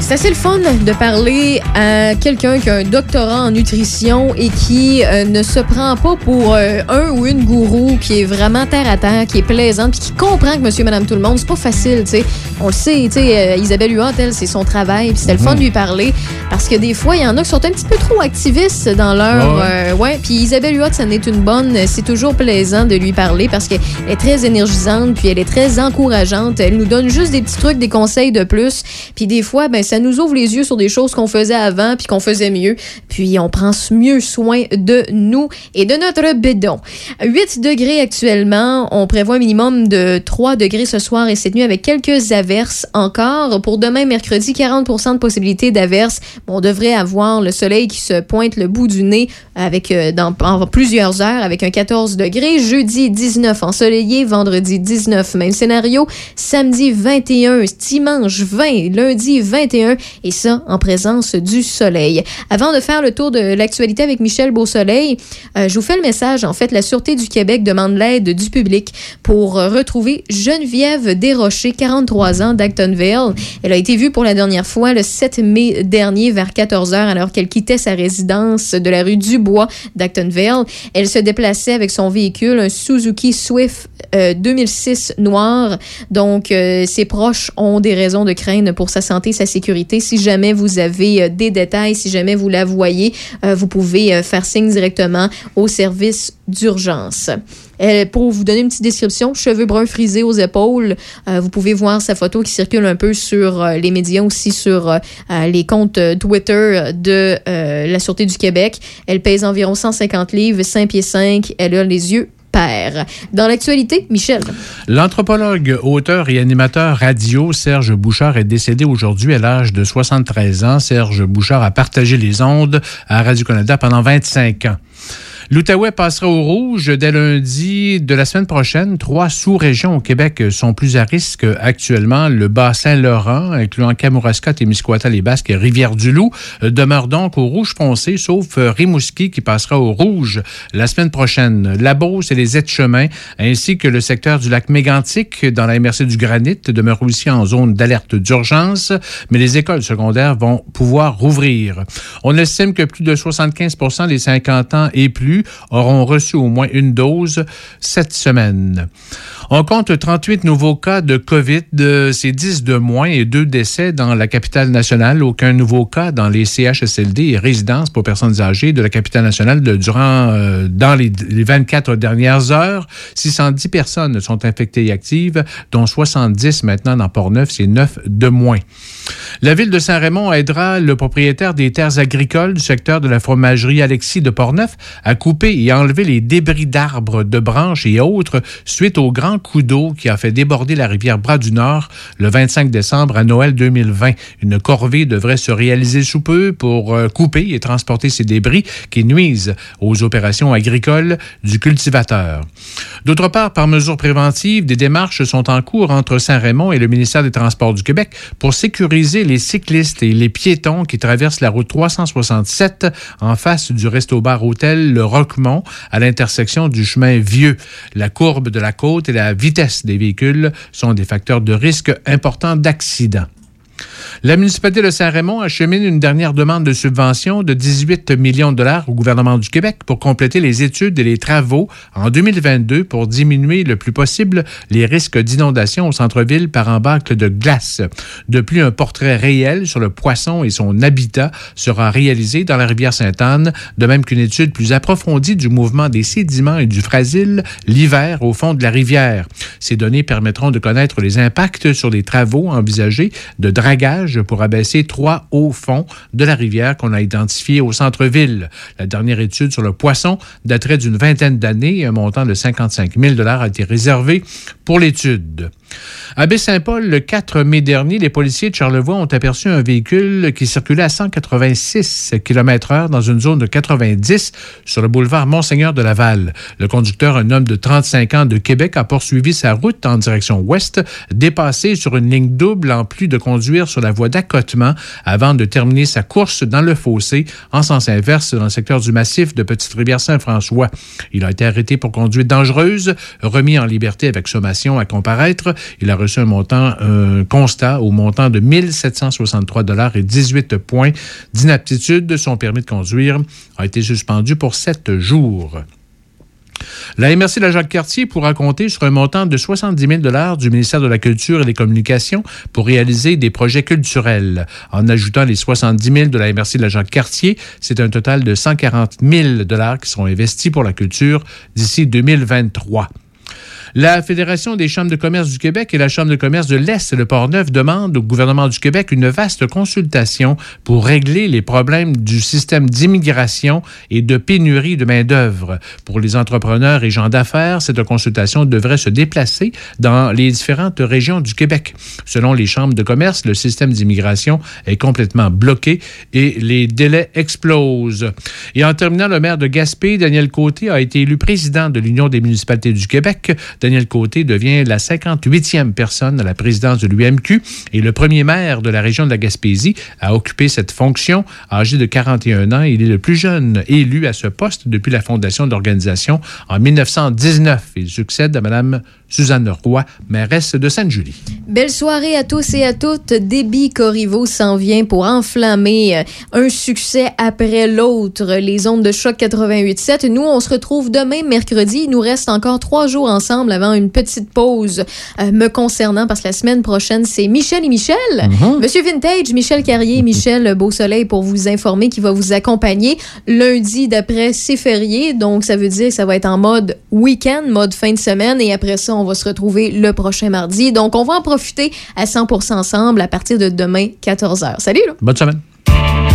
C'est assez le fun de parler à quelqu'un qui a un doctorat en nutrition et qui euh, ne se prend pas pour euh, un ou une gourou qui est vraiment terre à terre, qui est plaisante, puis qui comprend que monsieur, madame, tout le monde, c'est pas facile, tu sais. On le sait, tu sais, euh, Isabelle Huot, elle, c'est son travail, puis c'était le fun de lui parler parce que des fois, il y en a qui sont un petit peu trop activistes dans leur. Ouais. ouais, puis Isabelle Huot, ça n'est une bonne. C'est toujours plaisant de lui parler parce qu'elle est très énergisante, puis elle est très encourageante. Elle nous donne juste des petits trucs, des conseils de plus. Puis des fois, ben, ça nous ouvre les yeux sur des choses qu'on faisait avant, puis qu'on faisait mieux. Puis on prend mieux soin de nous et de notre bédon. 8 degrés actuellement. On prévoit un minimum de 3 degrés ce soir et cette nuit avec quelques averses encore. Pour demain, mercredi, 40% de possibilité d'averses. On devrait avoir le soleil qui se pointe le bout du nez avec euh, dans en plusieurs heures avec un 14 degrés. Jeudi 19 ensoleillé, vendredi 19 même scénario, samedi 21, dimanche 20, lundi 21 et ça en présence du soleil. Avant de faire le tour de l'actualité avec Michel Beausoleil, euh, je vous fais le message. En fait, la Sûreté du Québec demande l'aide du public pour euh, retrouver Geneviève Desrochers, 43 ans, d'Actonville. Elle a été vue pour la dernière fois le 7 mai dernier vers 14h alors qu'elle quittait sa résidence de la rue Dubois d'Actonville. Elle se déplaçait avec son véhicule, un Suzuki Swift euh, 2006 noir. Donc, euh, ses proches ont des raisons de craindre pour sa santé sa sécurité. Si jamais vous avez euh, des détails, si jamais vous la voyez, euh, vous pouvez euh, faire signe directement au service d'urgence. Pour vous donner une petite description, cheveux bruns frisés aux épaules. Vous pouvez voir sa photo qui circule un peu sur les médias, aussi sur les comptes Twitter de la Sûreté du Québec. Elle pèse environ 150 livres, 5 pieds 5. Elle a les yeux Dans l'actualité, Michel. L'anthropologue, auteur et animateur radio Serge Bouchard est décédé aujourd'hui à l'âge de 73 ans. Serge Bouchard a partagé les ondes à Radio-Canada pendant 25 ans. L'Outaouais passera au rouge dès lundi de la semaine prochaine. Trois sous-régions au Québec sont plus à risque actuellement. Le Bas-Saint-Laurent, incluant Kamouraska, Témiscouata, les Basques et Rivière-du-Loup, euh, demeure donc au rouge foncé, sauf euh, Rimouski qui passera au rouge la semaine prochaine. La Beauce et les aides-chemins, ainsi que le secteur du lac Mégantic dans la MRC du Granit, demeurent aussi en zone d'alerte d'urgence, mais les écoles secondaires vont pouvoir rouvrir. On estime que plus de 75% des 50 ans et plus auront reçu au moins une dose cette semaine. On compte 38 nouveaux cas de COVID, de, c'est 10 de moins et deux décès dans la capitale nationale. Aucun nouveau cas dans les CHSLD et résidences pour personnes âgées de la capitale nationale durant euh, dans les, les 24 dernières heures. 610 personnes sont infectées et actives, dont 70 maintenant dans Port-Neuf, c'est 9 de moins. La ville de Saint-Raymond aidera le propriétaire des terres agricoles du secteur de la fromagerie Alexis de Portneuf à couper et enlever les débris d'arbres, de branches et autres suite aux grandes coup d'eau qui a fait déborder la rivière Bras du Nord le 25 décembre à Noël 2020. Une corvée devrait se réaliser sous peu pour euh, couper et transporter ces débris qui nuisent aux opérations agricoles du cultivateur. D'autre part, par mesure préventive, des démarches sont en cours entre Saint-Raymond et le ministère des Transports du Québec pour sécuriser les cyclistes et les piétons qui traversent la route 367 en face du resto-bar hôtel Le Roquemont à l'intersection du chemin Vieux. La courbe de la côte et la vitesse des véhicules sont des facteurs de risque importants d'accident. La municipalité de Saint-Raymond achemine une dernière demande de subvention de 18 millions de dollars au gouvernement du Québec pour compléter les études et les travaux en 2022 pour diminuer le plus possible les risques d'inondation au centre-ville par embâcle de glace. De plus, un portrait réel sur le poisson et son habitat sera réalisé dans la rivière Sainte-Anne, de même qu'une étude plus approfondie du mouvement des sédiments et du frasile l'hiver au fond de la rivière. Ces données permettront de connaître les impacts sur les travaux envisagés de pour abaisser trois hauts fonds de la rivière qu'on a identifiés au centre-ville. La dernière étude sur le poisson daterait d'une vingtaine d'années et un montant de 55 000 a été réservé pour l'étude. À Baie-Saint-Paul, le 4 mai dernier, les policiers de Charlevoix ont aperçu un véhicule qui circulait à 186 km/h dans une zone de 90 sur le boulevard Monseigneur de Laval. Le conducteur, un homme de 35 ans de Québec, a poursuivi sa route en direction ouest, dépassé sur une ligne double en plus de conduire sur la voie d'accotement avant de terminer sa course dans le fossé en sens inverse dans le secteur du massif de Petite-Rivière-Saint-François. Il a été arrêté pour conduite dangereuse, remis en liberté avec sommation à comparaître. Il a reçu un montant, un constat au montant de 1763 dollars et 18 points d'inaptitude. Son permis de conduire a été suspendu pour sept jours. La MRC de la Jacques-Cartier pourra compter sur un montant de 70 000 du ministère de la Culture et des Communications pour réaliser des projets culturels. En ajoutant les 70 000 de la MRC de la Jacques-Cartier, c'est un total de 140 000 qui seront investis pour la culture d'ici 2023. La Fédération des chambres de commerce du Québec et la Chambre de commerce de l'Est, le Port-Neuf, demandent au gouvernement du Québec une vaste consultation pour régler les problèmes du système d'immigration et de pénurie de main-d'œuvre. Pour les entrepreneurs et gens d'affaires, cette consultation devrait se déplacer dans les différentes régions du Québec. Selon les chambres de commerce, le système d'immigration est complètement bloqué et les délais explosent. Et en terminant, le maire de Gaspé, Daniel Côté, a été élu président de l'Union des municipalités du Québec. Daniel Côté devient la 58e personne à la présidence de l'UMQ et le premier maire de la région de la Gaspésie à occuper cette fonction. Âgé de 41 ans, il est le plus jeune élu à ce poste depuis la fondation de l'organisation en 1919. Il succède à Mme Suzanne Roy, mairesse de Sainte-Julie. Belle soirée à tous et à toutes. Déby Corriveau s'en vient pour enflammer euh, un succès après l'autre. Les ondes de choc 88.7. Nous, on se retrouve demain, mercredi. Il nous reste encore trois jours ensemble avant une petite pause euh, me concernant parce que la semaine prochaine, c'est Michel et Michel. Monsieur Vintage, Michel Carrier, Michel Beausoleil pour vous informer qui va vous accompagner. Lundi d'après, c'est férié. Donc, ça veut dire que ça va être en mode week-end, mode fin de semaine. Et après ça, on va se retrouver le prochain mardi. Donc, on va en profiter à 100% ensemble à partir de demain, 14h. Salut! Là. Bonne semaine.